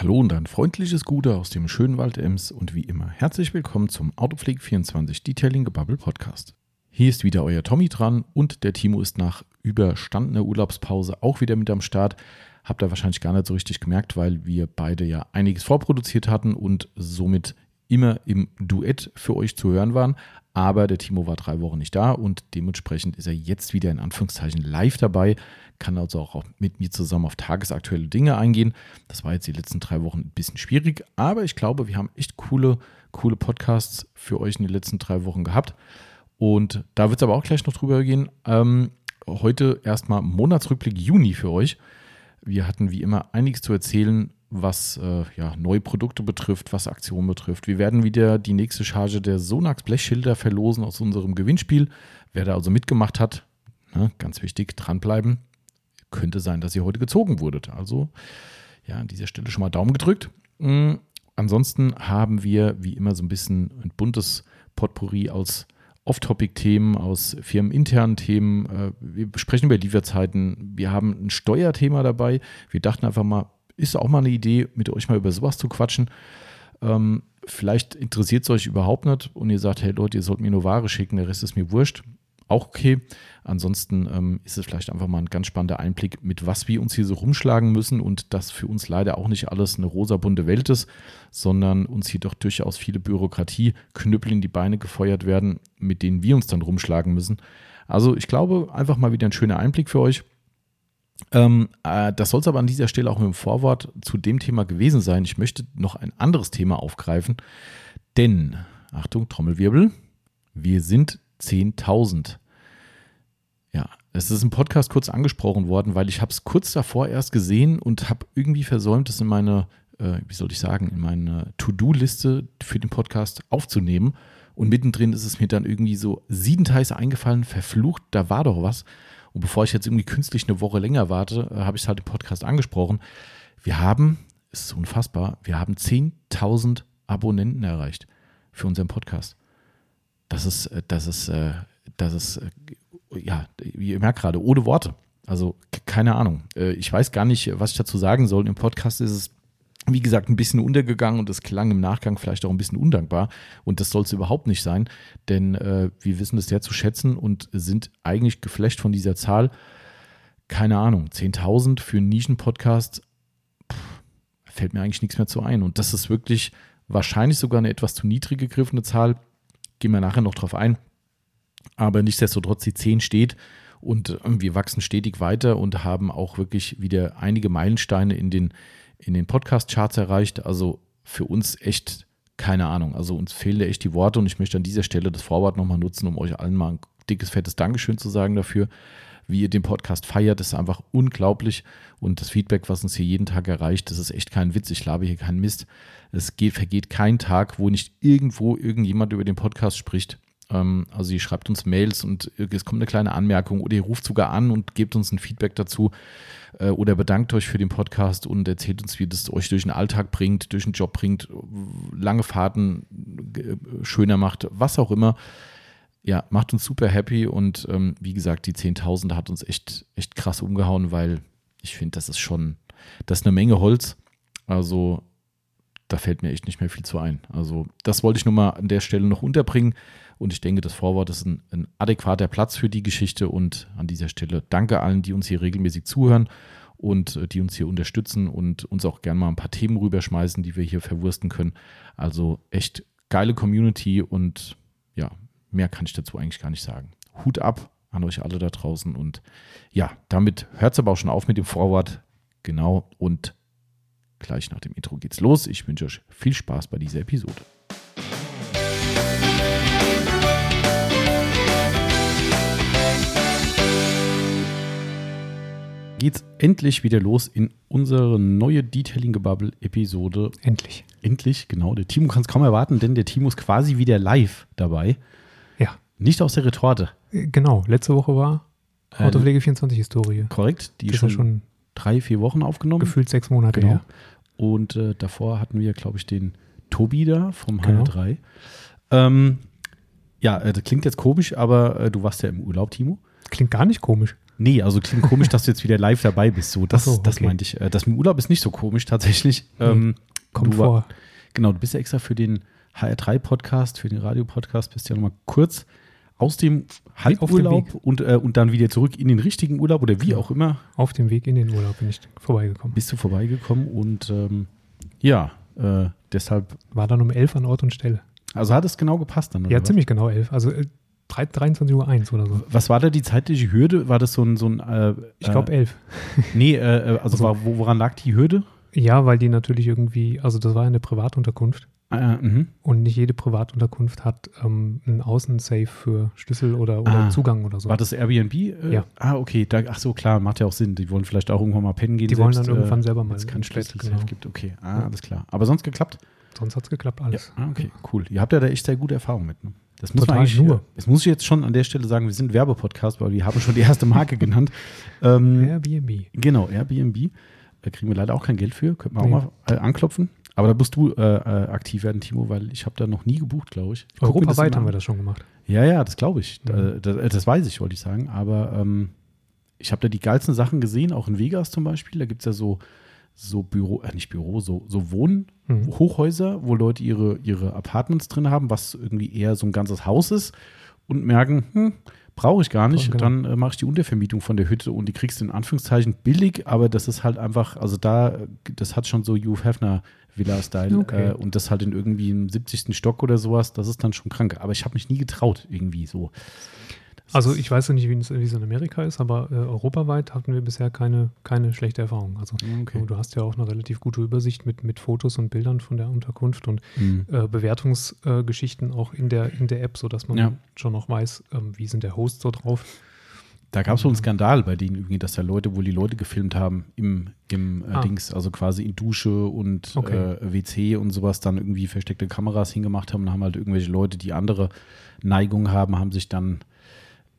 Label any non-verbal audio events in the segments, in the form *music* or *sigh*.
Hallo und ein freundliches Gute aus dem schönen Wald Ems und wie immer herzlich willkommen zum Autopflege24 Detailing Gebubble Podcast. Hier ist wieder euer Tommy dran und der Timo ist nach überstandener Urlaubspause auch wieder mit am Start. Habt ihr wahrscheinlich gar nicht so richtig gemerkt, weil wir beide ja einiges vorproduziert hatten und somit immer im Duett für euch zu hören waren. Aber der Timo war drei Wochen nicht da und dementsprechend ist er jetzt wieder in Anführungszeichen live dabei, kann also auch mit mir zusammen auf tagesaktuelle Dinge eingehen. Das war jetzt die letzten drei Wochen ein bisschen schwierig, aber ich glaube, wir haben echt coole, coole Podcasts für euch in den letzten drei Wochen gehabt. Und da wird es aber auch gleich noch drüber gehen. Ähm, heute erstmal Monatsrückblick Juni für euch. Wir hatten wie immer einiges zu erzählen was äh, ja, neue Produkte betrifft, was Aktionen betrifft. Wir werden wieder die nächste Charge der Sonax Blechschilder verlosen aus unserem Gewinnspiel. Wer da also mitgemacht hat, ne, ganz wichtig, dranbleiben. Könnte sein, dass ihr heute gezogen wurdet. Also ja, an dieser Stelle schon mal Daumen gedrückt. Mhm. Ansonsten haben wir wie immer so ein bisschen ein buntes Potpourri aus Off-Topic-Themen, aus firmeninternen Themen. Äh, wir sprechen über Lieferzeiten. Wir haben ein Steuerthema dabei. Wir dachten einfach mal, ist auch mal eine Idee, mit euch mal über sowas zu quatschen. Ähm, vielleicht interessiert es euch überhaupt nicht und ihr sagt, hey Leute, ihr sollt mir nur Ware schicken, der Rest ist mir wurscht. Auch okay. Ansonsten ähm, ist es vielleicht einfach mal ein ganz spannender Einblick, mit was wir uns hier so rumschlagen müssen und dass für uns leider auch nicht alles eine rosa-bunte Welt ist, sondern uns hier doch durchaus viele Bürokratie-Knüppel in die Beine gefeuert werden, mit denen wir uns dann rumschlagen müssen. Also ich glaube, einfach mal wieder ein schöner Einblick für euch. Ähm, äh, das soll es aber an dieser Stelle auch mit dem Vorwort zu dem Thema gewesen sein. Ich möchte noch ein anderes Thema aufgreifen, denn, Achtung, Trommelwirbel, wir sind 10.000. Ja, es ist im Podcast kurz angesprochen worden, weil ich habe es kurz davor erst gesehen und habe irgendwie versäumt, es in meine, äh, wie soll ich sagen, in meine To-Do-Liste für den Podcast aufzunehmen. Und mittendrin ist es mir dann irgendwie so siebenteils eingefallen, verflucht, da war doch was. Und bevor ich jetzt irgendwie künstlich eine Woche länger warte, äh, habe ich es halt im Podcast angesprochen. Wir haben, es ist unfassbar, wir haben 10.000 Abonnenten erreicht für unseren Podcast. Das ist, äh, das ist, äh, das ist, ja, ihr merkt gerade, ohne Worte. Also keine Ahnung. Ich weiß gar nicht, was ich dazu sagen soll. Im Podcast ist es wie gesagt, ein bisschen untergegangen und das klang im Nachgang vielleicht auch ein bisschen undankbar. Und das soll es überhaupt nicht sein, denn äh, wir wissen es sehr zu schätzen und sind eigentlich geflecht von dieser Zahl. Keine Ahnung, 10.000 für einen Nischen-Podcast fällt mir eigentlich nichts mehr zu ein. Und das ist wirklich wahrscheinlich sogar eine etwas zu niedrig gegriffene Zahl. Gehen wir nachher noch drauf ein. Aber nichtsdestotrotz, die 10 steht und äh, wir wachsen stetig weiter und haben auch wirklich wieder einige Meilensteine in den in den Podcast-Charts erreicht. Also für uns echt keine Ahnung. Also uns fehlen echt die Worte und ich möchte an dieser Stelle das Vorwort nochmal nutzen, um euch allen mal ein dickes, fettes Dankeschön zu sagen dafür, wie ihr den Podcast feiert. Das ist einfach unglaublich und das Feedback, was uns hier jeden Tag erreicht, das ist echt kein Witz. Ich labe hier keinen Mist. Es geht, vergeht kein Tag, wo nicht irgendwo irgendjemand über den Podcast spricht. Ähm, also ihr schreibt uns Mails und es kommt eine kleine Anmerkung oder ihr ruft sogar an und gebt uns ein Feedback dazu äh, oder bedankt euch für den Podcast und erzählt uns, wie das euch durch den Alltag bringt, durch den Job bringt, lange Fahrten äh, schöner macht, was auch immer. Ja, macht uns super happy und ähm, wie gesagt, die 10.000 hat uns echt, echt krass umgehauen, weil ich finde, das ist schon, das ist eine Menge Holz. Also da fällt mir echt nicht mehr viel zu ein. Also das wollte ich nur mal an der Stelle noch unterbringen. Und ich denke, das Vorwort ist ein, ein adäquater Platz für die Geschichte. Und an dieser Stelle danke allen, die uns hier regelmäßig zuhören und äh, die uns hier unterstützen und uns auch gerne mal ein paar Themen rüberschmeißen, die wir hier verwursten können. Also echt geile Community und ja, mehr kann ich dazu eigentlich gar nicht sagen. Hut ab an euch alle da draußen und ja, damit hört es aber auch schon auf mit dem Vorwort. Genau und gleich nach dem Intro geht's los. Ich wünsche euch viel Spaß bei dieser Episode. Geht's endlich wieder los in unsere neue Detailing-Gebubble-Episode. Endlich. Endlich, genau. Der Timo kann es kaum erwarten, denn der Timo ist quasi wieder live dabei. Ja. Nicht aus der Retorte. Äh, genau. Letzte Woche war äh, Autopflege 24 Historie. Korrekt. Die ist schon, schon drei, vier Wochen aufgenommen. Gefühlt sechs Monate genau. her. Und äh, davor hatten wir, glaube ich, den Tobi da vom genau. HR3. Ähm, ja, äh, das klingt jetzt komisch, aber äh, du warst ja im Urlaub, Timo. Klingt gar nicht komisch. Nee, also klingt komisch, dass du jetzt wieder live dabei bist. So, das, so, das okay. meinte ich. Äh, Das mit dem Urlaub ist nicht so komisch tatsächlich. Ähm, Kommt war- vor. Genau, du bist ja extra für den HR3-Podcast, für den Radio-Podcast, bist ja nochmal kurz aus dem Halburlaub und, äh, und dann wieder zurück in den richtigen Urlaub oder wie Genau. auch immer Auf dem Weg in den Urlaub bin ich vorbeigekommen. bist du vorbeigekommen und ähm, ja, äh, deshalb, War dann um 11 an Ort und Stelle. also hat es genau gepasst dann? oder Ja, was? ziemlich genau 11. Also äh, drei- 23 Uhr 1 oder so. Was war da die zeitliche Hürde? War das so ein, so ein äh, Ich glaube äh, 11. Nee, äh, äh, also, Also- war, wo, woran lag die Hürde? Ja, weil die natürlich irgendwie, also das war eine Privatunterkunft Äh, mhm. und nicht jede Privatunterkunft hat ähm, einen Außensafe für Schlüssel oder, oder Ah. Zugang oder so. War das Airbnb? Äh, Ja. Ah, okay. Da, ach so, klar, macht ja auch Sinn. Die wollen vielleicht auch irgendwann mal pennen gehen. Die wollen selbst, dann irgendwann äh, selber mal wenn es keinen Bett, Schlüssel genau. gibt. Okay, ah, Ja. alles klar. Aber sonst geklappt? Sonst hat es geklappt alles. Ah, okay, cool. Ihr habt ja da echt sehr gute Erfahrungen mit. Ne? Das muss Total, man eigentlich nur. Das muss ich jetzt schon an der Stelle sagen, wir sind Werbepodcast, weil wir haben schon die erste Marke *laughs* genannt. Ähm, Airbnb. Genau, Airbnb. Da kriegen wir leider auch kein Geld für. Könnten wir auch mal äh, anklopfen. Aber da musst du äh, äh, aktiv werden, Timo, weil ich habe da noch nie gebucht, glaube ich. ich. das Europaweit haben wir das schon gemacht. Ja, ja, das glaube ich. Mhm. da, das weiß ich, wollte ich sagen. Aber ähm, ich habe da die geilsten Sachen gesehen, auch in Vegas zum Beispiel. Da gibt es ja so, so Büro, äh, nicht Büro, so, so Mhm. Wohnhochhäuser, wo Leute ihre, ihre Apartments drin haben, was irgendwie eher so ein ganzes Haus ist und merken, hm, brauche ich gar nicht. Genau. Dann äh, mache ich die Untervermietung von der Hütte und die kriegst du in Anführungszeichen billig, aber das ist halt einfach, also da, äh, das hat schon so Hugh Hefner Villa-Style Okay. äh, und das halt in irgendwie im 70. Stock oder sowas, das ist dann schon krank. Aber ich habe mich nie getraut, irgendwie so. Also ich weiß ja nicht, wie es in Amerika ist, aber äh, europaweit hatten wir bisher keine, keine schlechte Erfahrung. Also Okay. du hast ja auch eine relativ gute Übersicht mit, mit Fotos und Bildern von der Unterkunft und Mhm. äh, Bewertungsgeschichten auch in der, in der App, sodass man Ja. schon noch weiß, ähm, wie sind der Host so drauf. Da gab es so einen Skandal bei denen irgendwie, dass da Leute, wo die Leute gefilmt haben im, im äh, Ah. Dings, also quasi in Dusche und Okay. äh, WC und sowas, dann irgendwie versteckte Kameras hingemacht haben und haben halt irgendwelche Leute, die andere Neigungen haben, haben sich dann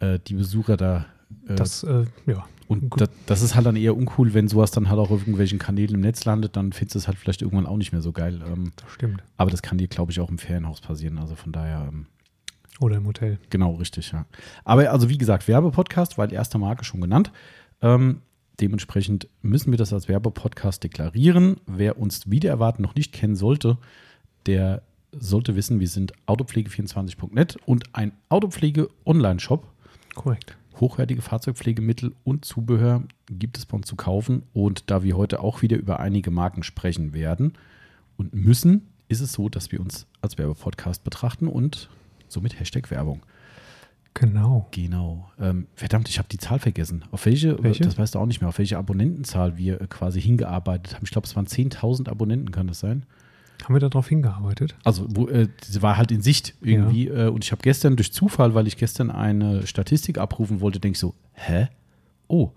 äh, die Besucher da. Äh, Das, äh, ja, und das, das ist halt dann eher uncool, wenn sowas dann halt auch auf irgendwelchen Kanälen im Netz landet, dann findest du es halt vielleicht irgendwann auch nicht mehr so geil. Ähm, das stimmt. aber das kann dir, glaube ich, auch im Ferienhaus passieren. Also von daher. Ähm, Oder im Hotel. Genau, richtig, ja. Aber also wie gesagt, Werbepodcast, weil erste Marke schon genannt. Ähm, dementsprechend müssen wir das als Werbepodcast deklarieren. Wer uns wieder erwarten noch nicht kennen sollte, der sollte wissen, wir sind autopflege24.net und ein Autopflege-Online-Shop. Korrekt. Hochwertige Fahrzeugpflegemittel und Zubehör gibt es bei uns zu kaufen. Und da wir heute auch wieder über einige Marken sprechen werden und müssen, ist es so, dass wir uns als Werbepodcast betrachten und somit Hashtag Werbung. Genau. Genau. Ähm, verdammt, ich habe die Zahl vergessen. Auf welche, Welche? das weißt du auch nicht mehr, auf welche Abonnentenzahl wir äh, quasi hingearbeitet haben. Ich glaube, es waren 10.000 Abonnenten, kann das sein? Haben wir darauf hingearbeitet? Also, wo, äh, sie war halt in Sicht irgendwie. Äh, und ich habe gestern durch Zufall, weil ich gestern eine Statistik abrufen wollte, denke ich so, hä? Oh,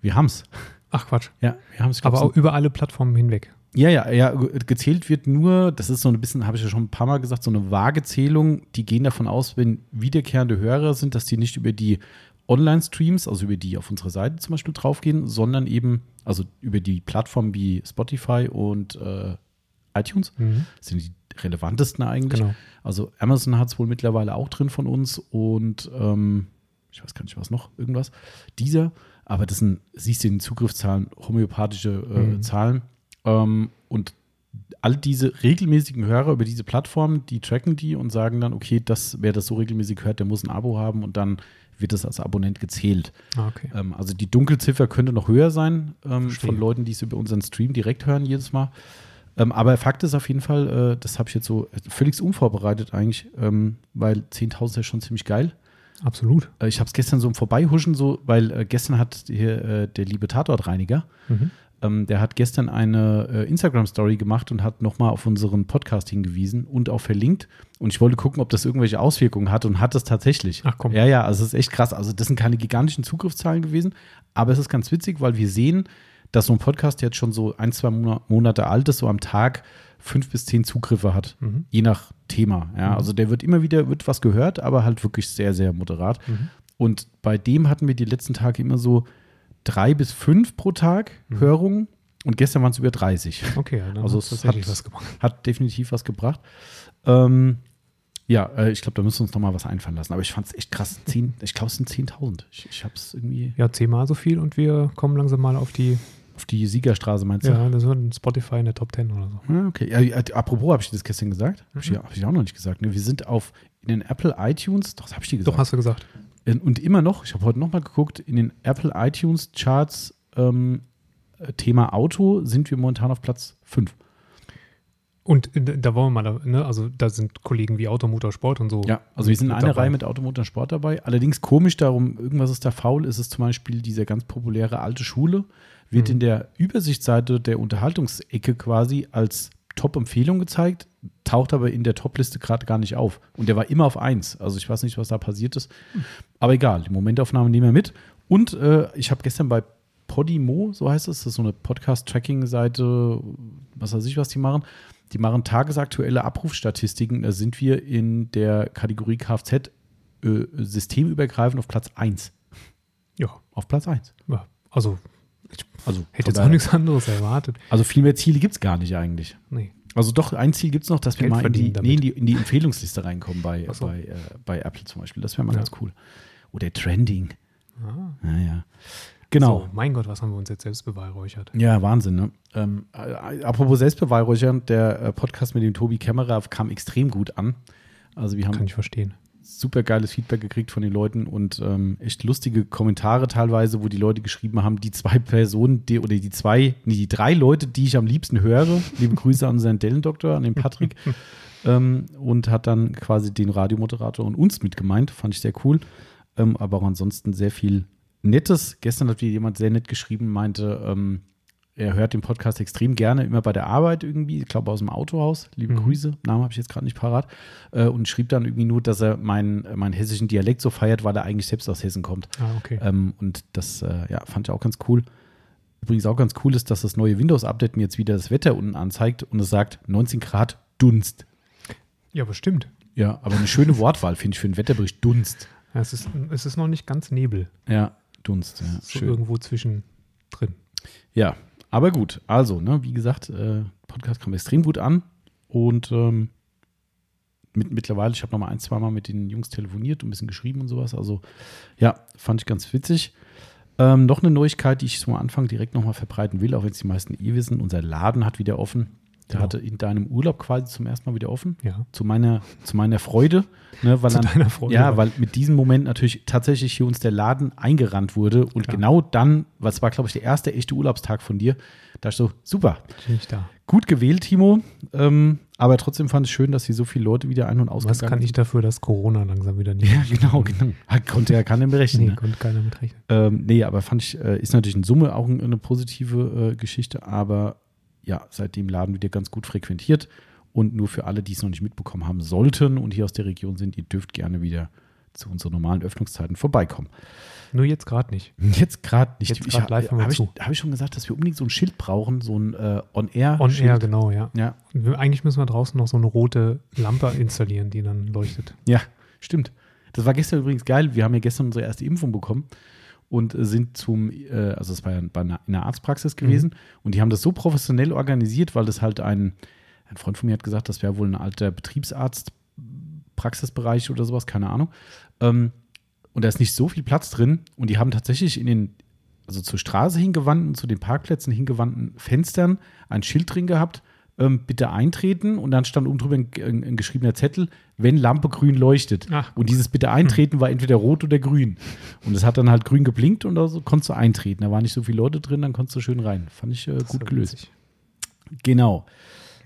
wir haben's. Ach Quatsch. Ja, wir haben es. Aber auch über alle Plattformen hinweg. Ja, ja, ja, ge- gezählt wird nur, das ist so ein bisschen, habe ich ja schon ein paar Mal gesagt, so eine vage Zählung. Die gehen davon aus, wenn wiederkehrende Hörer sind, dass die nicht über die Online-Streams, also über die auf unserer Seite zum Beispiel draufgehen, sondern eben, also über die Plattformen wie Spotify und äh, iTunes, Mhm. das sind die relevantesten eigentlich. Genau. Also Amazon hat es wohl mittlerweile auch drin von uns und ähm, ich weiß gar nicht, was noch, irgendwas. Dieser, aber das sind, siehst du in den Zugriffszahlen, homöopathische äh, Mhm. Zahlen. Ähm, und all diese regelmäßigen Hörer über diese Plattform, die tracken die und sagen dann, okay, das, wer das so regelmäßig hört, der muss ein Abo haben und dann wird das als Abonnent gezählt. Ah, okay. Ähm, also die Dunkelziffer könnte noch höher sein ähm, von Leuten, die es über unseren Stream direkt hören jedes Mal. Ähm, aber Fakt ist auf jeden Fall, äh, das habe ich jetzt so völlig unvorbereitet eigentlich, ähm, weil 10.000 ist ja schon ziemlich geil. Absolut. Äh, ich habe es gestern so im Vorbeihuschen so, weil äh, gestern hat hier äh, der liebe Tatortreiniger, Mhm. ähm, der hat gestern eine äh, Instagram-Story gemacht und hat nochmal auf unseren Podcast hingewiesen und auch verlinkt. Und ich wollte gucken, ob das irgendwelche Auswirkungen hat und hat es tatsächlich. Ach komm. Ja, ja, also es ist echt krass. Also das sind keine gigantischen Zugriffszahlen gewesen, aber es ist ganz witzig, weil wir sehen, dass so ein Podcast jetzt schon so ein, zwei Mona- Monate alt ist, so am Tag fünf bis zehn Zugriffe hat, Mhm. je nach Thema. Ja, Mhm. also der wird immer wieder, wird was gehört, aber halt wirklich sehr, sehr moderat. Mhm. Und bei dem hatten wir die letzten Tage immer so drei bis fünf pro Tag Mhm. Hörungen und gestern waren es über 30. Okay, ja, Also es hat- was gemacht. Hat definitiv was gebracht. Ähm, Ja, äh, ich glaube, da müssen wir uns noch mal was einfallen lassen. Aber ich fand es echt krass. 10, ich glaube, es sind 10.000. Ich, ich habe es irgendwie Ja, zehnmal so viel und wir kommen langsam mal auf die, auf die Siegerstraße, meinst du? ja, das wird Spotify in der Top 10 oder so. Ah, okay. Ja, apropos, habe ich das gestern gesagt? Habe ich, Mhm. hab ich auch noch nicht gesagt. Ne? Wir sind auf in den Apple iTunes, doch, das habe ich dir gesagt. Doch, hast du gesagt. Und immer noch, ich habe heute noch mal geguckt, in den Apple iTunes Charts ähm, äh, Thema Auto sind wir momentan auf Platz 5. Und äh, da wollen wir mal, ne, also da sind Kollegen wie Automotorsport und so. Ja, also wir sind in einer. Reihe mit Automotor Sport dabei. Allerdings komisch darum, irgendwas ist da faul, ist es zum Beispiel diese ganz populäre alte Schule, wird Mhm. in der Übersichtsseite der Unterhaltungsecke quasi als Top-Empfehlung gezeigt, taucht aber in der Top-Liste gerade gar nicht auf. Und der war immer auf 1. Also ich weiß nicht, was da passiert ist. Aber egal, die Momentaufnahme nehmen wir mit. Und äh, ich habe gestern bei Podimo, so heißt es, das ist so eine Podcast-Tracking-Seite, was weiß ich, was die machen. Die machen tagesaktuelle Abrufstatistiken. Da sind wir in der Kategorie Kfz äh, systemübergreifend auf Platz 1. Ja, Auf Platz 1. ja. also Also, hätte jetzt auch nichts anderes erwartet. also viel mehr Ziele gibt es gar nicht eigentlich. Nee. Also doch, ein Ziel gibt es noch, dass wir Geld mal in die, nee, in, die, in die Empfehlungsliste reinkommen bei, so. bei, äh, bei Apple zum Beispiel. Das wäre mal Ja. ganz cool. Oder Trending. Ah. Naja. Genau. So, mein Gott, was haben wir uns jetzt selbst beweihräuchert? Ja, Wahnsinn, ne? Ähm, äh, apropos Selbstbeweihräuchern, der äh, Podcast mit dem Tobi Kämmerer kam extrem gut an. Also wir haben Kann ich verstehen. super geiles Feedback gekriegt von den Leuten und ähm, echt lustige Kommentare teilweise, wo die Leute geschrieben haben, die zwei Personen, die, oder die zwei, nee, die drei Leute, die ich am liebsten höre. Liebe Grüße an seinen Dellendoktor, an den Patrick. *laughs* ähm, und hat dann quasi den Radiomoderator und uns mitgemeint. Fand ich sehr cool. Ähm, aber auch ansonsten sehr viel Nettes. Gestern hat jemand sehr nett geschrieben, meinte, ähm, er hört den Podcast extrem gerne, immer bei der Arbeit irgendwie, ich glaube aus dem Autohaus. Liebe Mhm. Grüße, Namen habe ich jetzt gerade nicht parat. Äh, und schrieb dann irgendwie nur, dass er meinen, äh, meinen hessischen Dialekt so feiert, weil er eigentlich selbst aus Hessen kommt. Ah, okay. Ähm, und das äh, ja, fand ich auch ganz cool. Übrigens auch ganz cool ist, dass das neue Windows-Update mir jetzt wieder das Wetter unten anzeigt und es sagt 19 Grad Dunst. ja, bestimmt. Ja, aber eine schöne Wortwahl finde ich für einen Wetterbericht Dunst. Ja, es, ist, es ist noch nicht ganz Nebel. Ja, Dunst. Ja, So schön. irgendwo zwischen drin. Ja, aber gut. Also, ne, wie gesagt, äh, Podcast kam extrem gut an und ähm, mit, mittlerweile, ich habe noch mal ein, zwei Mal mit den Jungs telefoniert und ein bisschen geschrieben und sowas. Also, ja, fand ich ganz witzig. Ähm, noch eine Neuigkeit, die ich zum Anfang direkt noch mal verbreiten will, auch wenn es die meisten eh wissen. Unser Laden hat wieder offen. Der Genau. hatte in deinem Urlaub quasi zum ersten Mal wieder offen. Ja. Zu meiner, zu meiner Freude. Ne, weil Zu an- deiner Freude. Ja, weil mit diesem Moment natürlich tatsächlich hier uns der Laden eingerannt wurde. Und Klar. genau dann, was war, glaube ich, der erste echte Urlaubstag von dir, da ich so, super, ich da. gut gewählt, Timo. Ähm, aber trotzdem fand ich schön, dass hier so viele Leute wieder ein- und Was ausgegangen kann ich sind. dafür, dass Corona langsam wieder nicht Ja, genau, genau. Konnte ja keiner berechnen. Nee, ne? konnte keiner mit rechnen. Ähm, nee, aber fand ich, äh, ist natürlich in Summe auch ein, eine positive äh, Geschichte, aber ja, seitdem Laden wieder ganz gut frequentiert. Und nur für alle, die es noch nicht mitbekommen haben sollten und hier aus der Region sind, ihr dürft gerne wieder zu unseren normalen Öffnungszeiten vorbeikommen. Nur jetzt gerade nicht. *laughs* Jetzt gerade nicht. Jetzt grad live haben wir Habe ich, hab ich schon gesagt, dass wir unbedingt so ein Schild brauchen, so ein äh, On-Air. On Schild. Air, genau, ja. Ja, Eigentlich müssen wir draußen noch so eine rote Lampe installieren, die dann leuchtet. ja, stimmt. Das war gestern übrigens geil. Wir haben ja gestern unsere erste Impfung bekommen und äh, sind zum, äh, also es war ja bei einer, in einer Arztpraxis gewesen. Und die haben das so professionell organisiert, weil das halt ein, ein Freund von mir hat gesagt, das wäre wohl ein alter Betriebsarzt, Praxisbereich oder sowas, keine Ahnung. Ähm, und da ist nicht so viel Platz drin. Und die haben tatsächlich in den, also zur Straße hingewandten, zu den Parkplätzen hingewandten Fenstern ein Schild drin gehabt, ähm, bitte eintreten und dann stand oben drüber ein, ein, ein geschriebener Zettel, wenn Lampe grün leuchtet. Ach. Und dieses bitte eintreten war entweder rot oder grün. Und es hat dann halt grün geblinkt und da so konntest du eintreten. Da waren nicht so viele Leute drin, dann konntest du schön rein. Fand ich äh, gut gelöst. witzig. Genau.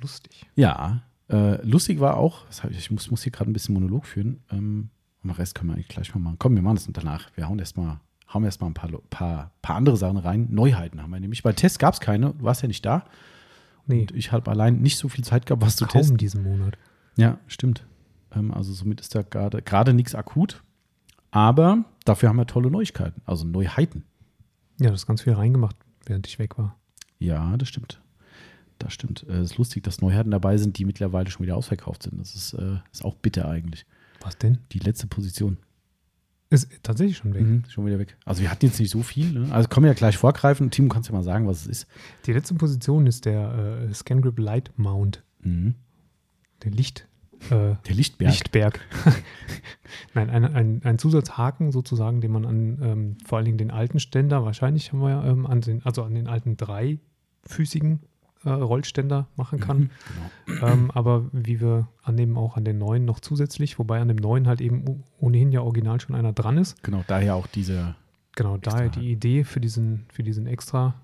Lustig. Ja, äh, lustig war auch, ich, ich muss, muss hier gerade ein bisschen Monolog führen. Ähm, und den Rest können wir eigentlich gleich mal machen. Komm, wir machen das danach. Wir hauen erstmal hauen erst mal ein paar, paar, paar andere Sachen rein. Neuheiten haben wir nämlich. Bei Tests gab es keine, du warst ja nicht da. Nee, Und ich habe allein nicht so viel Zeit gehabt, was zu kaum testen. diesen Monat. Ja, stimmt. Ähm, also somit ist da gerade gerade nichts akut. Aber dafür haben wir tolle Neuigkeiten, also Neuheiten. Ja, das ist ganz viel reingemacht, während ich weg war. Ja, das stimmt. Das stimmt. Äh, Es ist lustig, dass Neuheiten dabei sind, die mittlerweile schon wieder ausverkauft sind. Das ist, äh, ist auch bitter eigentlich. Was denn? Die letzte Position. Ist tatsächlich schon weg. Mhm, schon wieder weg. Also wir hatten jetzt nicht so viel. Ne? Also können wir ja gleich vorgreifen. Timo, kannst ja mal sagen, was es ist. Die letzte Position ist der äh, ScanGrip Light Mount, Mhm. der Licht, äh, Der Lichtberg. Lichtberg. *laughs* Nein, ein, ein, ein Zusatzhaken sozusagen, den man an ähm, vor allen Dingen den alten Ständer, wahrscheinlich haben wir ja ähm, an den, also an den alten dreifüßigen äh, Rollständer machen kann. Genau. Ähm, aber wie wir annehmen, auch an den neuen noch zusätzlich, wobei an dem neuen halt eben ohnehin ja original schon einer dran ist. Genau, daher auch diese. Genau, daher die Idee für diesen, für diesen extra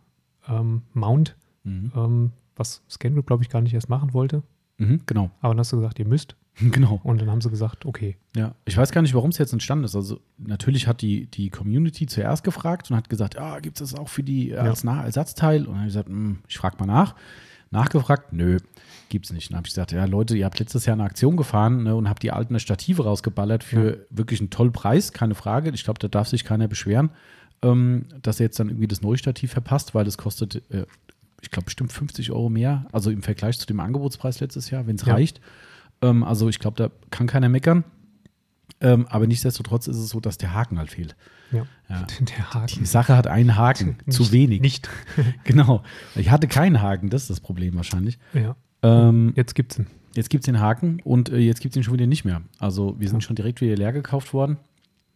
ähm, Mount, Mhm. ähm, was ScanGroup, glaube ich, gar nicht erst machen wollte. Mhm, genau, Aber dann hast du gesagt, ihr müsst. *laughs* genau. Und dann haben sie gesagt, okay. Ja, ich weiß gar nicht, warum es jetzt entstanden ist. Also natürlich hat die, die Community zuerst gefragt und hat gesagt, ja, gibt es das auch für die äh, als Nach Ersatzteil? Und dann habe ich gesagt, hm, ich frage mal nach. Nachgefragt, nö, gibt's nicht. Dann habe ich gesagt, ja Leute, ihr habt letztes Jahr eine Aktion gefahren ne, und habt die alten Stative rausgeballert für wirklich einen tollen Preis, keine Frage. Ich glaube, da darf sich keiner beschweren, ähm, dass er jetzt dann irgendwie das neue Stativ verpasst, weil das kostet, äh, ich glaube, bestimmt 50 Euro mehr, also im Vergleich zu dem Angebotspreis letztes Jahr, wenn es Ja. reicht. Ähm, also ich glaube, da kann keiner meckern. Ähm, aber nichtsdestotrotz ist es so, dass der Haken halt fehlt. Ja. Ja. *laughs* Der Haken. Die Sache hat einen Haken, *laughs* zu Nicht- wenig. Nicht. *laughs* Genau. Ich hatte keinen Haken, das ist das Problem wahrscheinlich. Ja. Ähm, Jetzt gibt's ihn. jetzt gibt es den Haken und äh, jetzt gibt es ihn schon wieder nicht mehr. Also wir sind Ja. schon direkt wieder leer gekauft worden.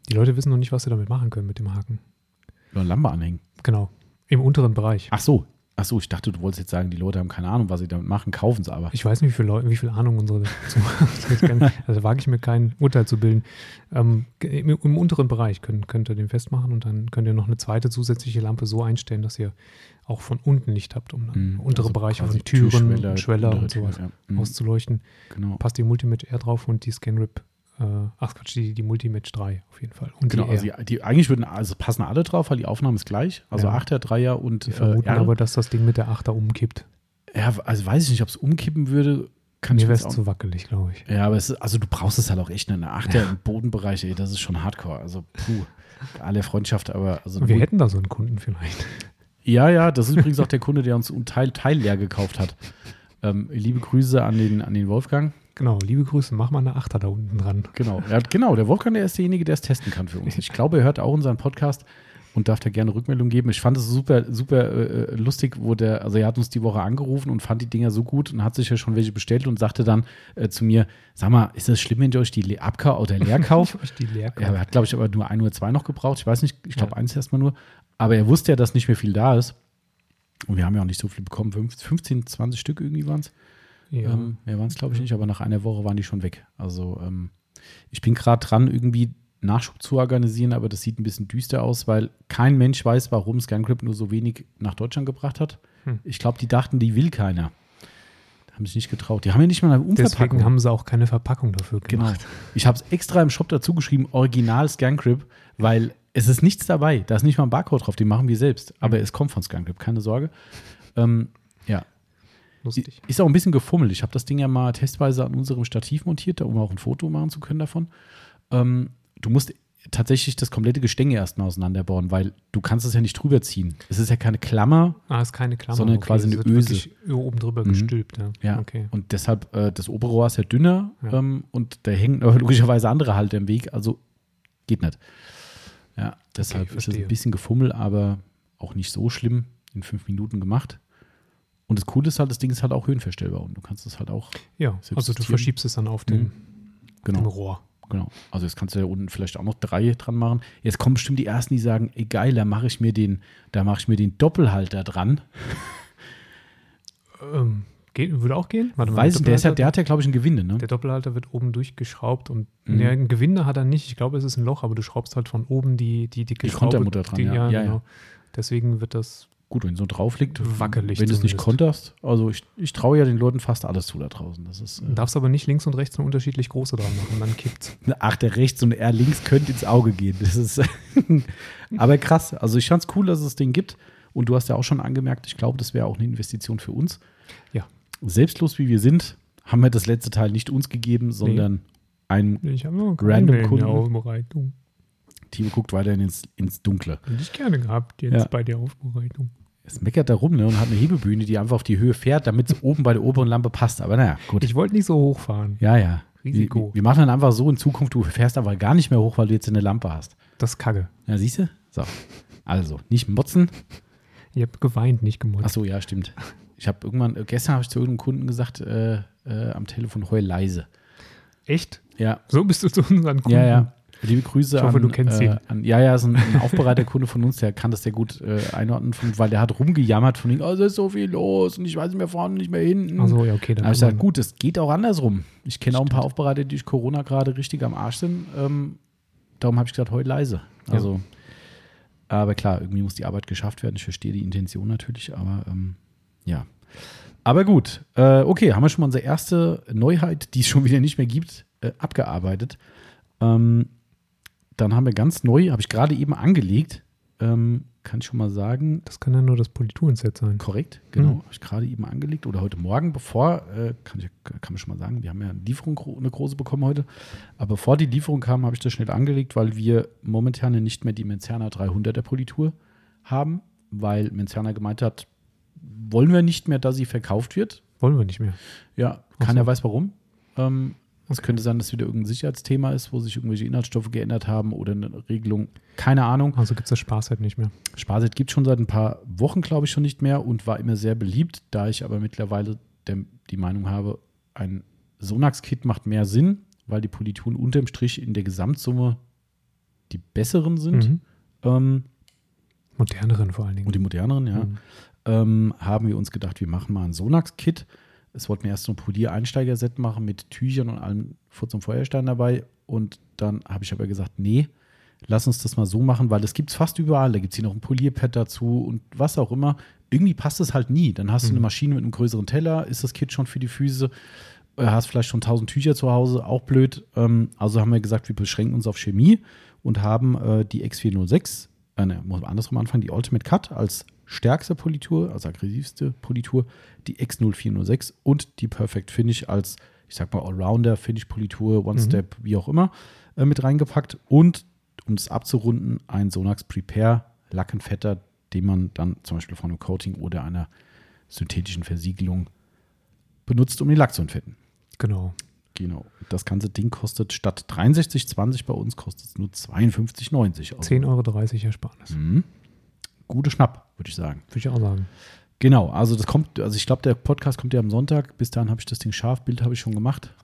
Die Leute wissen noch nicht, was sie damit machen können mit dem Haken. Nur eine Lampe anhängen. Genau. Im unteren Bereich. Ach so. Ach so, ich dachte, du wolltest jetzt sagen, die Leute haben keine Ahnung, was sie damit machen, kaufen es aber. Ich weiß nicht, wie viel, Leu wie viel Ahnung unsere Zuhörer *laughs* Also wage ich mir kein Urteil zu bilden. Ähm, im, Im unteren Bereich könnt, könnt ihr den festmachen und dann könnt ihr noch eine zweite zusätzliche Lampe so einstellen, dass ihr auch von unten Licht habt, um dann Mhm, untere also Bereiche von Türen, Schweller untere und sowas ja. Mhm, auszuleuchten. Genau. Passt die Multimatch R drauf und die ScanRip, äh, ach Quatsch, die, die Multimatch 3 auf jeden Fall. Und Genau, die also die, die, eigentlich würden, also passen alle drauf, weil die Aufnahme ist gleich. Also Ja. 8er, 3er und Wir äh, vermuten R. aber, dass das Ding mit der 8er umkippt. Ja, also weiß ich nicht, ob es umkippen würde. Kann Mir ich wäre es zu wackelig, glaube ich. Ja, aber es ist, also du brauchst es halt auch echt in einer Achter im Bodenbereich, ey, das ist schon hardcore. Also, puh, alle Freundschaft, aber also Wir hätten da so einen Kunden vielleicht. ja, ja, das ist übrigens auch der Kunde, der uns ein Teil, Teil leer gekauft hat. Ähm, liebe Grüße an den, an den Wolfgang. Genau, liebe Grüße, mach mal eine Achter da unten dran. Genau, ja, genau, der Wolfgang, der ist derjenige, der es testen kann für uns. Ich glaube, er hört auch unseren Podcast und darf da gerne Rückmeldung geben. Ich fand es super, super äh, lustig, wo der, also er hat uns die Woche angerufen und fand die Dinger so gut und hat sich ja schon welche bestellt und sagte dann äh, zu mir, sag mal, ist das schlimm, wenn ihr euch die le- abkauft oder *laughs* leer kauft? Ich die leer Ja, er hat, glaube ich, aber nur ein oder zwei noch gebraucht. Ich weiß nicht, ich glaube Ja. eins erstmal nur. Aber er wusste ja, dass nicht mehr viel da ist. Und wir haben ja auch nicht so viel bekommen. Fünf- 15, 20 Stück irgendwie waren es. Ja. Ähm, mehr waren es, glaube ich, nicht. Aber nach einer Woche waren die schon weg. Also ähm, ich bin gerade dran, irgendwie Nachschub zu organisieren. Aber das sieht ein bisschen düster aus, weil kein Mensch weiß, warum ScanCrypt nur so wenig nach Deutschland gebracht hat. Hm. Ich glaube, die dachten, die will keiner. Haben sich nicht getraut. Die haben ja nicht mal eine Umverpackung. Deswegen haben sie auch keine Verpackung dafür Genau. gemacht. Ich habe es extra im Shop dazu geschrieben, Original ScanCrip, weil es ist nichts dabei. Da ist nicht mal ein Barcode drauf, den machen wir selbst. Aber es kommt von ScanCrip, keine Sorge. Ähm, Lustig. ist auch ein bisschen gefummelt. Ich habe das Ding ja mal testweise an unserem Stativ montiert, um auch ein Foto machen zu können davon. Ähm, du musst tatsächlich das komplette Gestänge erstmal auseinanderbauen, weil du kannst es ja nicht drüber ziehen. Es ist ja keine Klammer, Ah, ist keine Klammer. Sondern quasi es eine Öse. Oben drüber Mhm. gestülpt. Ja. Ja, Okay. und deshalb, äh, das obere Rohr ist ja dünner Ja. Ähm, und da hängen *laughs* logischerweise andere Halter im Weg, also geht nicht. Ja, deshalb ist es ein bisschen gefummelt, aber auch nicht so schlimm. In fünf Minuten gemacht. Und das Coole ist halt, das Ding ist halt auch höhenverstellbar und du kannst es halt auch, Ja, also du verschiebst es dann auf dem, dem genau, Rohr. genau. Also jetzt kannst du ja unten vielleicht auch noch drei dran machen. Jetzt kommen bestimmt die ersten, die sagen, ey geil, da mache ich mir den, da mache ich mir den Doppelhalter dran. *laughs* Ähm, geht, würde auch gehen? Warte Weiß ich, der, ist ja, der hat ja, glaube ich, ein Gewinde, ne? der Doppelhalter wird oben durchgeschraubt und Mhm. nee, ein Gewinde hat er nicht. Ich glaube, es ist ein Loch, aber du schraubst halt von oben die, die dicke Die Schraube. Kontermutter dran, ja. Ja, ja. genau. Deswegen wird das Gut, wenn so drauf liegt, Wackelig wenn du es nicht konterst. Also ich, ich traue ja den Leuten fast alles zu da draußen. Das ist, Du äh, darfst aber nicht links und rechts eine unterschiedlich große dran machen, dann kippt's. *laughs* ach, der rechts und er links könnte ins Auge gehen. Das ist *laughs* aber krass. Also ich fand es cool, dass es das Ding gibt. Und du hast ja auch schon angemerkt, ich glaube, das wäre auch eine Investition für uns. Ja. Selbstlos wie wir sind, haben wir das letzte Teil nicht uns gegeben, sondern einem Ich habe noch Random Kunden. Aufbereitung. Team guckt weiterhin ins, ins Dunkle. Hätte ich gerne gehabt jetzt Ja. bei der Aufbereitung. Es meckert da rum ne, und hat eine Hebebühne, die einfach auf die Höhe fährt, damit es oben bei der oberen Lampe passt. Aber naja, gut. Ich wollte nicht so hochfahren. Ja, ja. Risiko. Wir, wir machen dann einfach so in Zukunft, du fährst aber gar nicht mehr hoch, weil du jetzt eine Lampe hast. Das ist Kacke. Ja, siehst du? So. Also, nicht motzen. Ich habe geweint, nicht gemotzt. Ach so, ja, stimmt. Ich habe irgendwann, gestern habe ich zu irgendeinem Kunden gesagt, äh, äh, am Telefon, heul leise. Echt? Ja. So bist du zu unseren Kunden. Ja, ja. Liebe Grüße Ich hoffe, an, du kennst äh, ihn. Ja, ja, ist ein, ein Aufbereiterkunde von uns, der kann das sehr gut äh, einordnen, von, weil der hat rumgejammert von ihm, oh, es ist so viel los und ich weiß nicht mehr vorne, nicht mehr hinten. Ach so, ja, okay. Da Dann habe ich gesagt, man- gut, es geht auch andersrum. Ich kenne auch ein paar Aufbereiter, die durch Corona gerade richtig am Arsch sind. Ähm, darum habe ich gesagt, heute leise. Ja. Also, aber klar, irgendwie muss die Arbeit geschafft werden. Ich verstehe die Intention natürlich, aber ähm, ja. Aber gut, äh, okay, haben wir schon mal unsere erste Neuheit, die es schon wieder nicht mehr gibt, äh, abgearbeitet. Ähm, dann haben wir ganz neu, habe ich gerade eben angelegt, ähm, kann ich schon mal sagen, Das kann ja nur das Politurenset sein. Korrekt, genau. Mhm. Habe ich gerade eben angelegt oder heute Morgen, bevor, äh, kann, ich, kann man schon mal sagen, wir haben ja eine Lieferung, eine große bekommen heute. Aber bevor die Lieferung kam, habe ich das schnell angelegt, weil wir momentan nicht mehr die Menzerner 300er Politur haben, weil Menzerner gemeint hat, wollen wir nicht mehr, dass sie verkauft wird. Wollen wir nicht mehr. Ja, keiner so. weiß warum. Ähm, Es könnte sein, dass wieder irgendein Sicherheitsthema ist, wo sich irgendwelche Inhaltsstoffe geändert haben oder eine Regelung. Keine Ahnung. Also gibt es das Spaß halt nicht mehr. Sparset gibt es schon seit ein paar Wochen, glaube ich, schon nicht mehr und war immer sehr beliebt. Da ich aber mittlerweile der, die Meinung habe, ein Sonax-Kit macht mehr Sinn, weil die Polituren unterm Strich in der Gesamtsumme die besseren sind Mhm. ähm, Moderneren vor allen Dingen. und die moderneren, ja. Mhm. Ähm, haben wir uns gedacht, wir machen mal ein Sonax-Kit. Es wollten wir erst so ein Polier-Einsteiger-Set machen mit Tüchern und allem Furz und Feuerstein dabei. Und dann habe ich aber gesagt, nee, lass uns das mal so machen, weil das gibt es fast überall. Da gibt es hier noch ein Polierpad dazu und was auch immer. Irgendwie passt es halt nie. Dann hast du Mhm. eine Maschine mit einem größeren Teller, ist das Kit schon für die Füße, äh, hast vielleicht schon tausend Tücher zu Hause, auch blöd. Ähm, also haben wir gesagt, wir beschränken uns auf Chemie und haben äh, die X406, äh, ne, muss man andersrum anfangen, die Ultimate Cut als stärkste Politur, als aggressivste Politur, die X0406 und die Perfect Finish als, ich sag mal, Allrounder, Finish-Politur, One-Step, wie auch immer, äh, mit reingepackt. Und um das abzurunden, ein Sonax Prepare Lackenfetter, den man dann zum Beispiel von einem Coating oder einer synthetischen Versiegelung benutzt, um den Lack zu entfetten. Genau. Genau. Das ganze Ding kostet statt 63,20 bei uns kostet es nur 52,90. Also, 10,30 Euro Ersparnis. Mhm. Gute Schnapp, würde ich sagen. Würde ich auch sagen. Genau, also das kommt, also ich glaube, der Podcast kommt ja am Sonntag. Bis dahin habe ich das Ding scharf, Bild habe ich schon gemacht.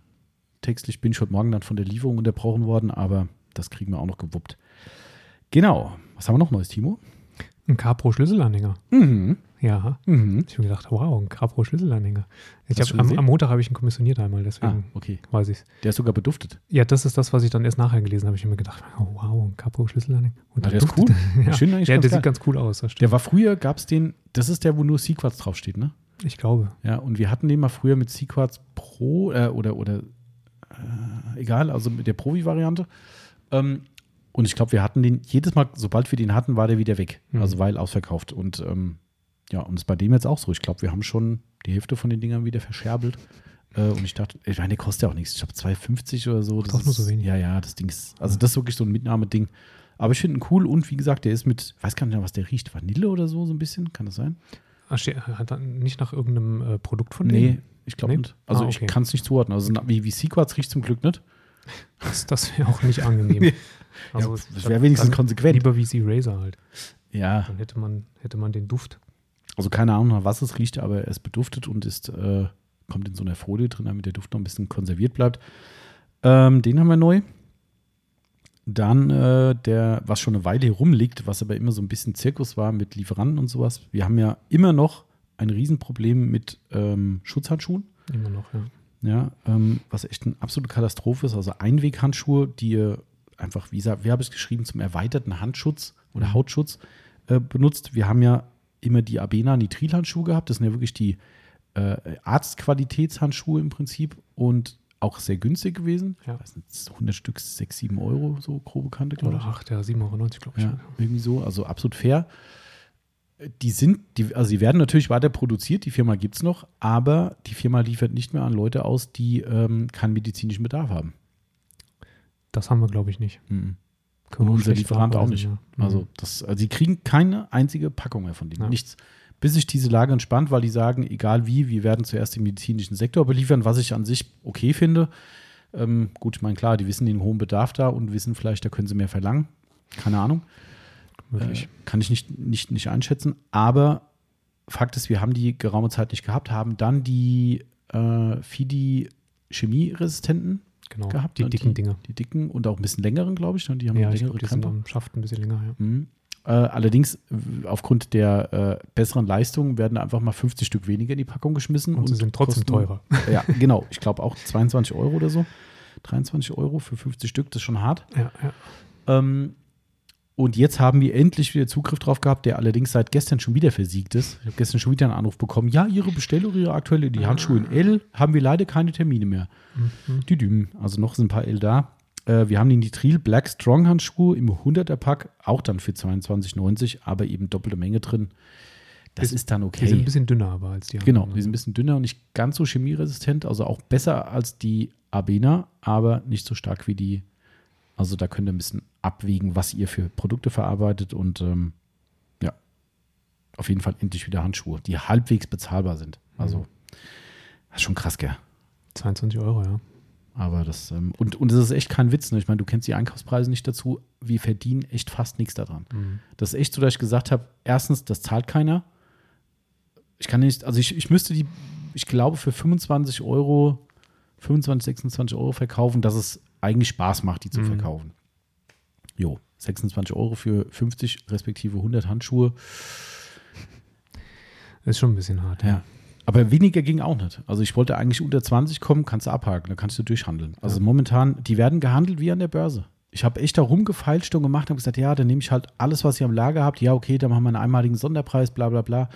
Textlich bin ich heute Morgen dann von der Lieferung unterbrochen worden, aber das kriegen wir auch noch gewuppt. Genau. Was haben wir noch Neues, Timo? Ein Capro Schlüsselanhänger. Mhm. Ja. Mhm. Ich habe mir gedacht, wow, ein Schlüsselanhänger. Ich du hab, schon am, am Montag habe ich ihn kommissioniert einmal, Ah, deswegen okay. weiß ich es. Der ist sogar beduftet. Ja, das ist das, was ich dann erst nachher gelesen habe. Ich habe mir gedacht, oh, wow, ein Capro Schlüsselanhänger. Und Ah, der ist duftet- *laughs* ja, finde eigentlich ja ganz der geil. sieht ganz cool aus. Der war früher, gab es den, das ist der, wo nur Sequats draufsteht, ne? Ich glaube. Ja, und wir hatten den mal früher mit Sequats Pro äh, oder, oder äh, egal, also mit der Profi-Variante. Ähm, und ich glaube, wir hatten den jedes Mal, sobald wir den hatten, war der wieder weg. Mhm. Also weil ausverkauft. Und ähm, ja, und ist bei dem jetzt auch so. Ich glaube, wir haben schon die Hälfte von den Dingern wieder verscherbelt. Äh, und ich dachte, ich meine, der kostet ja auch nichts. Ich glaube, 2,50 oder so. Ach, doch nur so ist- wenig. Ja, ja, das Ding ist, also das ist wirklich so ein Mitnahmeding. Aber ich finde ihn cool und wie gesagt, der ist mit, weiß gar nicht mehr, was der riecht. Vanille oder so, so ein bisschen, kann das sein? Ah, Hat dann nicht nach irgendeinem äh, Produkt von Nee, denen? ich glaube Nee? nicht. Also Ah, ich okay. kann es nicht zuordnen. Also wie, wie Sequats riecht zum Glück nicht. Das, das wäre auch nicht angenehm. Nee. *laughs* Also, Ja, das wäre wenigstens konsequent. Lieber wie sie Razor halt. Ja, Dann hätte man, hätte man den Duft. also keine Ahnung, nach was es riecht, aber er ist beduftet und ist, äh, kommt in so einer Folie drin, damit der Duft noch ein bisschen konserviert bleibt. Ähm, den haben wir neu. Dann äh, der, was schon eine Weile hier rumliegt, was aber immer so ein bisschen Zirkus war mit Lieferanten und sowas. Wir haben ja immer noch ein Riesenproblem mit ähm, Schutzhandschuhen. Immer noch, ja. Ja, ähm, was echt eine absolute Katastrophe ist. Also Einweghandschuhe, die ihr einfach, wie gesagt, wie habe ich es geschrieben, zum erweiterten Handschutz oder. Hautschutz äh, benutzt. Wir haben ja immer die Abena Nitrilhandschuhe gehabt. Das sind ja wirklich die äh, Arztqualitätshandschuhe im Prinzip und auch sehr günstig gewesen. Ja. Ich weiß nicht, 100 Stück, 6, 7 Euro, so grobe Kante, glaube Oder ich. 8, ja, 7,90 Euro, glaube ich. Ja, irgendwie so, also absolut fair. Die sind, die, also sie werden natürlich weiter produziert, die Firma gibt es noch, aber die Firma liefert nicht mehr an Leute aus, die ähm, keinen medizinischen Bedarf haben. Das haben wir, glaube ich, nicht. Mhm. Können unser Lieferant auch nicht. ja. Also, Mhm. das, also sie kriegen keine einzige Packung mehr von denen. Ja. Nichts. Bis sich diese Lage entspannt, weil die sagen, egal wie, wir werden zuerst den medizinischen Sektor beliefern, was ich an sich okay finde. Ähm, gut, ich meine, klar, die wissen den hohen Bedarf da und wissen vielleicht, da können sie mehr verlangen. Keine Ahnung. möglich. Äh, kann ich nicht, nicht, nicht einschätzen. Aber Fakt ist, wir haben die geraume Zeit nicht gehabt, haben dann die äh, Fidi Chemieresistenten genau. gehabt. Die ne? dicken Dinger. Die dicken und auch ein bisschen längeren, glaube ich. Ne? Die haben Ja, längere die sind am Schaft ein bisschen länger, ja. Mhm. Äh, allerdings, w- aufgrund der äh, besseren Leistung werden einfach mal 50 Stück weniger in die Packung geschmissen. Und, sie sind trotzdem kosten- teurer. *laughs* Ja, *laughs* genau. Ich glaube auch 22 Euro oder so. 23 Euro für 50 Stück, das ist schon hart. Ja, ja. Ähm, und jetzt haben wir endlich wieder Zugriff drauf gehabt, der allerdings seit gestern schon wieder versiegt ist. Ich habe gestern schon wieder einen Anruf bekommen. Ja, Ihre Bestellung, Ihre aktuelle, die Handschuhe in L, haben wir leider keine Termine mehr. Mhm. Die Dümen. Also noch sind ein paar L da. Äh, wir haben die Nitril Black Strong Handschuhe im 100er Pack, auch dann für 22,90, aber eben doppelte Menge drin. Das Die- ist dann Die sind ein okay. bisschen dünner aber als die Genau, anderen. die sind ein bisschen dünner und nicht ganz so chemieresistent, also auch besser als die Abena, aber nicht so stark wie die. Also da könnt ihr ein bisschen abwägen, was ihr für Produkte verarbeitet und ähm, ja, auf jeden Fall endlich wieder Handschuhe, die halbwegs bezahlbar sind. Also das ist schon krass, gell? 22 Euro, ja. Aber das, ähm, und, und das ist echt kein Witz, ne? Ich meine, du kennst die Einkaufspreise nicht dazu. Wir verdienen echt fast nichts daran. Mhm. Das ist echt so, dass ich gesagt habe: erstens, das zahlt keiner. Ich kann nicht, also ich, ich müsste die, ich glaube, für 25 Euro, 25, 26 Euro verkaufen, dass es eigentlich Spaß macht, die zu Mhm. verkaufen. Jo, 26 Euro für 50 respektive 100 Handschuhe. Ist schon ein bisschen hart. Ja. Aber weniger ging auch nicht. Also ich wollte eigentlich unter 20 kommen, kannst du abhaken, dann kannst du durchhandeln. Also Ja. momentan, die werden gehandelt wie an der Börse. Ich habe echt da rumgefeilscht und gemacht und gesagt, ja, dann nehme ich halt alles, was ihr am Lager habt. Ja, okay, dann machen wir einen einmaligen Sonderpreis, bla bla bla.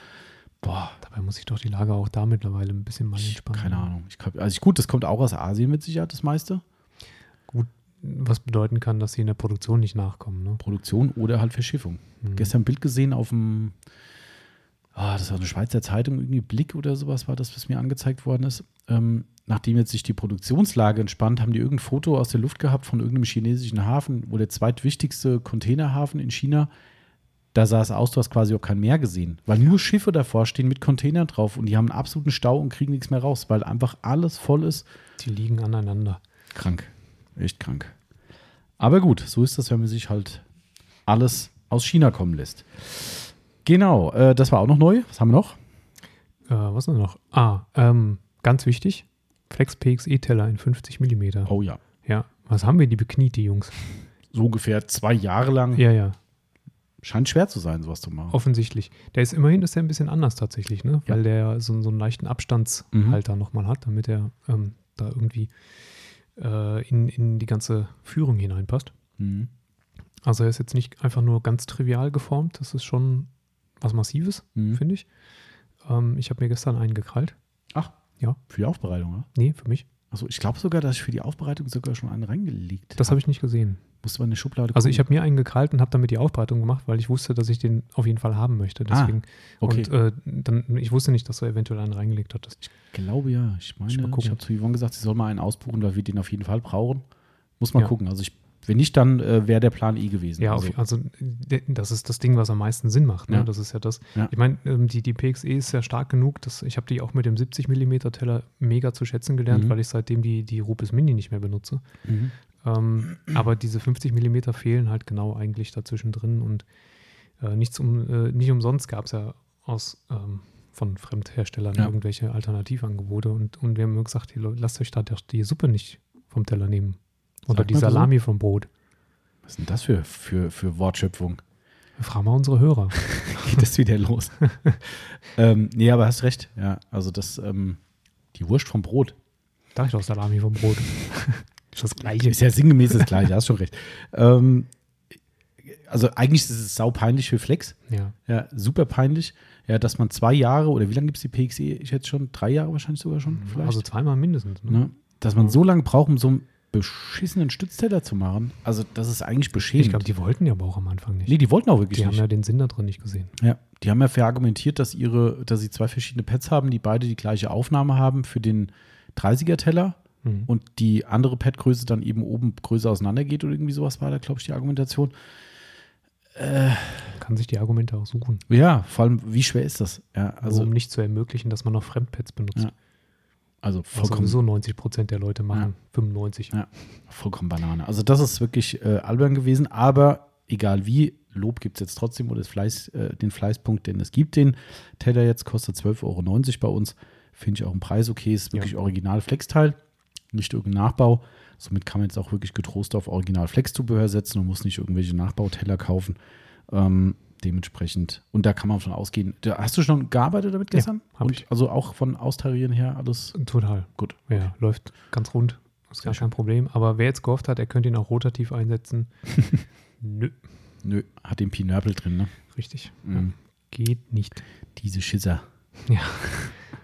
Boah, Dabei muss ich doch die Lage auch da mittlerweile ein bisschen mal ich, entspannen. keine Ahnung. Ich, also ich, gut, das kommt auch aus Asien mit Sicherheit, das meiste. Was bedeuten kann, dass sie in der Produktion nicht nachkommen. Ne? Produktion oder halt Verschiffung. Mhm. Gestern ein Bild gesehen auf dem, ah, das war eine Schweizer Zeitung, irgendwie Blick oder sowas war das, was mir angezeigt worden ist. Ähm, nachdem jetzt sich die Produktionslage entspannt, haben die irgendein Foto aus der Luft gehabt von irgendeinem chinesischen Hafen, wo der zweitwichtigste Containerhafen in China, da sah es aus, du hast quasi auch kein Meer gesehen, weil nur Schiffe davor stehen mit Containern drauf und die haben einen absoluten Stau und kriegen nichts mehr raus, weil einfach alles voll ist. Die liegen aneinander. Krank. Echt krank. Aber gut, so ist das, wenn man sich halt alles aus China kommen lässt. Genau, äh, das war auch noch neu. Was haben wir noch? Äh, was ist noch? Ah, ähm, ganz wichtig. Flex PXE-Teller in 50 mm. Oh ja. Ja, was haben wir die bekniet, die Jungs? So ungefähr zwei Jahre lang. Ja, ja, Scheint schwer zu sein, sowas zu machen. offensichtlich. Der ist immerhin ist der ein bisschen anders tatsächlich, ne? Ja. Weil der so, so einen leichten Abstandshalter nochmal hat, damit er ähm, da irgendwie äh, in, in die ganze Führung hineinpasst. Mhm. Also er ist jetzt nicht einfach nur ganz trivial geformt, das ist schon was Massives, Mhm. finde ich. Ähm, ich habe mir gestern einen gekrallt. Ach, Ja. Für die Aufbereitung, ja? Nee, für mich. Achso, ich glaube sogar, dass ich für die Aufbereitung sogar schon einen reingelegt Das habe ich nicht gesehen. Musste man in die Schublade Also ich gucken. habe mir einen gekrallt und habe damit die Aufbereitung gemacht, weil ich wusste, dass ich den auf jeden Fall haben möchte. Ah, Deswegen. okay. Und äh, dann, ich wusste nicht, dass du eventuell einen reingelegt hattest. glaube ja. Ich meine, ich mal ich, gucken. habe zu Yvonne gesagt, sie soll mal einen ausbuchen, weil wir den auf jeden Fall brauchen. Muss man Ja. gucken. Also ich, wenn nicht, dann äh, wäre der Plan eh gewesen. Ja, also, also das ist das Ding, was am meisten Sinn macht. Ne? Ja. Das ist ja das. Ja. Ich meine, ähm, die, die PXE ist ja stark genug, dass ich habe die auch mit dem 70 mm Teller mega zu schätzen gelernt, Mhm. weil ich seitdem die, die Rupes Mini nicht mehr benutze. mhm. Ähm, aber diese 50 mm fehlen halt genau eigentlich dazwischen drin und äh, nichts um, äh, nicht umsonst gab es ja aus ähm, von Fremdherstellern Ja. irgendwelche Alternativangebote und, und wir haben gesagt, hey, lasst euch da doch die Suppe nicht vom Teller nehmen. Oder die das so? Salami vom Brot. Was ist denn das für, für, für Wortschöpfung? Frag mal unsere Hörer. *laughs* Geht das wieder los? *laughs* ähm, nee, aber hast recht. Ja, also das, ähm, die Wurst vom Brot. Sag ich doch Salami vom Brot. *laughs* ist das gleiche. Ist ja sinngemäß das Gleiche, hast schon recht. Ähm, also eigentlich ist es sau peinlich für Flex. Ja. Ja, super peinlich. Ja, dass man zwei Jahre oder wie lange gibt es die PXE? Ich hätte schon drei Jahre wahrscheinlich sogar schon. Vielleicht. Also zweimal mindestens. Ne? ne? Dass man so lange braucht, um so einen beschissenen Stützteller zu machen. Also, das ist eigentlich beschämend. Ich glaube, die wollten ja aber auch am Anfang nicht. nee, die wollten auch wirklich die haben nicht. ja den Sinn da drin nicht gesehen. Ja, die haben ja verargumentiert, dass ihre, dass sie zwei verschiedene Pads haben, die beide die gleiche Aufnahme haben für den 30er-Teller Mhm. und die andere Pad-Größe dann eben oben größer auseinandergeht oder irgendwie sowas war da, glaube ich, die Argumentation. Kann sich die Argumente auch suchen. Ja, vor allem, wie schwer ist das? Ja, Also, also, um nicht zu ermöglichen, dass man noch Fremdpads benutzt. Ja, also vollkommen, sowieso 90 Prozent der Leute machen. 95. Ja. vollkommen Banane. Also das ist wirklich äh, albern gewesen, aber egal wie, Lob gibt es jetzt trotzdem oder das Fleiß, äh, den Fleißpunkt, denn es gibt den. Teller jetzt kostet 12,90 Euro bei uns. Finde ich auch ein Preis okay. Ist wirklich Ja. original Flexteil, nicht irgendein Nachbau. Somit kann man jetzt auch wirklich getrost auf Original Flex-Zubehör setzen und muss nicht irgendwelche Nachbauteller kaufen. Ähm, dementsprechend, und da kann man von ausgehen. Da, hast du schon gearbeitet damit gestern? hab und ich. Also auch von Austarieren her alles Total. gut. Ja, läuft ganz rund. Ist gar kein Problem. Aber wer jetzt gehofft hat, er könnte ihn auch rotativ einsetzen. *laughs* Nö, Nö, hat den Pinörpel drin, ne? richtig. Mhm. Geht nicht. Diese Schisser. Ja. *laughs*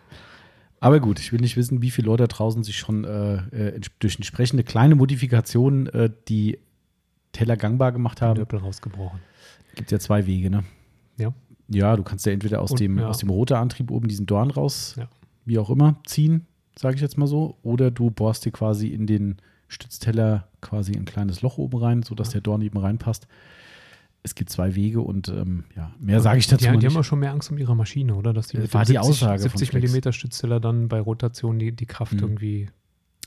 Aber gut, ich will nicht wissen, wie viele Leute da draußen sich schon äh, äh, durch entsprechende kleine Modifikationen äh, die Teller gangbar gemacht haben. Nöppel rausgebrochen. Gibt ja zwei Wege, ne? Ja. Ja, du kannst ja entweder aus Und, dem, ja. aus dem Rotorantrieb oben diesen Dorn raus, Ja. wie auch immer, ziehen, sage ich jetzt mal so. Oder du bohrst dir quasi in den Stützteller quasi ein kleines Loch oben rein, sodass Ja. der Dorn eben reinpasst. Es gibt zwei Wege und ähm, ja, mehr sage ich dazu Die, mal die haben nicht. auch schon mehr Angst um ihre Maschine, oder? Dass die Das mit war die Aussage von 70 Flex. mm Stützteller dann bei Rotation die, die Kraft Mhm. irgendwie.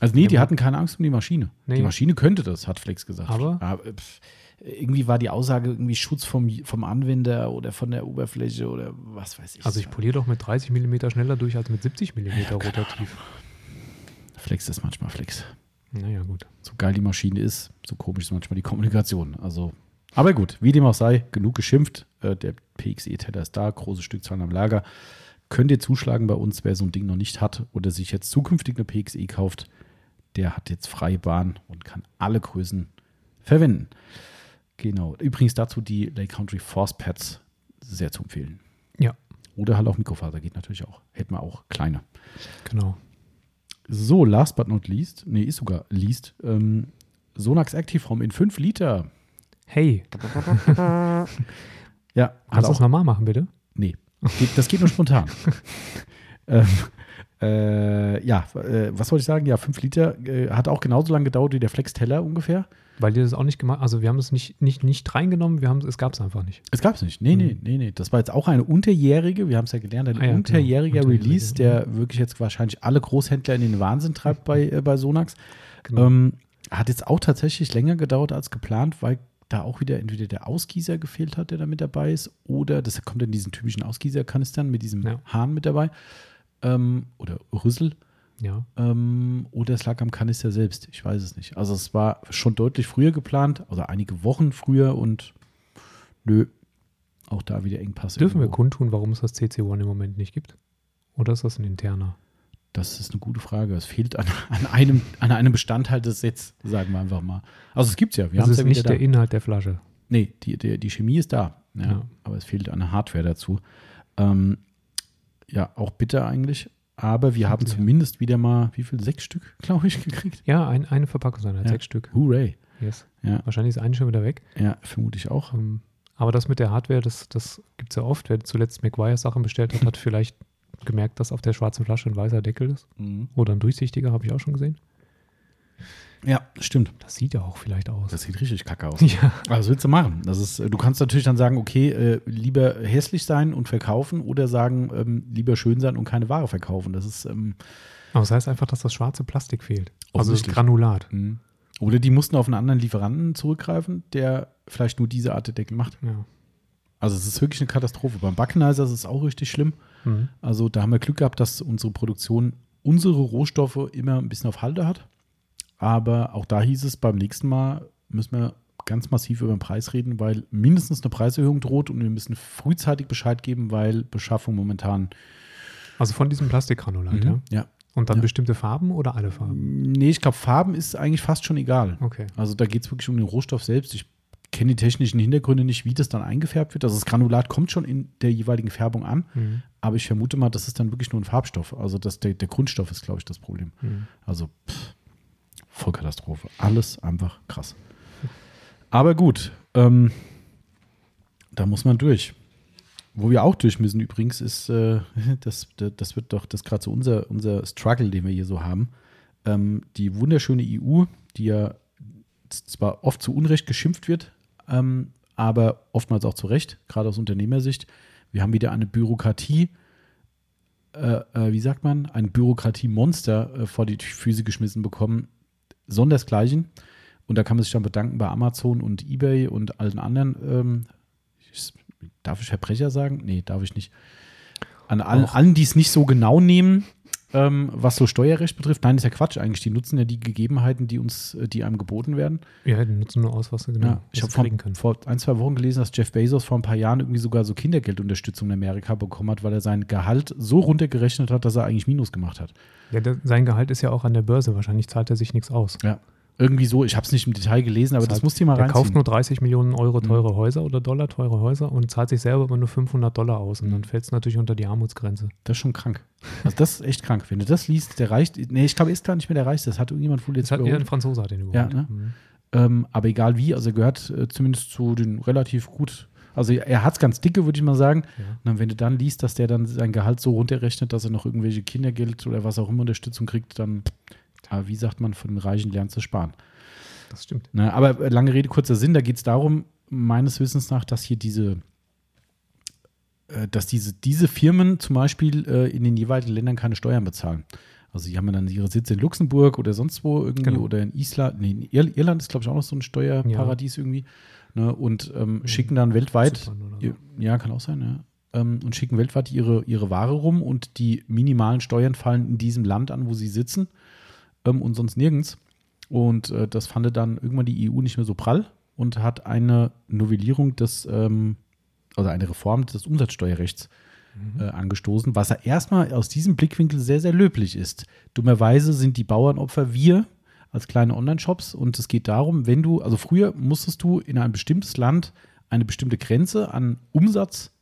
Also nee, die Ja. hatten keine Angst um die Maschine. Die Nee. Maschine könnte das, hat Flex gesagt. Aber? pff, irgendwie war die Aussage irgendwie Schutz vom, vom Anwender oder von der Oberfläche oder was weiß ich. Also ich poliere doch mit 30 mm schneller durch als mit 70 mm rotativ. Flex ist manchmal Flex. Naja, gut. So geil die Maschine ist, so komisch ist manchmal die Kommunikation. Also, aber gut, wie dem auch sei, genug geschimpft. Äh, der PXE-Teller ist da, große Stückzahlen am Lager. Könnt ihr zuschlagen bei uns, wer so ein Ding noch nicht hat oder sich jetzt zukünftig eine PXE kauft, der hat jetzt freie Bahn und kann alle Größen verwenden. Genau. Übrigens dazu die Lake Country Force Pads sehr zu empfehlen. Ja. Oder halt auch Mikrofaser geht natürlich auch. Hätten wir auch kleine. Genau. So, last but not least, nee, ist sogar least, ähm, Sonax Active Home in 5 Liter. Hey, *laughs* Ja, kannst du das auch, normal machen, bitte? nee, das geht nur spontan. *laughs* ähm, äh, ja, äh, was wollte ich sagen? Ja, 5 Liter äh, hat auch genauso lange gedauert wie der Flex Teller ungefähr. Weil die das auch nicht gemacht Also wir haben es nicht, nicht, nicht reingenommen, wir haben es gab es einfach nicht. Es gab es nicht. Nee, nee, Mhm. nee, nee. Das war jetzt auch eine unterjährige, wir haben es ja gelernt, ein Ah ja, genau. unterjähriger Unterjährige, Release, der wirklich jetzt wahrscheinlich alle Großhändler in den Wahnsinn treibt bei, *laughs* äh, bei Sonax. Genau. Ähm, hat jetzt auch tatsächlich länger gedauert als geplant, weil da auch wieder entweder der Ausgießer gefehlt hat, der da mit dabei ist, oder das kommt in diesen typischen Ausgießerkanistern mit diesem Ja. Hahn mit dabei. Ähm, oder Rüssel. ja. Ähm, oder es lag am Kanister selbst. Ich weiß es nicht. Also es war schon deutlich früher geplant, also einige Wochen früher und nö, auch da wieder Engpass. Dürfen wir irgendwo. kundtun, warum es das CC1 im Moment nicht gibt? Oder ist das ein interner? Das ist eine gute Frage. Es fehlt an, *laughs* an, einem, an einem Bestandteil des Sets, sagen wir einfach mal. Also es gibt es ja. Wir das ist ja nicht der da. Inhalt der Flasche. Nee, die, die, die Chemie ist da. Ja, Ja. Aber es fehlt eine Hardware dazu. Ähm, ja, auch bitter eigentlich. Aber wir haben Ja. zumindest wieder mal, wie viel? Sechs Stück, *laughs* glaube ich, gekriegt. Ja, ein, eine Verpackungseinheit, sechs Stück. Hooray. Yes. Ja, Wahrscheinlich ist eine schon wieder weg. ja vermute ich auch. Ähm, aber das mit der Hardware, das, das gibt es ja oft. Wer zuletzt McGuire Sachen bestellt hat, hat *laughs* vielleicht gemerkt, dass auf der schwarzen Flasche ein weißer Deckel ist. Oder ein durchsichtiger, habe ich auch schon gesehen. Ja, stimmt. Das sieht ja auch vielleicht aus. Das sieht richtig kacke aus. *laughs* ja. Aber Was willst du machen? Das ist, du kannst natürlich dann sagen, okay, äh, lieber hässlich sein und verkaufen oder sagen, ähm, lieber schön sein und keine Ware verkaufen. Das ist, ähm, Aber das heißt einfach, dass das schwarze Plastik fehlt. Also das. Granulat. mh. oder die mussten auf einen anderen Lieferanten zurückgreifen, der vielleicht nur diese Art der Deckel macht. Ja. Also es ist wirklich eine Katastrophe. Beim Backenizer ist es auch richtig schlimm. Mhm. Also da haben wir Glück gehabt, dass unsere Produktion unsere Rohstoffe immer ein bisschen auf Halde hat. Aber auch da hieß es, beim nächsten Mal müssen wir ganz massiv über den Preis reden, weil mindestens eine Preiserhöhung droht und wir müssen frühzeitig Bescheid geben, weil Beschaffung momentan. Also von diesem Plastikgranulat, ja. ja. Und dann Ja. bestimmte Farben oder alle Farben? Nee, ich glaube, Farben ist eigentlich fast schon egal. Okay. Also da geht es wirklich um den Rohstoff selbst. Ich kenne die technischen Hintergründe nicht, wie das dann eingefärbt wird. Also das Granulat kommt schon in der jeweiligen Färbung an, Mhm. aber ich vermute mal, das ist dann wirklich nur ein Farbstoff. Also das, der, der Grundstoff ist, glaube ich, das Problem. Mhm. Also pff, Vollkatastrophe. Alles einfach krass. Aber gut, ähm, da muss man durch. Wo wir auch durch müssen übrigens, ist, äh, *laughs* das, das wird doch, das ist gerade so unser, unser Struggle, den wir hier so haben. Ähm, die wunderschöne EU, die ja zwar oft zu Unrecht geschimpft wird, ähm, aber oftmals auch zu Recht, gerade aus Unternehmersicht. Wir haben wieder eine Bürokratie, äh, äh, wie sagt man, ein Bürokratiemonster äh, vor die Füße geschmissen bekommen, sondersgleichen. Und da kann man sich dann bedanken bei Amazon und eBay und allen anderen. Ähm, ich, darf ich Verbrecher sagen? Nee, darf ich nicht. An Auch. allen die es nicht so genau nehmen, ähm, was so Steuerrecht betrifft. Nein, ist ja Quatsch eigentlich. Die nutzen ja die Gegebenheiten, die uns, äh, die einem geboten werden. Ja, die nutzen nur aus, was sie genau Ja, ich habe vor, vor ein, zwei Wochen gelesen, dass Jeff Bezos vor ein paar Jahren irgendwie sogar so Kindergeldunterstützung in Amerika bekommen hat, weil er sein Gehalt so runtergerechnet hat, dass er eigentlich Minus gemacht hat. Ja, der, sein Gehalt ist ja auch an der Börse. Wahrscheinlich zahlt er sich nichts aus. Ja. Irgendwie so, ich habe es nicht im Detail gelesen, aber das, Zahlt- musst du dir mal reinziehen. Mhm. kauft nur 30 Millionen Euro teure Häuser oder Dollar teure Häuser und zahlt sich selber aber nur 500 Dollar aus. Mhm. Und dann fällt es natürlich unter die Armutsgrenze. Das ist schon krank. Also das ist echt krank. Wenn du das liest, der reicht, nee, ich glaube, ist gar nicht mehr der reichste. Das hat irgendjemand wohl jetzt Das hat, ja, ein Franzose hat den Ja, überholt. ne? Mhm. Ähm, aber egal wie, also er gehört äh, zumindest zu den relativ gut. Also er hat es ganz dicke, würde ich mal sagen. Ja. Und wenn du dann liest, dass der dann sein Gehalt so runterrechnet, dass er noch irgendwelche Kindergeld oder was auch immer Unterstützung kriegt, dann, aber wie sagt man, von den Reichen lernst du sparen. Das stimmt. Ne, aber lange Rede, kurzer Sinn, da geht es darum, meines Wissens nach, dass hier diese, äh, dass diese, diese Firmen zum Beispiel äh, in den jeweiligen Ländern keine Steuern bezahlen. Also die haben ja dann ihre Sitze in Luxemburg oder sonst wo irgendwie Genau. oder in Island, nee, in Ir Irland ist, glaube ich, auch noch so ein Steuerparadies irgendwie. Ne, und ähm, schicken dann weltweit, so. ja, kann auch sein, ja. Ähm, und schicken weltweit ihre, ihre Ware rum und die minimalen Steuern fallen in diesem Land an, wo sie sitzen ähm, und sonst nirgends. Und äh, das fand dann irgendwann die EU nicht mehr so prall und hat eine Novellierung des, ähm, also eine Reform des Umsatzsteuerrechts äh, angestoßen, was ja erstmal aus diesem Blickwinkel sehr, sehr löblich ist. Dummerweise sind die Bauernopfer wir als kleine Online-Shops und es geht darum, wenn du, also früher musstest du in ein bestimmtes Land eine bestimmte Grenze an Umsatz,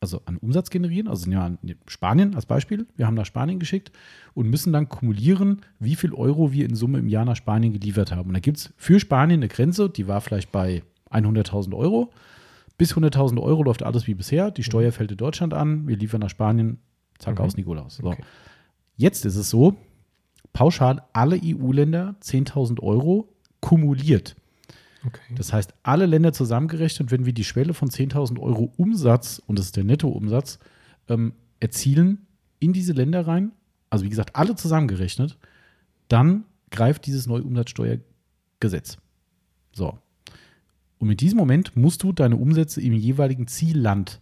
also an Umsatz generieren, also ja, an Spanien als Beispiel, wir haben nach Spanien geschickt und müssen dann kumulieren, wie viel Euro wir in Summe im Jahr nach Spanien geliefert haben. Und da gibt es für Spanien eine Grenze, die war vielleicht bei 100.000 Euro. Bis 100.000 Euro läuft alles wie bisher. Die Steuer fällt in Deutschland an. Wir liefern nach Spanien. Zack, Mhm. aus Nikolaus. So. Okay. Jetzt ist es so, pauschal alle EU-Länder 10.000 Euro kumuliert. Okay. Das heißt, alle Länder zusammengerechnet, wenn wir die Schwelle von 10.000 Euro Umsatz, und das ist der Nettoumsatz, ähm, erzielen in diese Länder rein, also wie gesagt, alle zusammengerechnet, dann greift dieses neue Umsatzsteuergesetz. So. Und mit diesem Moment musst du deine Umsätze im jeweiligen Zielland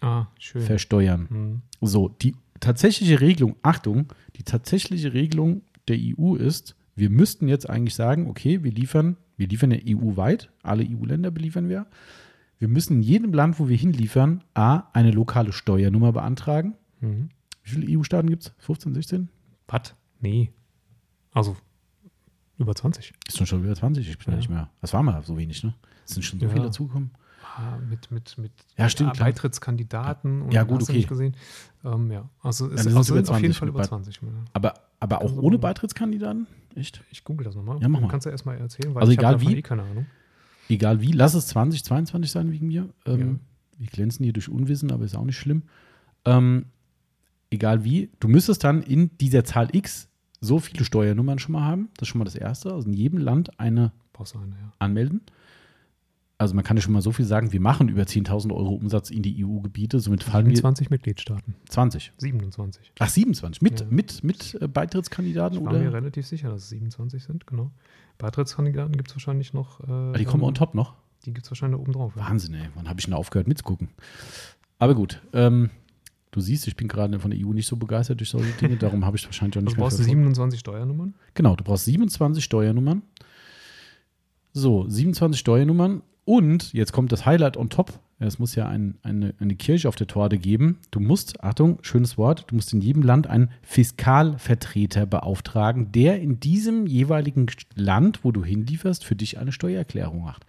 ah, versteuern. Mhm. So, die tatsächliche Regelung, Achtung, die tatsächliche Regelung der EU ist, wir müssten jetzt eigentlich sagen, okay, wir liefern, wir liefern ja EU-weit, alle EU-Länder beliefern wir. Wir müssen in jedem Land, wo wir hinliefern, A, eine lokale Steuernummer beantragen. Mhm. Wie viele EU-Staaten gibt es? 15, 16? Was? Nee. Also über 20. Ist schon schon über 20, ich bin ja Ja. nicht mehr. Das war mal so wenig, ne? Es sind schon so Ja. viele dazugekommen. Ah, mit, mit, mit Ja, stimmt. Beitrittskandidaten und Ja, gut, okay. gesehen. Ähm, ja, also es also es sind auf jeden 20 Fall über Beit- 20. Ja. Aber, aber auch ohne Beitrittskandidaten? Echt? Ich google das nochmal. Ja, mach mal. Kannst du erstmal erzählen, weil Also ich egal wie. eh keine Ahnung. egal wie, lass es 2022 sein wegen mir. Ähm, Ja. Wir glänzen hier durch Unwissen, aber ist auch nicht schlimm. Ähm, egal wie, du müsstest dann in dieser Zahl X so viele Steuernummern schon mal haben. Das ist schon mal das Erste. Also in jedem Land eine du eine, ja. anmelden. Also man kann ja schon mal so viel sagen, wir machen über 10.000 Euro Umsatz in die EU-Gebiete, somit fallen wir 27 Mitgliedstaaten. 20. 27. Ach, 27. Mit, Ja. mit, mit äh, Beitrittskandidaten Ich war mir relativ sicher, dass es 27 sind, genau. Beitrittskandidaten gibt es wahrscheinlich noch. Äh, Ah, die kommen ähm, on top noch. Die gibt es wahrscheinlich oben drauf. Ja. Wahnsinn, ey. Wann habe ich denn aufgehört mitzugucken? Aber gut, ähm, du siehst, ich bin gerade von der EU nicht so begeistert durch solche Dinge, *laughs* darum habe ich wahrscheinlich auch nicht Also mehr brauchst du verfolgt. 27 Steuernummern? Genau, du brauchst 27 Steuernummern. So, 27 Steuernummern. Und jetzt kommt das Highlight on top. Es muss ja ein, eine, eine Kirche auf der Torte geben. Du musst, Achtung, schönes Wort, du musst in jedem Land einen Fiskalvertreter beauftragen, der in diesem jeweiligen Land, wo du hinlieferst, für dich eine Steuererklärung macht.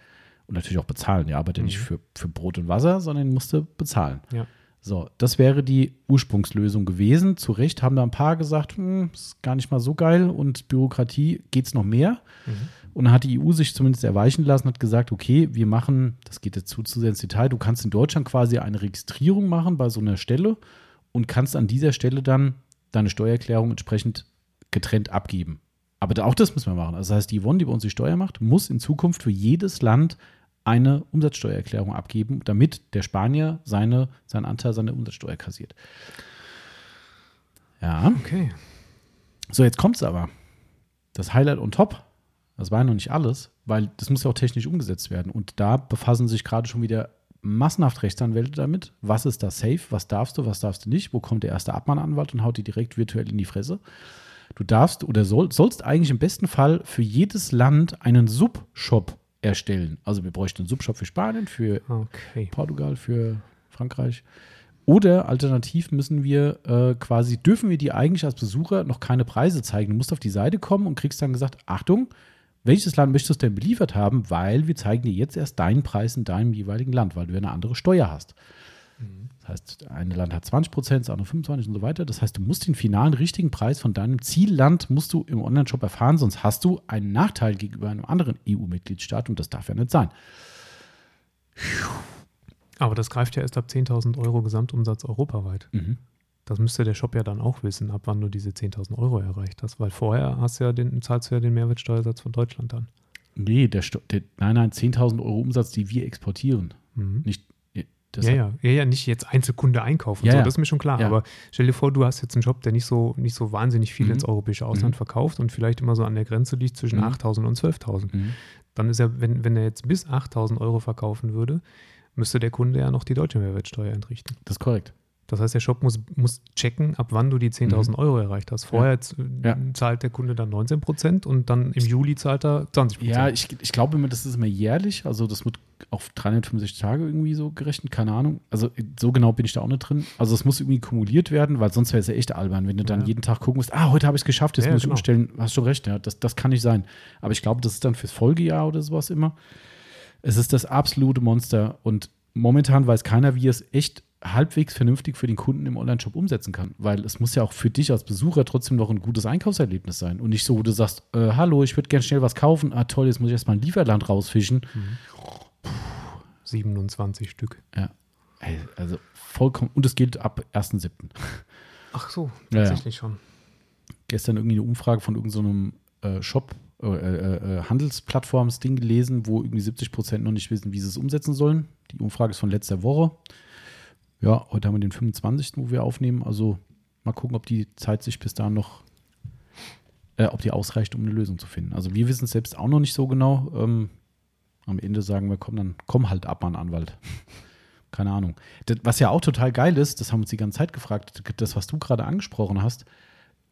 Und natürlich auch bezahlen. Der arbeitet ja nicht für, für Brot und Wasser, sondern musste bezahlen. Ja. So, das wäre die Ursprungslösung gewesen. Zu Recht haben da ein paar gesagt, hm, ist gar nicht mal so geil und Bürokratie geht es noch mehr. Und dann hat die EU sich zumindest erweichen lassen, hat gesagt, okay, wir machen, das geht jetzt zu, zu sehr ins Detail, du kannst in Deutschland quasi eine Registrierung machen bei so einer Stelle und kannst an dieser Stelle dann deine Steuererklärung entsprechend getrennt abgeben. Aber auch das müssen wir machen. Also das heißt, die Yvonne, die bei uns die Steuer macht, muss in Zukunft für jedes Land eine Umsatzsteuererklärung abgeben, damit der Spanier seine, seinen Anteil seiner Umsatzsteuer kassiert. Ja, Okay. so jetzt kommt es aber. Das Highlight on top, das war ja noch nicht alles, weil das muss ja auch technisch umgesetzt werden. Und da befassen sich gerade schon wieder massenhaft Rechtsanwälte damit. Was ist da safe? Was darfst du? Was darfst du nicht? Wo kommt der erste Abmahnanwalt und haut die direkt virtuell in die Fresse? Du darfst oder soll, sollst eigentlich im besten Fall für jedes Land einen Subshop erstellen. Also wir bräuchten einen Subshop für Spanien, für Okay. Portugal, für Frankreich. Oder alternativ müssen wir äh, quasi, dürfen wir dir eigentlich als Besucher noch keine Preise zeigen. Du musst auf die Seite kommen und kriegst dann gesagt, Achtung, welches Land möchtest du denn beliefert haben? Weil wir zeigen dir jetzt erst deinen Preis in deinem jeweiligen Land, weil du ja eine andere Steuer hast. Das heißt, ein Land hat 20 Prozent, das andere 25 und so weiter. Das heißt, du musst den finalen richtigen Preis von deinem Zielland musst du im Onlineshop erfahren, sonst hast du einen Nachteil gegenüber einem anderen EU-Mitgliedstaat und das darf ja nicht sein. Aber das greift ja erst ab 10.000 Euro Gesamtumsatz europaweit. Mhm. Das müsste der Shop ja dann auch wissen, ab wann du diese 10.000 Euro erreicht hast, weil vorher hast du ja den, zahlst du ja den Mehrwertsteuersatz von Deutschland dann. Nee, der, der, nein, nein, 10.000 Euro Umsatz, die wir exportieren. Mhm. Nicht, ja, ja, ja, ja, nicht jetzt Einzelkunde einkaufen, Ja, so, ja. das ist mir schon klar. Ja. Aber stell dir vor, du hast jetzt einen Job, der nicht so, nicht so wahnsinnig viel Mhm. ins europäische Ausland Mhm. verkauft und vielleicht immer so an der Grenze liegt zwischen Mhm. 8.000 und 12.000. Mhm. Dann ist er, wenn, wenn er jetzt bis 8.000 Euro verkaufen würde, müsste der Kunde ja noch die deutsche Mehrwertsteuer entrichten. Das ist korrekt. Das heißt, der Shop muss, muss checken, ab wann du die 10.000 Euro erreicht hast. Vorher Mhm. Ja. zahlt der Kunde dann 19 Prozent und dann im Juli zahlt er 20 Prozent. Ja, ich, ich glaube immer, das ist immer jährlich. Also das wird auf 365 Tage irgendwie so gerechnet, keine Ahnung. Also so genau bin ich da auch nicht drin. Also es muss irgendwie kumuliert werden, weil sonst wäre es ja echt albern, wenn du dann Ja. jeden Tag gucken musst, ah, heute habe ich es geschafft, jetzt Ja, muss genau. ich umstellen. Hast schon recht, ja, das, das kann nicht sein. Aber ich glaube, das ist dann fürs Folgejahr oder sowas immer. Es ist das absolute Monster und momentan weiß keiner, wie es echt halbwegs vernünftig für den Kunden im Onlineshop umsetzen kann, weil es muss ja auch für dich als Besucher trotzdem noch ein gutes Einkaufserlebnis sein und nicht so, wo du sagst, äh, hallo, ich würde gerne schnell was kaufen, ah toll, jetzt muss ich erstmal ein Lieferland rausfischen. 27 Stück. Ja, Ey, also vollkommen, und es gilt ab 1.7. Ach so, Ja, ja. tatsächlich schon. Gestern irgendwie eine Umfrage von irgendeinem äh, Shop, äh, äh, äh, Handelsplattforms-Ding gelesen, wo irgendwie 70 Prozent noch nicht wissen, wie sie es umsetzen sollen. Die Umfrage ist von letzter Woche. Ja, heute haben wir den 25., wo wir aufnehmen. Also mal gucken, ob die Zeit sich bis dahin noch, äh, ob die ausreicht, um eine Lösung zu finden. Also wir wissen es selbst auch noch nicht so genau. Ähm, am Ende sagen wir, komm, dann komm halt ab, Mann, Anwalt. *laughs* Keine Ahnung. Das, was ja auch total geil ist, das haben wir uns die ganze Zeit gefragt, das, was du gerade angesprochen hast,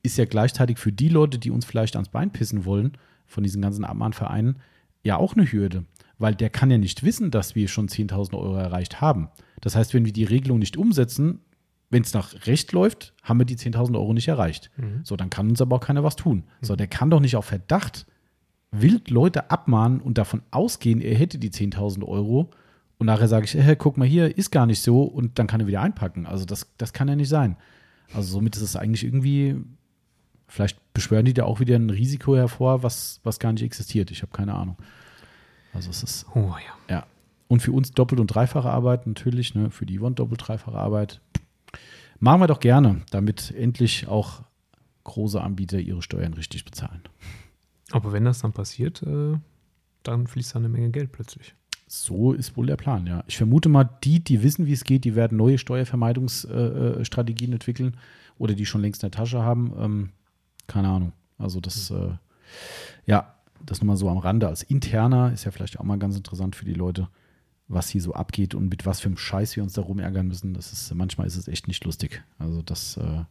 ist ja gleichzeitig für die Leute, die uns vielleicht ans Bein pissen wollen, von diesen ganzen Abmahnvereinen, ja auch eine Hürde. Weil der kann ja nicht wissen, dass wir schon 10.000 Euro erreicht haben. Das heißt, wenn wir die Regelung nicht umsetzen, wenn es nach Recht läuft, haben wir die 10.000 Euro nicht erreicht. Mhm. So, dann kann uns aber auch keiner was tun. So, der kann doch nicht auf Verdacht wild Leute abmahnen und davon ausgehen, er hätte die 10.000 Euro und nachher sage ich, hey, guck mal hier, ist gar nicht so und dann kann er wieder einpacken. Also das, das kann ja nicht sein. Also somit ist es eigentlich irgendwie, vielleicht beschwören die da auch wieder ein Risiko hervor, was, was gar nicht existiert. Ich habe keine Ahnung. Also es ist, Oh ja. ja. Und für uns doppelt und dreifache Arbeit natürlich, ne, für die Yvonne doppelt dreifache Arbeit. Machen wir doch gerne, damit endlich auch große Anbieter ihre Steuern richtig bezahlen. Aber wenn das dann passiert, äh, dann fließt da eine Menge Geld plötzlich. So ist wohl der Plan, ja. Ich vermute mal, die, die wissen, wie es geht, die werden neue Steuervermeidungsstrategien entwickeln oder die schon längst in der Tasche haben. Ähm, keine Ahnung. Also das, äh, ja, das nur mal so am Rande. Als interner ist ja vielleicht auch mal ganz interessant für die Leute, was hier so abgeht und mit was für einem Scheiß wir uns da rumärgern müssen. Das ist, manchmal ist es echt nicht lustig. Also das, äh,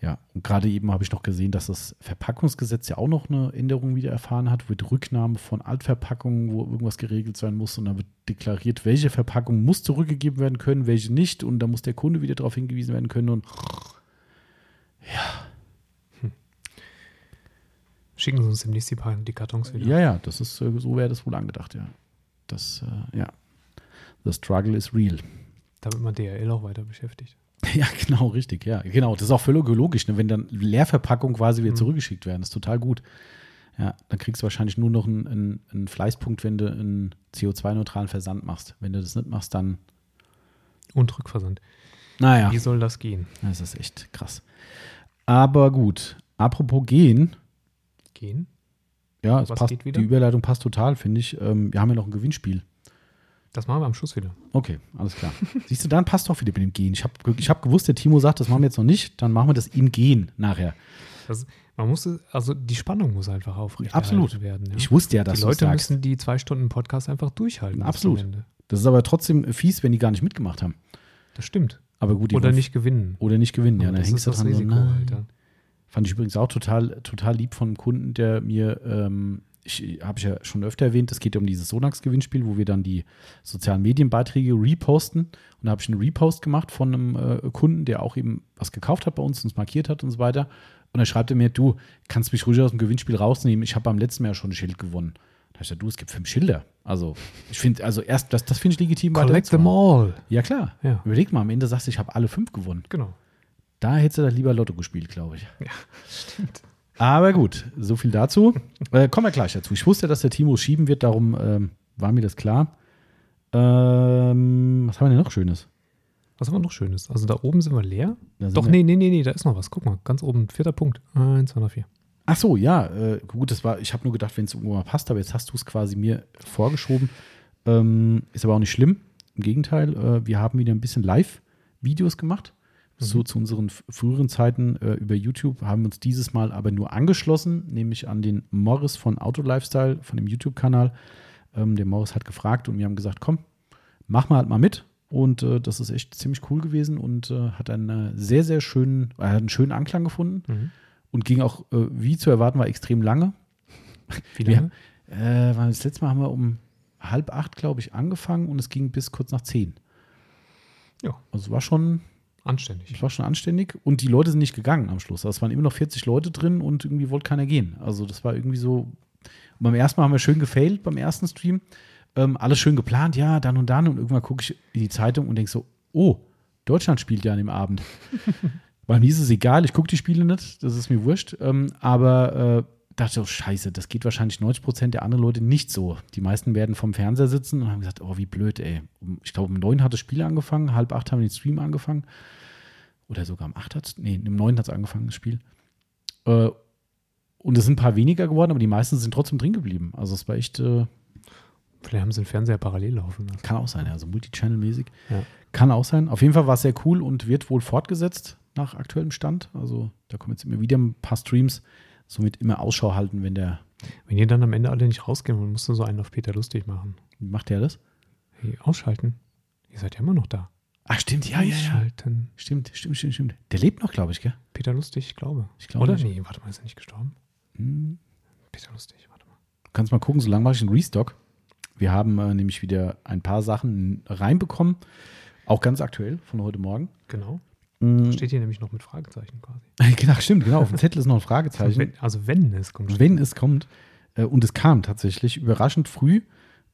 ja, und gerade eben habe ich noch gesehen, dass das Verpackungsgesetz ja auch noch eine Änderung wieder erfahren hat, mit Rücknahme von Altverpackungen, wo irgendwas geregelt sein muss. Und da wird deklariert, welche Verpackung muss zurückgegeben werden können, welche nicht. Und da muss der Kunde wieder darauf hingewiesen werden können. Und Schicken Sie uns demnächst die, die Kartons wieder. ja, ja, das ist, äh, so wäre das wohl angedacht, ja. Das, äh, ja. The struggle is real. Damit man DRL auch weiter beschäftigt. *laughs* Ja, genau, richtig, ja. Genau, das ist auch völlig logisch, ne? wenn dann Leerverpackungen quasi wieder Mhm. zurückgeschickt werden. Das ist total gut. Ja, dann kriegst du wahrscheinlich nur noch einen, einen, einen Fleißpunkt, wenn du einen CO2-neutralen Versand machst. Wenn du das nicht machst, dann, Und Rückversand. naja, Wie soll das gehen? das ist echt krass. Aber gut, apropos gehen, Gehen? Ja, es Was passt, die Überleitung passt total, finde ich. Ähm, wir haben ja noch ein Gewinnspiel. Das machen wir am Schluss wieder. Okay, alles klar. *laughs* Siehst du, dann passt doch wieder mit dem Gehen. Ich habe ich hab gewusst, der Timo sagt, das machen wir jetzt noch nicht, dann machen wir das im Gehen nachher. Das, man muss, also die Spannung muss einfach aufrechterhalten Absolut. werden. Ja? Ich wusste ja, dass die Leute sagst. müssen die zwei Stunden Podcast einfach durchhalten. Absolut. Das ist aber trotzdem fies, wenn die gar nicht mitgemacht haben. Das stimmt. Aber gut, Oder nicht gewinnen. Oder nicht gewinnen, ja. Und Dann hängst du dran so, Risiko nein. halt, ja. Fand ich übrigens auch total, total lieb von einem Kunden, der mir, ähm, ich habe ich ja schon öfter erwähnt, es geht um dieses Sonax-Gewinnspiel, wo wir dann die sozialen Medienbeiträge reposten. Und da habe ich einen Repost gemacht von einem äh, Kunden, der auch eben was gekauft hat bei uns, uns markiert hat und so weiter. Und dann schreibt er mir, du, kannst mich ruhig aus dem Gewinnspiel rausnehmen, ich habe beim letzten Jahr schon ein Schild gewonnen. Da habe ich gesagt, du, es gibt fünf Schilder. Also, ich finde, also erst, das, das finde ich legitim. Collect them all. Ja, klar. Ja. Überleg mal, am Ende sagst du, ich habe alle fünf gewonnen. Genau. Da hättest du da lieber Lotto gespielt, glaube ich. Ja, stimmt. Aber gut, so viel dazu. *laughs* Äh, kommen wir gleich dazu. Ich wusste, dass der Timo schieben wird, darum ähm, war mir das klar. Ähm, was haben wir denn noch Schönes? Was haben wir noch Schönes? Also da oben sind wir leer. Sind Doch, wir- nee, nee, nee, nee, da ist noch was. Guck mal, ganz oben, vierter Punkt. Eins, zwei, drei, vier. Ach so, ja, äh, gut, das war, ich habe nur gedacht, wenn es irgendwo mal passt, aber jetzt hast du es quasi mir vorgeschoben. Ähm, ist aber auch nicht schlimm. Im Gegenteil, äh, wir haben wieder ein bisschen Live-Videos gemacht. So zu unseren früheren Zeiten äh, über YouTube haben wir uns dieses Mal aber nur angeschlossen, nämlich an den Morris von Auto Lifestyle, von dem YouTube-Kanal. Ähm, der Morris hat gefragt und wir haben gesagt, komm, mach mal halt mal mit. Und äh, das ist echt ziemlich cool gewesen und äh, hat einen äh, sehr, sehr schönen, äh, hat einen schönen Anklang gefunden Mhm. und ging auch, äh, wie zu erwarten war, extrem lange. Wie Wir- lange? War das letzte Mal haben wir um halb acht, glaube ich, angefangen und es ging bis kurz nach zehn. Ja. Also es war schon, Anständig. es war schon anständig und die Leute sind nicht gegangen am Schluss. Also es waren immer noch 40 Leute drin und irgendwie wollte keiner gehen. Also das war irgendwie so. Und beim ersten Mal haben wir schön gefailt, beim ersten Stream. Ähm, alles schön geplant, ja, dann und dann. Und irgendwann gucke ich in die Zeitung und denke so, oh, Deutschland spielt ja an dem Abend. *laughs* Weil mir ist es egal, ich gucke die Spiele nicht, das ist mir wurscht. Ähm, aber äh, dachte ich, oh scheiße, das geht wahrscheinlich 90 Prozent der anderen Leute nicht so. Die meisten werden vom Fernseher sitzen und haben gesagt, oh, wie blöd, ey. Ich glaube, um neun hat das Spiel angefangen, halb acht haben wir den Stream angefangen. Oder sogar um acht hat es, nee, um neun hat es angefangen, das Spiel. Äh, und es sind ein paar weniger geworden, aber die meisten sind trotzdem drin geblieben. Also es war echt, äh, Vielleicht haben sie den Fernseher parallel laufen lassen. kann auch sein, ja, also Multichannel-mäßig. Ja. Kann auch sein. Auf jeden Fall war es sehr cool und wird wohl fortgesetzt nach aktuellem Stand. Also da kommen jetzt immer wieder ein paar Streams. Somit immer Ausschau halten, wenn der. Wenn ihr dann am Ende alle nicht rausgehen wollt, musst du so einen auf Peter lustig machen. Wie macht der das? Hey, ausschalten. Ihr seid ja immer noch da. Ach, stimmt, ja, ja, ja. Stimmt, stimmt, stimmt, stimmt. Der lebt noch, glaube ich, gell? Peter Lustig, ich glaube. Ich glaube Oder? nicht. Nee, warte mal, ist er nicht gestorben? Hm. Peter Lustig, warte mal. Du kannst mal gucken, solange mache ich einen Restock. Wir haben äh, nämlich wieder ein paar Sachen reinbekommen. Auch ganz aktuell von heute Morgen. Genau. Mm, Steht hier nämlich noch mit Fragezeichen quasi. *laughs* genau, stimmt, genau. Auf dem Zettel ist noch ein *laughs* Fragezeichen. Wenn, also wenn es kommt. wenn es kommt. Äh, und es kam tatsächlich überraschend früh.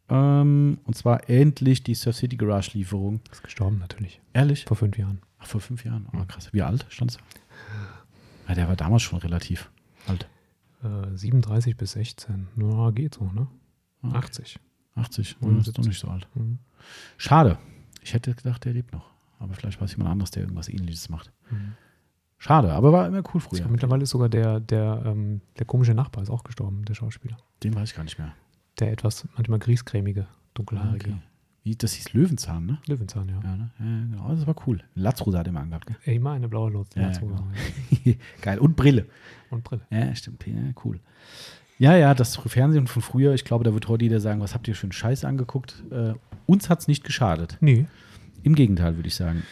Ähm, und zwar endlich die Surf City Garage Lieferung. Ist gestorben natürlich. Ehrlich? Vor fünf Jahren. Ach, vor fünf Jahren. Oh, krass. Wie alt stand es? Ja, der war damals schon relativ alt. Äh, 37 bis 16. Na, geht so, ne? Okay. 80. 80. Mhm. Das ist doch nicht so alt. Mhm. Schade. Ich hätte gedacht, der lebt noch. Aber vielleicht weiß jemand anderes, der irgendwas ähnliches macht. Mhm. Schade, aber war immer cool früher. glaub, mittlerweile ist sogar der, der, ähm, der komische Nachbar ist auch gestorben, der Schauspieler. Den weiß ich gar nicht mehr. Der etwas manchmal griescremige, dunkelhaarige. Okay. Wie, das hieß Löwenzahn, ne? Löwenzahn, ja. Ja, ne? ja genau. Das war cool. Latzrose hat er immer angehabt, gell? Immer eine blaue Lotz. Ja, genau. *laughs* Geil. Und Brille. Und Brille. Ja, stimmt. Ja, cool. Ja, ja, das Fernsehen von früher, ich glaube, da wird heute jeder sagen, was habt ihr für einen Scheiß angeguckt? Äh, uns hat es nicht geschadet. Nee. Im Gegenteil, würde ich sagen.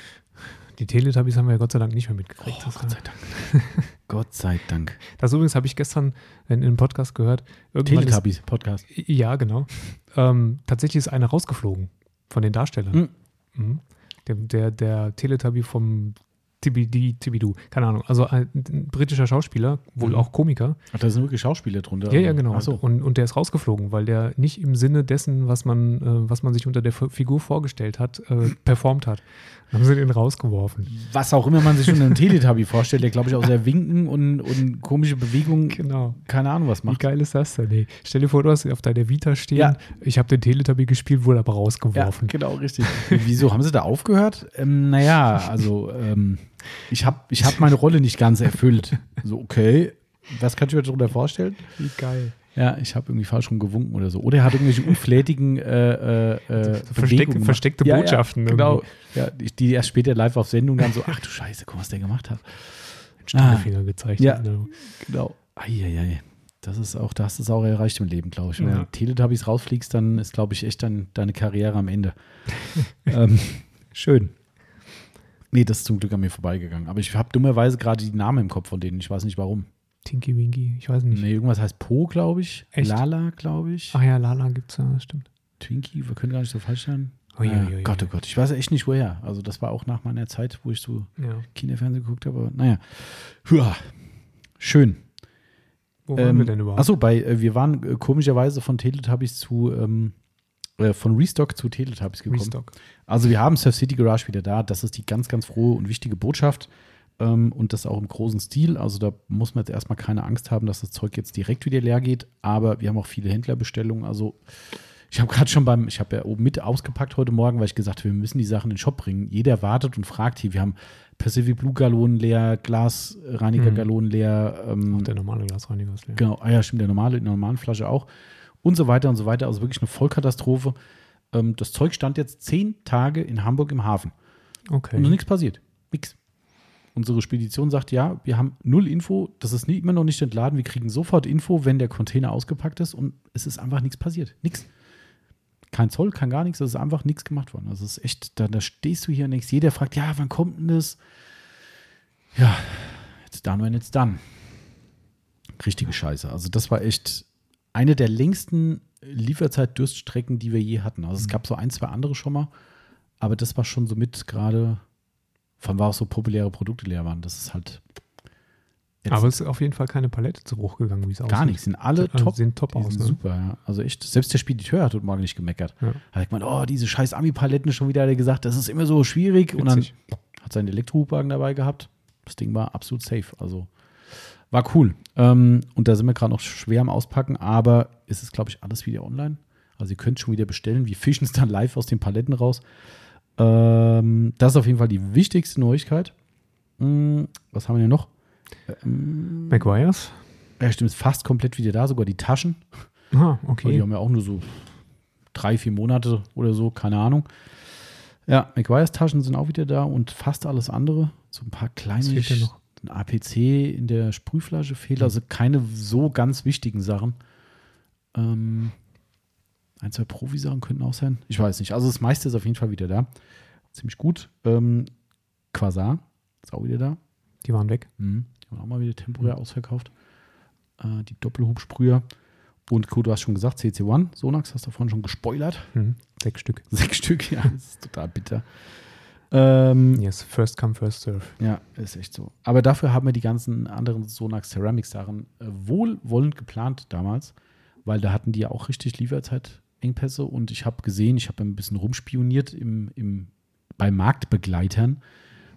Die Teletubbies haben wir ja Gott sei Dank nicht mehr mitgekriegt. Oh, Gott sei Dank. *laughs* Gott sei Dank. Das übrigens habe ich gestern in einem Podcast gehört. Irgendwann ist, Teletubbies Podcast. ja, genau. Ähm, tatsächlich ist einer rausgeflogen von den Darstellern. Mhm. Mhm. Der, der, der Teletubby vom TBD, TBDU, keine Ahnung. Also ein, britischer Schauspieler, wohl Mhm. auch Komiker. Ach, da sind wirklich Schauspieler drunter. Ja, ja, genau. So. Und, und der ist rausgeflogen, weil der nicht im Sinne dessen, was man, äh, was man sich unter der Figur vorgestellt hat, äh, *laughs* performt hat. Dann haben sie den rausgeworfen. Was auch immer man sich unter einem Teletubby vorstellt, der, glaube ich, auch sehr winken und, und komische Bewegungen, Genau. keine Ahnung, was Wie macht. geil ist das denn? Ey? Stell dir vor, du hast auf deiner Vita stehen, Ja. ich habe den Teletubby gespielt, wurde aber Ja, rausgeworfen. genau, richtig. Wieso haben sie da aufgehört? Ähm, naja, also ähm, ich habe ich hab meine Rolle nicht ganz erfüllt. So, okay, was kannst du dir darunter vorstellen? Wie geil. Ja, ich habe irgendwie falsch rum gewunken oder so. Oder er hat irgendwelche unflätigen äh, äh, äh, versteckte- Bewegungen gemacht. versteckte ja, Botschaften Ja, genau. Ja, die erst später live auf Sendung dann so, ach du Scheiße, guck, was der gemacht hat. Mit Stinkefinger gezeigt. Ja. Genau. Genau. Eieiei. Das ist auch, da hast du es auch erreicht im Leben, glaube ich. Wenn Ja. du Teletubbies rausfliegst, dann ist, glaube ich, echt dein, deine Karriere am Ende. *laughs* ähm, schön. Nee, das ist zum Glück an mir vorbeigegangen. Aber ich habe dummerweise gerade die Namen im Kopf von denen. Ich weiß nicht warum. Tinky Winky, ich weiß nicht. Nee, irgendwas heißt Po, glaube ich. Echt? Lala, glaube ich. Ach ja, Lala gibt's ja, stimmt. Twinkie, wir können gar nicht so falsch sein. Ui, Äh, ui, ui, Gott, oh. Gott. Ich weiß ja echt nicht, woher. Also, das war auch nach meiner Zeit, wo ich so Ja. Kinderfernsehen geguckt habe. Aber naja. Hua. Schön. Wo waren Ähm, wir denn überhaupt? Achso, bei, äh, wir waren äh, komischerweise von Teletubbies zu, ähm, äh, von Restock zu Teletubbies gekommen. Restock. Also wir haben Surf City Garage wieder da. Das ist die ganz, ganz frohe und wichtige Botschaft. Ähm, und das auch im großen Stil. Also da muss man jetzt erstmal keine Angst haben, dass das Zeug jetzt direkt wieder leer geht. Aber wir haben auch viele Händlerbestellungen. Also ich habe gerade schon beim, ich habe ja oben mit ausgepackt heute Morgen, weil ich gesagt habe, wir müssen die Sachen in den Shop bringen. Jeder wartet und fragt hier. Wir haben Pacific Blue Gallonen leer, Glasreiniger Gallonen leer. Ähm, Auch der normale Glasreiniger ist leer. Genau, ah ja, stimmt, der normale, in der normalen Flasche auch. Und so weiter und so weiter. Also wirklich eine Vollkatastrophe. Ähm, das Zeug stand jetzt zehn Tage in Hamburg im Hafen. Okay. Und nichts passiert. Nix. Unsere Spedition sagt, ja, wir haben null Info, das ist nie, immer noch nicht entladen. Wir kriegen sofort Info, wenn der Container ausgepackt ist und es ist einfach nichts passiert. Nix. Kein Zoll, kein gar nichts, es ist einfach nichts gemacht worden. Also es ist echt, da, da stehst du hier und denkst, jeder fragt, ja, wann kommt denn das? Ja, jetzt dann, wenn jetzt dann. Richtige Scheiße. Also das war echt eine der längsten Lieferzeit-Durststrecken, die wir je hatten. Also es gab so ein, zwei andere schon mal, aber das war schon so mit gerade, vor allem war auch so populäre Produkte leer waren. Das ist halt Aber es ist auf jeden Fall keine Palette zu Bruch gegangen, wie es aussieht. gar nichts. Sind alle Also top. sehen top die aus, ne? super, ja. Also echt, selbst der Spediteur hat heute Morgen nicht gemeckert. Ja. Hat gemeint, oh, diese scheiß Ami-Paletten schon wieder, hat er gesagt, das ist immer so schwierig. Und dann Witzig. hat seinen Elektrohubwagen dabei gehabt. Das Ding war absolut safe. Also war cool. Ähm, und da sind wir gerade noch schwer am Auspacken, aber es ist, glaube ich, alles wieder online. Also ihr könnt schon wieder bestellen. Wir fischen es dann live aus den Paletten raus. Ähm, das ist auf jeden Fall die wichtigste Neuigkeit. Hm, was haben wir denn noch? McGuire's? Ja, stimmt, ist fast komplett wieder da, sogar die Taschen. Ah, Weil okay. die haben ja auch nur so drei, vier Monate oder so, keine Ahnung. Ja, McGuire's Taschen sind auch wieder da und fast alles andere. So ein paar kleine, Ein APC in der Sprühflasche fehlt, also keine so ganz wichtigen Sachen. Ähm, ein, zwei Profisachen könnten auch sein. Ich weiß nicht. Also das meiste ist auf jeden Fall wieder da. Ziemlich gut. Ähm, Quasar ist auch wieder da. Die waren weg. Mhm. Die haben auch mal wieder temporär ausverkauft. Äh, die Doppelhubsprüher. Und gut, du hast schon gesagt, CC1, Sonax, hast du vorhin schon gespoilert. Hm. Sechs Stück. Sechs Stück, ja, das ist total bitter. Ähm, Yes, first come, first serve. ja, ist echt so. Aber dafür haben wir die ganzen anderen Sonax Ceramics Sachen äh, wohlwollend geplant damals, weil da hatten die ja auch richtig Lieferzeitengpässe und ich habe gesehen, ich habe ein bisschen rumspioniert im, im, bei Marktbegleitern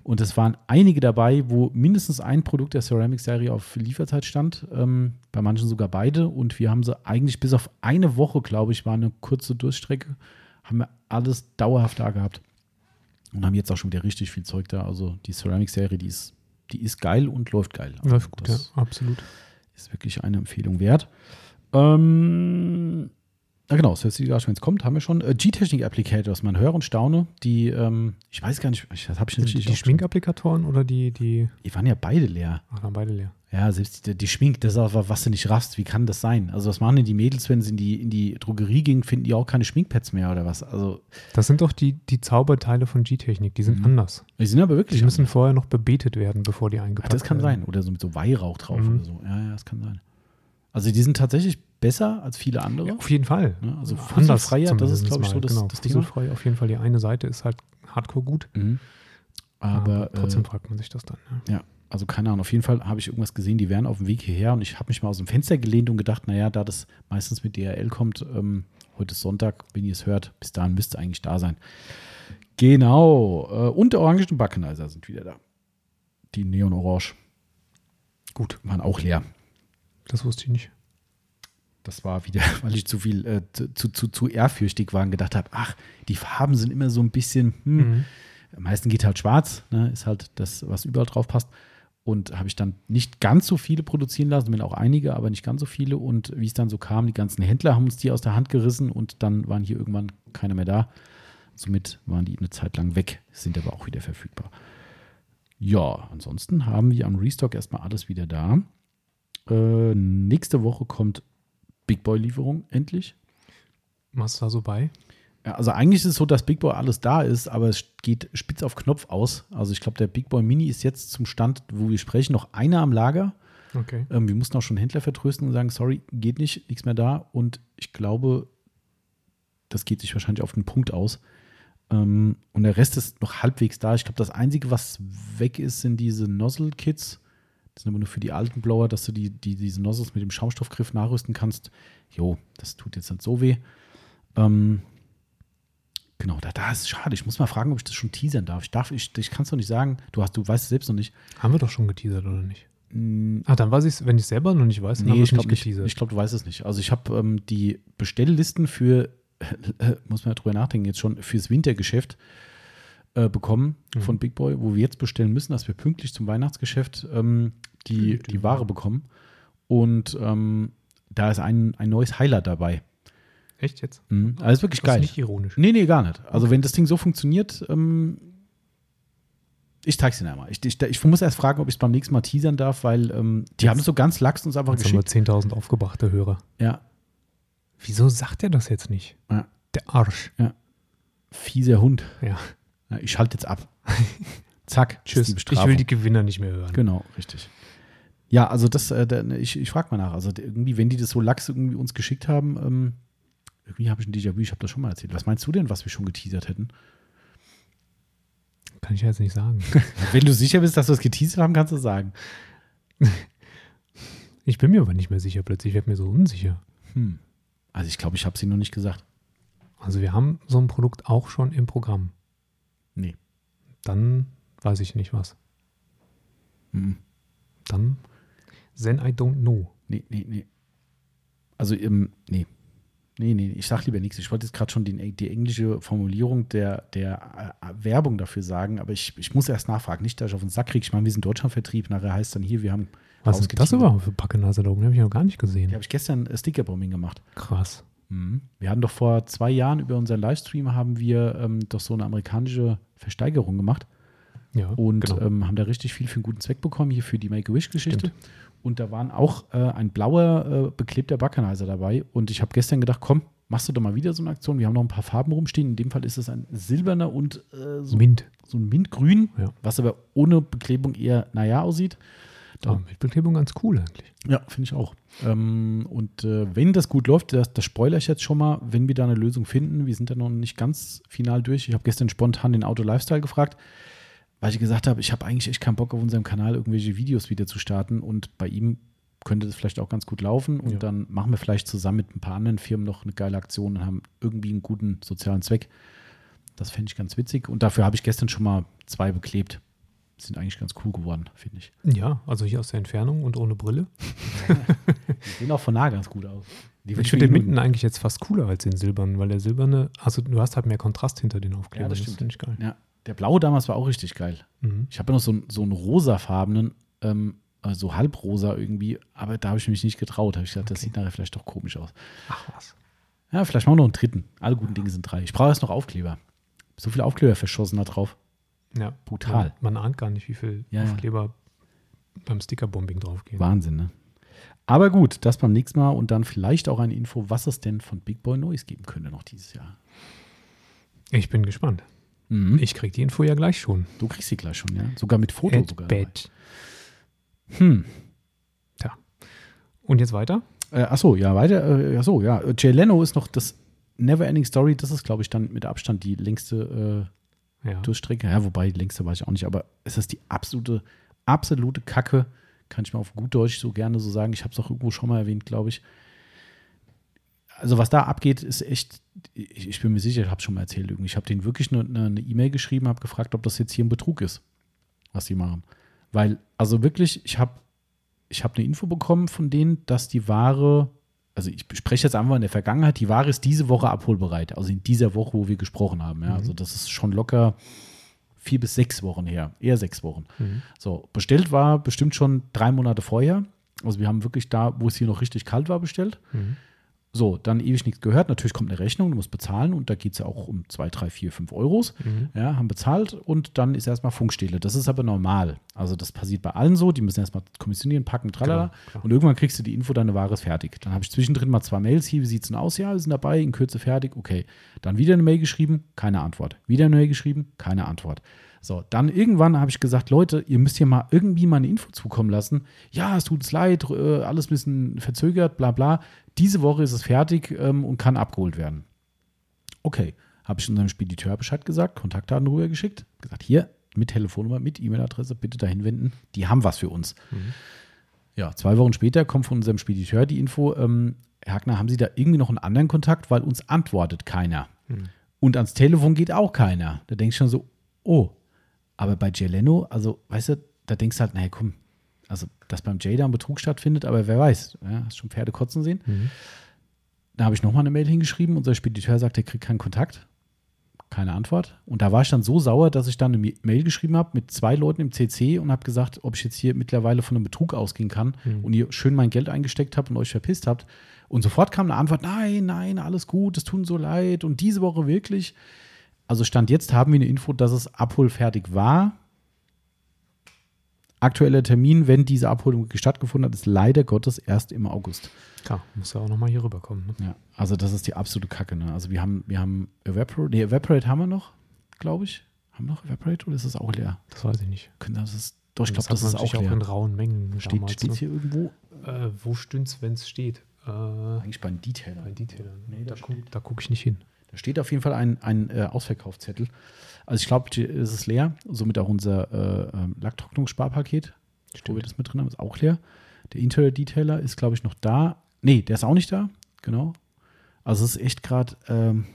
und es waren einige dabei, wo mindestens ein Produkt der Ceramics-Serie auf Lieferzeit stand, ähm, bei manchen sogar beide und wir haben sie eigentlich bis auf eine Woche, glaube ich, war eine kurze Durchstrecke, haben wir alles dauerhaft da gehabt. Und haben jetzt auch schon wieder richtig viel Zeug da. Also die Ceramic-Serie, die ist, die ist geil und läuft geil. Also Läuft gut, ja, absolut. ist wirklich eine Empfehlung wert. Ähm, na genau, Surf City Garage, wenn es kommt, haben wir schon. Äh, G-Technik Applicators, man höre und staune. Die, ähm, ich weiß gar nicht, ich- das habe ich Die, nicht die richtig Schminkapplikatoren oder die, die. Die waren ja beide leer. Ach, dann beide leer. Ja, selbst die, die Schmink, das ist auch was du nicht raffst. Wie kann das sein? Also, was machen denn die Mädels, wenn sie in die, in die Drogerie gingen, finden die auch keine Schminkpads mehr oder was? Also, Das sind doch die, die Zauberteile von G-Technik. Die sind Mhm. anders. die sind aber wirklich. Die müssen anders. vorher noch bebetet werden, bevor die eingepackt das kann werden. sein. Oder so mit so Weihrauch drauf Mhm. oder so. Ja, ja, das kann sein. Also, die sind tatsächlich besser als viele andere. Ja, auf jeden Fall. Ja, also fusselfreier, das ist, glaube ich, so das, genau, das Ding. Fusselfrei auf jeden Fall. Die eine Seite ist halt hardcore gut. Mhm. Aber, trotzdem äh, fragt man sich das dann. Ja. ja, also keine Ahnung. Auf jeden Fall habe ich irgendwas gesehen, die wären auf dem Weg hierher und ich habe mich mal aus dem Fenster gelehnt und gedacht, naja, da das meistens mit DRL kommt, ähm, heute ist Sonntag, wenn ihr es hört, bis dahin müsste eigentlich da sein. Genau. Äh, und der orangen Backenizer sind wieder da. Die Neon Orange. Gut, waren auch leer. Das wusste ich nicht. Das war wieder, *laughs* weil ich zu viel, äh, zu, zu, zu ehrfürchtig war und gedacht habe, ach, die Farben sind immer so ein bisschen, hm, Mhm. am meisten geht halt schwarz, ne, ist halt das, was überall drauf passt. Und habe ich dann nicht ganz so viele produzieren lassen, wenn auch einige, aber nicht ganz so viele. Und wie es dann so kam, die ganzen Händler haben uns die aus der Hand gerissen und dann waren hier irgendwann keiner mehr da. Somit waren die eine Zeit lang weg, sind aber auch wieder verfügbar. Ja, ansonsten haben wir am Restock erstmal alles wieder da. Äh, nächste Woche kommt Big Boy-Lieferung endlich. Was ist da so bei? Ja, also eigentlich ist es so, dass Big Boy alles da ist, aber es geht spitz auf Knopf aus. Also ich glaube, der Big Boy Mini ist jetzt zum Stand, wo wir sprechen, noch einer am Lager. Okay. Ähm, wir mussten auch schon Händler vertrösten und sagen, sorry, geht nicht, nichts mehr da. Und ich glaube, das geht sich wahrscheinlich auf den Punkt aus. Ähm, und der Rest ist noch halbwegs da. Ich glaube, das Einzige, was weg ist, sind diese Nozzle-Kits. Das sind aber nur für die alten Blower, dass du die, die, diese Nozzles mit dem Schaumstoffgriff nachrüsten kannst. Jo, das tut jetzt nicht so weh. Ähm, genau, da, da ist schade. Ich muss mal fragen, ob ich das schon teasern darf. Ich darf, ich, ich kann es doch nicht sagen. Du hast, du weißt es selbst noch nicht. Haben wir doch schon geteasert, oder nicht? Mm, Ah, dann weiß ich es, wenn ich es selber noch nicht weiß, dann haben Nee, wir ich es glaube nicht geteasert. Ich glaube, du weißt es nicht. Also ich habe ähm, die Bestelllisten für, *laughs* muss man ja drüber nachdenken, jetzt schon fürs Wintergeschäft äh, bekommen Mhm. von Big Boy, wo wir jetzt bestellen müssen, dass wir pünktlich zum Weihnachtsgeschäft ähm, die, die Ware bekommen. Und ähm, da ist ein, ein neues Highlight dabei. Echt jetzt? Mhm. Also ist wirklich Das ist geil. nicht ironisch. Nee, nee, gar nicht. Also wenn das Ding so funktioniert, ähm, ich zeig's dir einmal. Ich, ich, ich muss erst fragen, ob ich es beim nächsten Mal teasern darf, weil ähm, die haben es so ganz lax uns einfach Jetzt haben wir geschickt. 10.000 aufgebrachte Hörer. Ja, Wieso sagt er das jetzt nicht? Ja. Der Arsch. fieser Hund. Ja. Ja, ich schalte jetzt ab. *laughs* Zack, Tschüss. Ich will die Gewinner nicht mehr hören. Genau, richtig. Ja, also das, äh, da, ich, ich frage mal nach. Also irgendwie, wenn die das so lax irgendwie uns geschickt haben, ähm, irgendwie habe ich ein Déjà-vu, ich habe das schon mal erzählt. Was meinst du denn, was wir schon geteasert hätten? Kann ich ja jetzt nicht sagen. *laughs* wenn du sicher bist, dass wir es geteasert haben, kannst du sagen. *laughs* Ich bin mir aber nicht mehr sicher plötzlich. Ich werde mir so unsicher. Hm. Also ich glaube, ich habe sie noch nicht gesagt. Also wir haben so ein Produkt auch schon im Programm. Nee. Dann weiß ich nicht was. Hm. Dann then I don't know. Nee, nee, nee. Also, ähm, nee. Nee, nee, ich sag lieber nichts. Ich wollte jetzt gerade schon die, die englische Formulierung der, der äh, Werbung dafür sagen, aber ich, ich muss erst nachfragen. Nicht, dass ich auf den Sack kriege. Ich meine, wir sind Deutschlandvertrieb. Nachher heißt dann hier, wir haben. Was ist das überhaupt für Packenase da oben? Habe ich noch gar nicht gesehen. Die habe ich gestern äh, Stickerbombing gemacht. Krass. Mhm. Wir hatten doch vor zwei Jahren über unseren Livestream haben wir ähm, doch so eine amerikanische Versteigerung gemacht Ja, und genau. ähm, haben da richtig viel für einen guten Zweck bekommen, hier für die Make-A-Wish-Geschichte. Und da waren auch äh, ein blauer, äh, beklebter Backenizer dabei. Und ich habe gestern gedacht, komm, machst du doch mal wieder so eine Aktion. Wir haben noch ein paar Farben rumstehen. In dem Fall ist es ein silberner und äh, so, Mint. so ein Mintgrün, Ja. was aber ohne Beklebung eher naja aussieht. Da mit Beklebung ganz cool eigentlich. Ja, finde ich auch. Ähm, und äh, wenn das gut läuft, das, das spoilere ich jetzt schon mal, wenn wir da eine Lösung finden, wir sind da noch nicht ganz final durch. Ich habe gestern spontan den Auto Lifestyle gefragt, weil ich gesagt habe, ich habe eigentlich echt keinen Bock auf unserem Kanal irgendwelche Videos wieder zu starten und bei ihm könnte das vielleicht auch ganz gut laufen und Ja. dann machen wir vielleicht zusammen mit ein paar anderen Firmen noch eine geile Aktion und haben irgendwie einen guten sozialen Zweck. Das fände ich ganz witzig und dafür habe ich gestern schon mal zwei beklebt. Sind eigentlich ganz cool geworden, finde ich. Ja, also hier aus der Entfernung und ohne Brille. Die sehen auch von nah ganz gut aus. Die Ich finde den mir Minten eigentlich jetzt fast cooler als den silbernen, weil der silberne, also du hast halt mehr Kontrast hinter den Aufklebern. Ja, das das stimmt. finde ich geil. Ja, der blaue damals war auch richtig geil. Mhm. Ich habe ja noch so, einen- so einen rosafarbenen, ähm, äh, so halbrosa irgendwie, aber da habe ich mich nicht getraut. habe ich das Okay. sieht nachher vielleicht doch komisch aus. Ach was. Ja, vielleicht machen wir noch einen dritten. Alle guten Dinge sind drei. Ich brauche erst noch Aufkleber. So viele Aufkleber verschossen da drauf. Ja, Brutal. Man, man ahnt gar nicht, wie viel Ja, ja. Aufkleber beim Stickerbombing draufgehen. Wahnsinn, ne? Aber gut, das beim nächsten Mal und dann vielleicht auch eine Info, was es denn von Big Boy Noise geben könnte noch dieses Jahr. Ich bin gespannt. Mhm. Ich krieg die Info ja gleich schon. du kriegst sie gleich schon, ja? Sogar mit Foto At sogar. bed. Hm. Und jetzt weiter? Äh, achso, ja, weiter. Äh, achso, ja. Jay Leno ist noch das Neverending Story. Das ist, glaube ich, dann mit Abstand die längste äh, Ja. Durchstrecke. Ja, wobei, die längste weiß ich auch nicht. Aber es ist die absolute, absolute Kacke. Kann ich mal auf gut Deutsch so gerne so sagen. Ich habe es auch irgendwo schon mal erwähnt, glaube ich. Also, was da abgeht, ist echt, ich, ich bin mir sicher, ich habe es schon mal erzählt. Irgendwie. Ich habe denen wirklich eine E-Mail geschrieben, habe gefragt, ob das jetzt hier ein Betrug ist, was die machen. Weil, also wirklich, ich habe ich habe eine Info bekommen von denen, dass die Ware, also ich spreche jetzt einfach in der Vergangenheit, die Ware ist diese Woche abholbereit, also in dieser Woche, wo wir gesprochen haben. Ja. Mhm. Also das ist schon locker vier bis sechs Wochen her, eher sechs Wochen. Mhm. So, bestellt war bestimmt schon drei Monate vorher. Also wir haben wirklich da, wo es hier noch richtig kalt war, bestellt. Mhm. So, dann ewig nichts gehört. Natürlich kommt eine Rechnung, du musst bezahlen und da geht es ja auch um 2, 3, 4, 5 Euros. Mhm. Ja, haben bezahlt und dann ist erstmal Funkstille. Das ist aber normal. Also das passiert bei allen so. Die müssen erstmal kommissionieren, packen, tralala. Genau, und irgendwann kriegst du die Info, deine Ware ist fertig. Dann habe ich zwischendrin mal zwei Mails hier, wie sieht es denn aus? Ja, wir sind dabei, in Kürze fertig, okay. Dann wieder eine Mail geschrieben, keine Antwort. Wieder eine Mail geschrieben, keine Antwort. So, dann irgendwann habe ich gesagt, Leute, ihr müsst hier mal irgendwie mal eine Info zukommen lassen. Ja, es tut uns leid, äh, alles ein bisschen verzögert, bla bla. Diese Woche ist es fertig ähm, und kann abgeholt werden. Okay, habe ich unserem Spediteur Bescheid gesagt, Kontaktdaten rübergeschickt, gesagt, hier mit Telefonnummer, mit E-Mail-Adresse, bitte dahin wenden. Die haben was für uns. Ja, zwei Wochen später kommt von unserem Spediteur die Info, ähm, Herr Hackner, haben Sie da irgendwie noch einen anderen Kontakt, weil uns antwortet keiner. Und ans Telefon geht auch keiner. Da denkst du schon so, oh, aber bei Jay Leno, also, weißt du, da denkst du halt, naja, komm, also, dass beim Jay da ein Betrug stattfindet, aber wer weiß, ja, hast schon Pferde kotzen sehen. Da habe ich nochmal eine Mail hingeschrieben, unser Spediteur sagt, er kriegt keinen Kontakt. Keine Antwort. Und da war ich dann so sauer, dass ich dann eine Mail geschrieben habe mit zwei Leuten im CC und habe gesagt, ob ich jetzt hier mittlerweile von einem Betrug ausgehen kann und ihr schön mein Geld eingesteckt habt und euch verpisst habt. Und sofort kam eine Antwort, nein, nein, alles gut, es tut uns so leid. Und diese Woche wirklich. Also Stand jetzt haben wir eine Info, dass es abholfertig war. Aktueller Termin, wenn diese Abholung stattgefunden hat, ist leider Gottes erst im August. Klar, muss ja auch nochmal hier rüberkommen. Ne? Ja, also das ist die absolute Kacke. Ne? Also wir haben, wir haben Evaporate, nee, Evaporate haben wir noch, glaube ich. Haben wir noch Evaporate oder ist das auch leer? Das weiß ich nicht. Können Das ist, doch, ich glaube, hat das man ist auch leer. in rauen Mengen Steht damals. ne? hier irgendwo? Äh, wo stünd's, wenn es steht? Äh, Eigentlich bei den Detailern. bei Detailern. Nee, da da gucke guck ich nicht hin. Da steht auf jeden Fall ein, ein äh, Ausverkaufszettel. Also ich glaube, es ist leer. Somit auch unser äh, ähm, Lacktrocknungssparpaket, wo wir das mit drin haben, ist auch leer. Der Interior Detailer ist, glaube ich, noch da. Nee, der ist auch nicht da. Genau. Also es ist echt gerade. Ähm,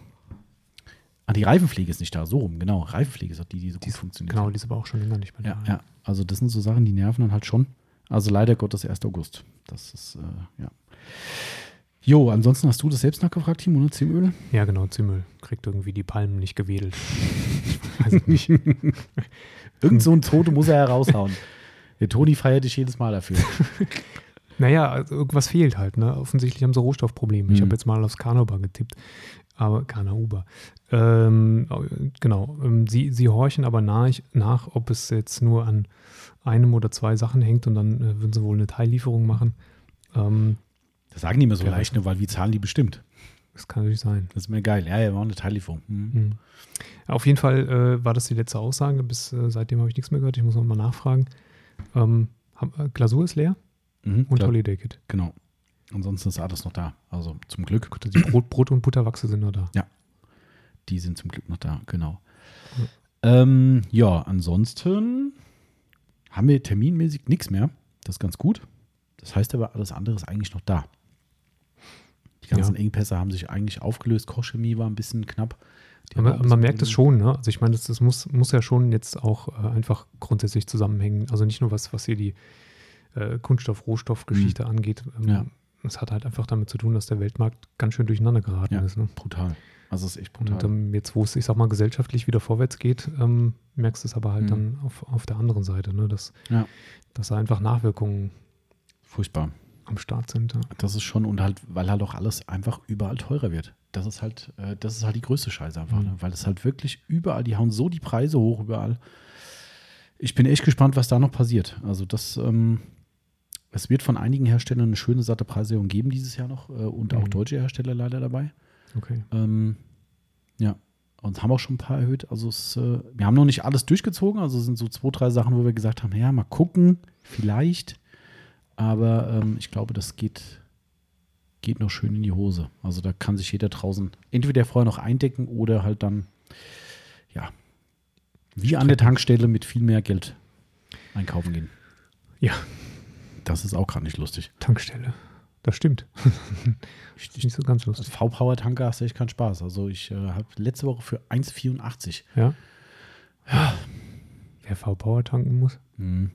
ah, die Reifenpflege ist nicht da. So rum, genau. Reifenpflege ist auch die, die so gut funktioniert. Genau, die ist aber auch schon länger nicht mehr Ja, da. ja. Also das sind so Sachen, die nerven dann halt schon. Also leider Gottes 1. August. Das ist, äh, ja. Jo, ansonsten hast du das selbst nachgefragt, Timo, ne? Zimöl? Ja, genau, Zimmel kriegt irgendwie die Palmen nicht gewedelt. *laughs* Ich weiß es nicht. *laughs* Irgend so ein Tote muss er heraushauen. Der Toni feiert dich jedes Mal dafür. *laughs* Naja, also irgendwas fehlt halt. Ne? Offensichtlich haben sie Rohstoffprobleme. Ich Mhm. habe jetzt mal aufs Canauber getippt. Aber Canauber. Ähm, genau. Ähm, sie, sie horchen aber nach, nach, ob es jetzt nur an einem oder zwei Sachen hängt und dann äh, würden sie wohl eine Teillieferung machen. Ähm, Das sagen die immer so Ja. leicht, ne, weil wir zahlen die bestimmt. das kann natürlich sein. Das ist mir geil. Ja, ja, war eine Teillieferung. Mhm. Mhm. Auf jeden Fall äh, war das die letzte Aussage. Bis äh, seitdem habe ich nichts mehr gehört. Ich muss noch mal nachfragen. Ähm, hab, äh, Glasur ist leer Mhm, und klar, Holiday Kit. Genau. Ansonsten ist alles noch da. Also zum Glück. Gut, die Brot, Brot und Butterwachse sind noch da. Die sind zum Glück noch da, genau. Ähm, ja, ansonsten haben wir terminmäßig nichts mehr. Das ist ganz gut. Das heißt aber, alles andere ist eigentlich noch da. Die ganzen Ja. Engpässe haben sich eigentlich aufgelöst. Kochchemie war ein bisschen knapp. Man, man merkt es schon, ne? Also ich meine, das, das muss, muss ja schon jetzt auch äh, einfach grundsätzlich zusammenhängen. Also nicht nur was, was hier die äh, Kunststoff-Rohstoff-Geschichte angeht. Ähm, Mhm. Ja. Es hat halt einfach damit zu tun, dass der Weltmarkt ganz schön durcheinander geraten Ja. ist. Ne? Brutal. Also es ist echt brutal. Und ähm, jetzt, wo es, ich sag mal, gesellschaftlich wieder vorwärts geht, ähm, merkst du es aber halt Mhm. dann auf, auf der anderen Seite, ne? dass, Ja. dass da einfach Nachwirkungen Furchtbar. Am Start sind. Ja. Das ist schon, und halt, weil halt auch alles einfach überall teurer wird. Das ist halt, äh, das ist halt die größte Scheiße einfach, Mhm. ne? weil es halt wirklich überall, die hauen so die Preise hoch überall. Ich bin echt gespannt, was da noch passiert. Also das, ähm, es wird von einigen Herstellern eine schöne satte Preiserhöhung geben dieses Jahr noch äh, und auch Mhm. deutsche Hersteller leider dabei. Okay. Ähm, ja, und haben auch schon ein paar erhöht. Also es, äh, wir haben noch nicht alles durchgezogen. Also es sind so zwei, drei Sachen, wo wir gesagt haben, ja, mal gucken, vielleicht. Aber ähm, ich glaube, das geht, geht noch schön in die Hose. Also da kann sich jeder draußen entweder vorher noch eindecken oder halt dann, ja, wie an der Tankstelle mit viel mehr Geld einkaufen gehen. Ja. Das ist auch gerade nicht lustig. Tankstelle. Das stimmt. *laughs* Ich, Nicht so ganz lustig. V-Power-Tanker hast du echt keinen Spaß. Also ich äh, habe letzte Woche für 1,84 Ja. Wer V-Power tanken muss, Hm.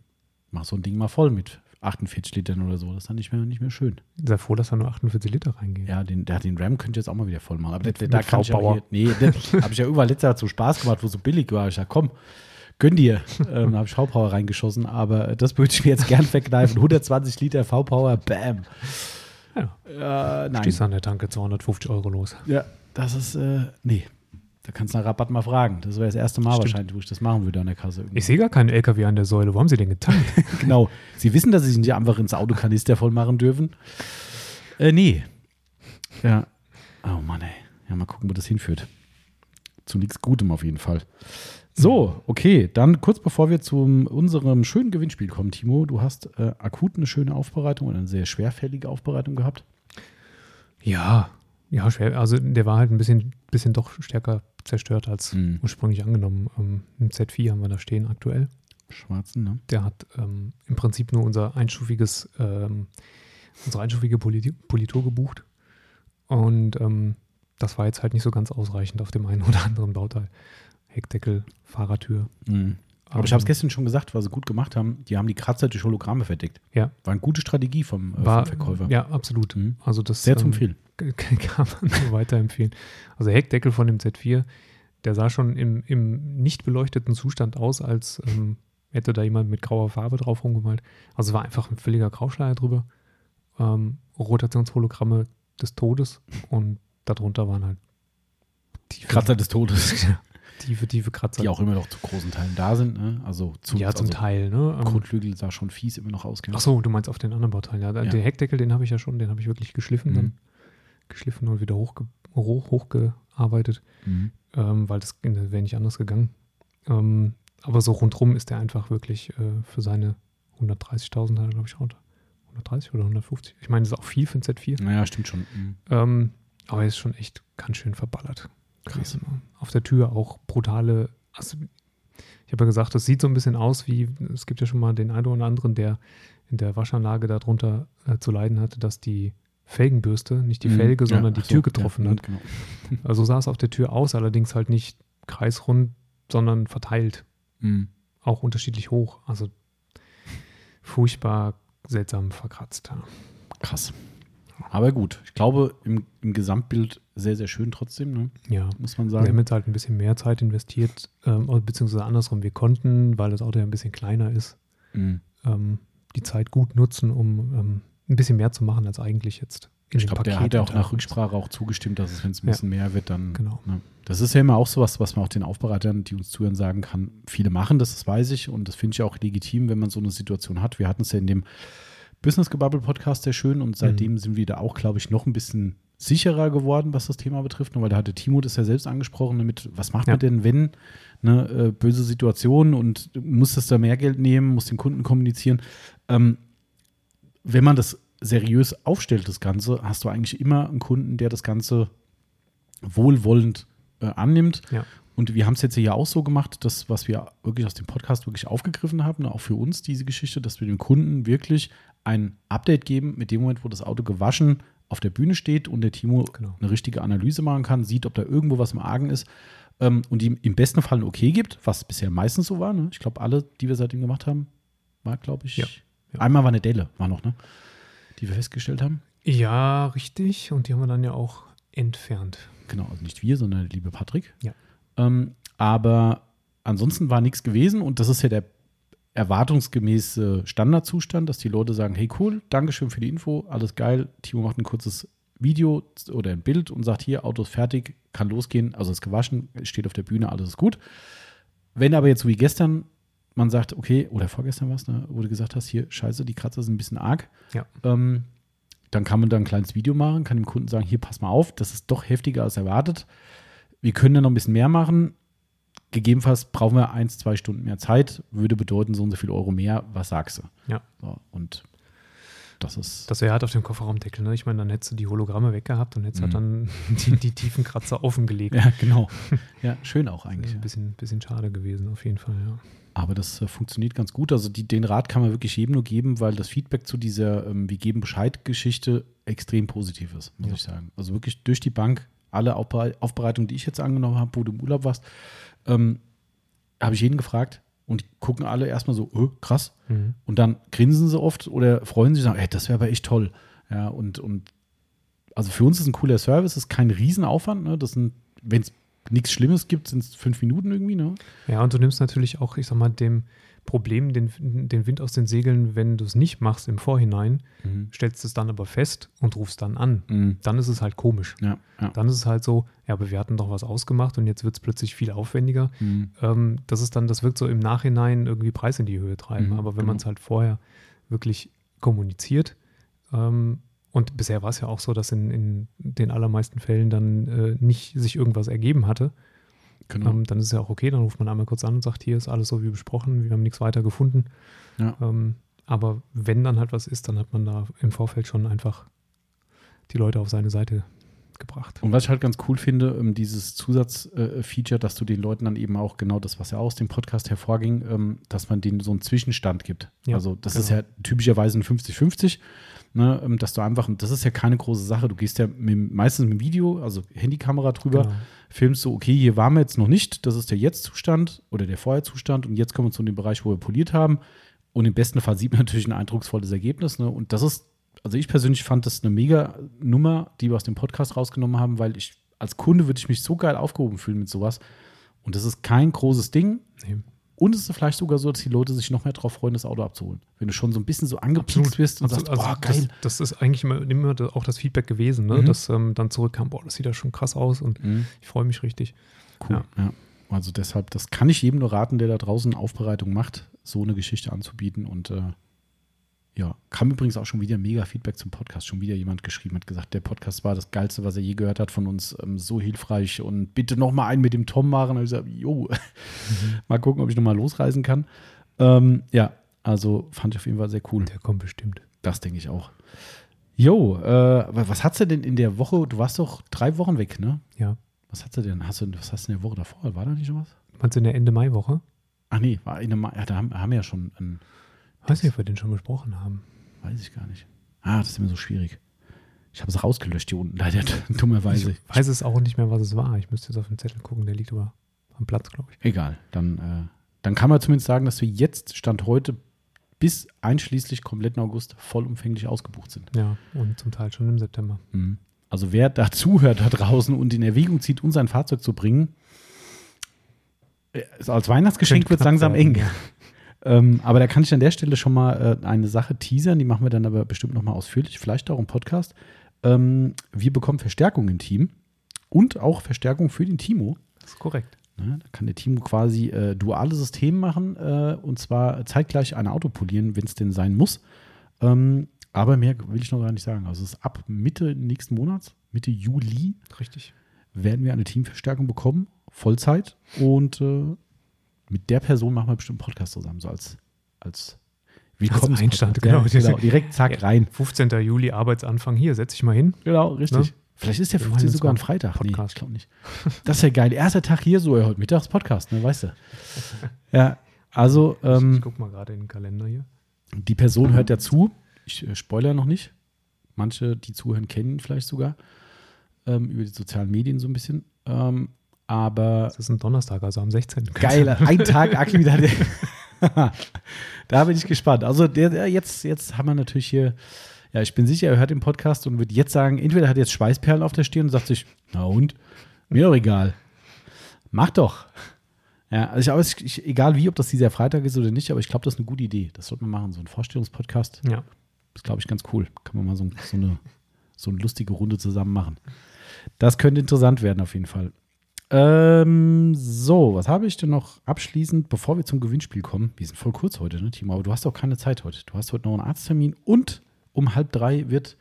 Mach so ein Ding mal voll mit 48 Litern oder so. Das ist dann nicht mehr, nicht mehr schön. sei froh, dass da nur 48 Liter reingehen. Ja, den, der, den Ram könnte ich jetzt auch mal wieder voll machen. Aber Mit- der, mit da kann ich V-Power. hier, Nee, das habe ich ja überall letztes Jahr zu Spaß gemacht, wo so billig war. Ich sag, komm, gönn dir. ähm, da habe ich V-Power reingeschossen. Aber das würde ich mir jetzt gern verkneifen. 120 Liter V-Power, bam. Ja. Äh, nein. Stehst an der Tanke 250 Euro los. Ja, das ist, äh, nee. Da kannst du nach Rabatt mal fragen. Das wäre das erste Mal Stimmt. wahrscheinlich, wo ich das machen würde an der Kasse. irgendwie. Ich sehe gar keinen LKW an der Säule. Wo haben Sie den getankt? *laughs* genau. Sie wissen, dass Sie sich nicht einfach ins Autokanister voll machen dürfen? Äh, nee. Ja. Oh Mann, ey. Ja, mal gucken, wo das hinführt. Zu nichts Gutem auf jeden Fall. So, okay, dann kurz bevor wir zu unserem schönen Gewinnspiel kommen, Timo, du hast äh, akut eine schöne Aufbereitung und eine sehr schwerfällige Aufbereitung gehabt. ja, ja, schwer. Also der war halt ein bisschen, bisschen doch stärker zerstört als Mhm. ursprünglich angenommen. Ähm, Ein Z4 haben wir da stehen aktuell. Schwarzen, ne? Der hat ähm, im Prinzip nur unser einstufiges, ähm, unsere einstufige Poli Politur gebucht. Und ähm, das war jetzt halt nicht so ganz ausreichend auf dem einen oder anderen Bauteil. Heckdeckel, Fahrertür. Mhm. Aber ich habe es Ähm, gestern schon gesagt, was sie gut gemacht haben. Die haben die Kratzer durch Hologramme verdeckt. Ja. War eine gute Strategie vom, äh, war, vom Verkäufer. Ja, absolut. Mhm. Also das Sehr zu ähm, empfehlen. *laughs* kann man nur weiterempfehlen. Also der Heckdeckel von dem Z4, der sah schon im, im nicht beleuchteten Zustand aus, als ähm, hätte da jemand mit grauer Farbe drauf rumgemalt. Also es war einfach ein völliger Grauschleier drüber. Ähm, Rotationshologramme des Todes und darunter waren halt tiefe, Kratzer des Todes, *laughs* tiefe, tiefe Kratzer. die auch immer noch zu großen Teilen da sind. Ne? Also zu, ja, zum also Teil. Ne? Ähm, Grundflügel sah schon fies immer noch aus. gell? Ach so, du meinst auf den anderen Bauteilen. Ja, Ja. den Heckdeckel, den habe ich ja schon, den habe ich wirklich geschliffen, Mhm. dann geschliffen und wieder hochge hoch, hochgearbeitet. Mhm. ähm, weil das wäre nicht anders gegangen. Ähm, aber so rundrum ist er einfach wirklich äh, für seine 130.000 hat er, glaube ich, runter. 130 oder 150. Ich meine, das ist auch viel für ein Z4. Naja, stimmt schon. Mhm. Ähm, aber er ist schon echt ganz schön verballert. Krass. gewesen, ne? Auf der Tür auch brutale. Also, ich habe ja gesagt, das sieht so ein bisschen aus wie, es gibt ja schon mal den einen oder anderen, der in der Waschanlage darunter äh, zu leiden hatte, dass die Felgenbürste, nicht die Mhm. Felge, sondern Ja, die so, Tür getroffen ja, hat. Genau. *laughs* Also so sah es auf der Tür aus, allerdings halt nicht kreisrund, sondern verteilt. Mhm. Auch unterschiedlich hoch. Also furchtbar seltsam verkratzt. Krass. Aber gut, ich glaube, im, im Gesamtbild sehr, sehr schön trotzdem, ne? ja. muss man Wir haben sagen. jetzt halt ein bisschen mehr Zeit investiert, ähm, beziehungsweise andersrum, wir konnten, weil das Auto ja ein bisschen kleiner ist, Mhm. ähm, die Zeit gut nutzen, um ähm, ein bisschen mehr zu machen als eigentlich jetzt. in Ich glaube, der hat ja auch nach. Rücksprache auch zugestimmt, dass es, wenn es ein Ja. bisschen mehr wird, dann. Genau. Ne? Das ist ja immer auch sowas, was man auch den Aufbereitern, die uns zuhören, sagen kann. Viele machen das, das weiß ich. Und das finde ich auch legitim, wenn man so eine Situation hat. Wir hatten es ja in dem Business Gebubble Podcast sehr schön und seitdem Mhm. sind wir da auch, glaube ich, noch ein bisschen sicherer geworden, was das Thema betrifft. Weil da hatte Timo das ja selbst angesprochen, damit, was macht Ja. man denn, wenn ne, äh, böse Situation und muss das da mehr Geld nehmen, muss dem Kunden kommunizieren. Ähm, wenn man das seriös aufstellt, das Ganze, hast du eigentlich immer einen Kunden, der das Ganze wohlwollend äh, annimmt. Ja. Und wir haben es jetzt hier auch so gemacht, dass, was wir wirklich aus dem Podcast wirklich aufgegriffen haben, ne, auch für uns diese Geschichte, dass wir dem Kunden wirklich ein Update geben mit dem Moment, wo das Auto gewaschen auf der Bühne steht und der Timo Genau. eine richtige Analyse machen kann, sieht, ob da irgendwo was im Argen ist ähm, und ihm im besten Fall ein Okay gibt, was bisher meistens so war. Ne? Ich glaube, alle, die wir seitdem gemacht haben, war, glaube ich, Ja. Ja. einmal war eine Delle, war noch, ne? Die wir festgestellt haben. Ja, richtig. Und die haben wir dann ja auch entfernt. Genau, also nicht wir, sondern der liebe Patrick. Ja. Ähm, aber ansonsten war nichts gewesen und das ist ja der erwartungsgemäße Standardzustand, dass die Leute sagen, hey cool, Dankeschön für die Info, alles geil. Timo macht ein kurzes Video oder ein Bild und sagt hier, Auto ist fertig, kann losgehen, also ist gewaschen, steht auf der Bühne, alles ist gut. Wenn aber jetzt so wie gestern man sagt, okay, oder vorgestern war es, ne, wo du gesagt hast, hier, scheiße, die Kratzer sind ein bisschen arg, Ja. ähm, dann kann man da ein kleines Video machen, kann dem Kunden sagen, hier, pass mal auf, das ist doch heftiger als erwartet. Wir können da noch ein bisschen mehr machen. Gegebenenfalls brauchen wir eins, zwei Stunden mehr Zeit, würde bedeuten so und so viel Euro mehr. Was sagst du? Ja. So, und das ist. Das wäre halt auf dem Kofferraumdeckel. Ne? Ich meine, dann hättest du die Hologramme weggehabt und hättest Mhm. halt dann *laughs* die, die tiefen Kratzer offengelegt. ja, genau. Ja, schön auch eigentlich. ist ein bisschen, bisschen schade gewesen, auf jeden Fall. Ja. Aber das äh, funktioniert ganz gut. Also die, den Rat kann man wirklich jedem nur geben, weil das Feedback zu dieser ähm, Wir geben Bescheid-Geschichte extrem positiv ist, muss Ja. ich sagen. Also wirklich durch die Bank, alle Aufbere Aufbereitungen, die ich jetzt angenommen habe, wo du im Urlaub warst, ähm, habe ich jeden gefragt und die gucken alle erstmal so, öh, krass. Mhm. Und dann grinsen sie oft oder freuen sich und sagen, ey, das wäre aber echt toll. Ja, und, und also für uns ist ein cooler Service, ist kein Riesenaufwand. Ne? Das sind, wenn es nichts Schlimmes gibt, sind es fünf Minuten irgendwie, ne? Ja, und du nimmst natürlich auch, ich sag mal, dem Problem den, den Wind aus den Segeln, wenn du es nicht machst im Vorhinein, Mhm. stellst es dann aber fest und rufst dann an. Mhm. Dann ist es halt komisch. Ja, ja. Dann ist es halt so, ja, aber wir hatten doch was ausgemacht und jetzt wird es plötzlich viel aufwendiger. Mhm. Ähm, das ist dann, das wird so im Nachhinein irgendwie Preis in die Höhe treiben. Mhm, aber wenn genau. man es halt vorher wirklich kommuniziert, ähm, und bisher war es ja auch so, dass in, in den allermeisten Fällen dann äh, nicht sich irgendwas ergeben hatte, Genau. ähm, dann ist es ja auch okay, dann ruft man einmal kurz an und sagt, hier ist alles so wie besprochen, wir haben nichts weiter gefunden. Ja. Ähm, aber wenn dann halt was ist, dann hat man da im Vorfeld schon einfach die Leute auf seine Seite gebracht. Und was ich halt ganz cool finde, ähm, dieses Zusatzfeature, dass du den Leuten dann eben auch genau das, was ja aus dem Podcast hervorging, ähm, dass man denen so einen Zwischenstand gibt. Ja, also das genau. ist ja typischerweise ein 50-50, ne, ähm, dass du einfach, das ist ja keine große Sache, du gehst ja mit, meistens mit Video, also Handykamera drüber, Genau. filmst du, okay, hier waren wir jetzt noch nicht, das ist der Jetzt-Zustand oder der Vorher-Zustand und jetzt kommen wir zu dem Bereich, wo wir poliert haben. Und im besten Fall sieht man natürlich ein eindrucksvolles Ergebnis. Ne? Und das ist, also ich persönlich fand das eine mega Nummer, die wir aus dem Podcast rausgenommen haben, weil ich als Kunde würde ich mich so geil aufgehoben fühlen mit sowas. Und das ist kein großes Ding. Nee. Und es ist vielleicht sogar so, dass die Leute sich noch mehr drauf freuen, das Auto abzuholen. Wenn du schon so ein bisschen so angepiekst wirst und Also, sagst, boah, das, geil. das ist eigentlich immer, immer auch das Feedback gewesen, ne? Mhm. dass ähm, dann zurückkam, boah, das sieht ja schon krass aus und Mhm. ich freue mich richtig. Cool. Ja. Also deshalb, das kann ich jedem nur raten, der da draußen Aufbereitung macht, so eine Geschichte anzubieten. Und äh, ja, kam übrigens auch schon wieder mega Feedback zum Podcast. Schon wieder jemand geschrieben, hat gesagt, der Podcast war das Geilste, was er je gehört hat von uns. Ähm, so hilfreich und bitte noch mal einen mit dem Tom machen. Und ich gesagt, jo, *laughs* mal gucken, ob ich noch mal losreisen kann. Ähm, ja, also fand ich auf jeden Fall sehr cool. Der kommt bestimmt. Das denke ich auch. Jo, äh, was hast du denn in der Woche? Du warst doch drei Wochen weg, ne? Ja. Was hast du denn? Hast du, was hast du in der Woche davor? War da nicht schon was? Meinst du in der Ende Mai-Woche? Ach nee, war in der Ma ja, da haben, haben wir ja schon einen, Weiß nicht, ob wir den schon besprochen haben. weiß ich gar nicht. Ah, das ist immer so schwierig. Ich habe es rausgelöscht hier unten, leider *laughs* dummerweise. Ich weiß es auch nicht mehr, was es war. Ich müsste jetzt auf den Zettel gucken, der liegt aber am Platz, glaube ich. Egal, dann, äh, dann kann man zumindest sagen, dass wir jetzt, Stand heute, bis einschließlich kompletten August vollumfänglich ausgebucht sind. Ja, und zum Teil schon im September. Mhm. Also wer da *laughs* zuhört da draußen und in Erwägung zieht, uns ein Fahrzeug zu bringen, äh, als Weihnachtsgeschenk wird es langsam werden, eng. Ähm, aber da kann ich an der Stelle schon mal äh, eine Sache teasern, die machen wir dann aber bestimmt noch mal ausführlich, vielleicht auch im Podcast. Ähm, wir bekommen Verstärkung im Team und auch Verstärkung für den Timo. Das ist korrekt. Ne, da kann der Timo quasi äh, duale Systeme machen äh, und zwar zeitgleich ein Auto polieren, wenn es denn sein muss. Ähm, aber mehr will ich noch gar nicht sagen. Also es ist ab Mitte nächsten Monats, Mitte Juli, Richtig. werden wir eine Teamverstärkung bekommen, Vollzeit. Und äh, mit der Person machen wir bestimmt einen Podcast zusammen, so als, als Willkommens- Einstand, Ja, genau. genau. Direkt zack Ja. rein. 15. Juli, Arbeitsanfang. Hier, setz dich mal hin. Genau, richtig. Ne? Vielleicht ist der Wir 15 machen sogar ein Freitag. Nee, Podcast. ich glaube nicht. Das ist ja geil. Erster Tag hier, so heute Mittags Podcast, ne, weißt du. *laughs* Ja, also ich, ähm, ich guck mal gerade in den Kalender hier. die Person hört ja zu. Ich äh, spoiler noch nicht. Manche, die zuhören, kennen ihn vielleicht sogar ähm, über die sozialen Medien so ein bisschen. Ähm, aber Das ist ein Donnerstag, also am 16. Geil, ein Tag Aki wieder. *laughs* da bin ich gespannt. Also der, der, jetzt, jetzt haben wir natürlich hier, ja, ich bin sicher, er hört den Podcast und wird jetzt sagen, entweder hat er jetzt Schweißperlen auf der Stirn und sagt sich, na und, mir doch egal. Mach doch. Ja, also ich, es- ich, egal wie, ob das dieser Freitag ist oder nicht, aber ich glaube, das ist eine gute Idee. Das sollte man machen, so ein Vorstellungspodcast. Ja. Das glaube ich ganz cool. Kann man mal so, so, eine, so eine lustige Runde zusammen machen. Das könnte interessant werden, auf jeden Fall. Ähm, so, was habe ich denn noch abschließend, bevor wir zum Gewinnspiel kommen? Wir sind voll kurz heute, ne, Timo? Aber du hast auch keine Zeit heute. Du hast heute noch einen Arzttermin und um halb drei wird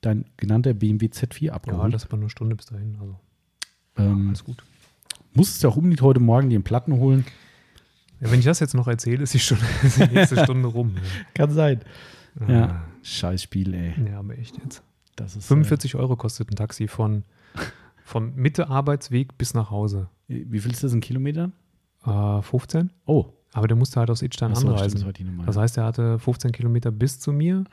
dein genannter BMW Z4 Ja, abgeholt. das ist aber nur eine Stunde bis dahin. Also ähm, alles gut. musstest ja auch unbedingt heute Morgen den Platten holen. Ja, wenn ich das jetzt noch erzähle, ist die, Stunde, *laughs* ist die nächste Stunde rum. Kann sein. Ja. Ja. Scheiß Spiel, ey. ja, aber echt jetzt. Das ist, 45 Euro kostet ein Taxi von, von Mitte Arbeitsweg bis nach Hause. Wie viel ist das in Kilometern? Äh, 15? Oh, Aber der musste halt aus Idstein so, stimmt, anreisen. das war. Das heißt, er hatte 15 Kilometer bis zu mir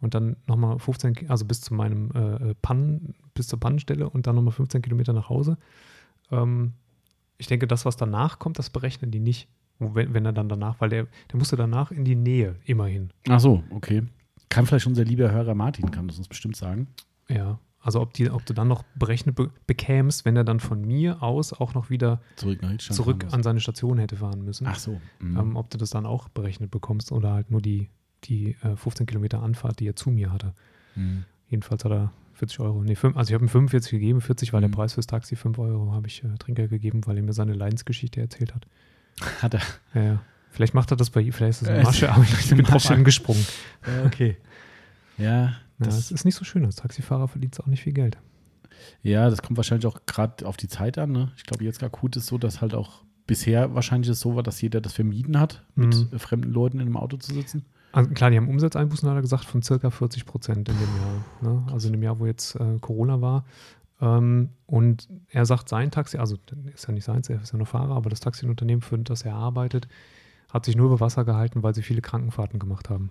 und dann nochmal 15, Ki- also bis zu meinem äh, äh, Pannen, bis zur Pannenstelle und dann nochmal 15 Kilometer nach Hause. Ähm, ich denke, das, was danach kommt, das berechnen die nicht. Wenn, wenn er dann danach, weil der, der musste danach in die Nähe, immerhin. Ach so, okay. Kann vielleicht unser lieber Hörer Martin, kann das uns bestimmt sagen. Ja, Also ob, die, ob du dann noch berechnet be bekämst, wenn er dann von mir aus auch noch wieder Zurück zurück an seine Station hätte fahren müssen. Ach so. Mhm. Ähm, ob du das dann auch berechnet bekommst oder halt nur die, die äh, 15 Kilometer Anfahrt, die er zu mir hatte. Mhm. Jedenfalls hat er 40 Euro. Nee, fünf, also ich habe ihm 45 gegeben, 40 war Mhm. der Preis fürs Taxi, 5 Euro habe ich äh, Trinkgeld gegeben, weil er mir seine Leidensgeschichte erzählt hat. *laughs* Hat er. Ja, ja. Vielleicht macht er das bei ihm, vielleicht ist das Äh, eine Masche, aber ich *laughs* bin drauf Masche. angesprungen. Ja, okay. Ja, Ja, das, ist nicht so schön. Als Taxifahrer verdient auch nicht viel Geld. ja, das kommt wahrscheinlich auch gerade auf die Zeit an. Ne? Ich glaube, jetzt akut ist so, dass halt auch bisher wahrscheinlich es so war, dass jeder das vermieden hat, mit Mhm. fremden Leuten in einem Auto zu sitzen. Also klar, die haben Umsatzeinbußen, hat er gesagt, von circa 40 Prozent in dem Jahr. Ne? Also in dem Jahr, wo jetzt äh, Corona war. Ähm, und er sagt, sein Taxi, also ist ja nicht seins, er ist ja nur Fahrer, aber das Taxiunternehmen, für das er arbeitet, hat sich nur über Wasser gehalten, weil sie viele Krankenfahrten gemacht haben.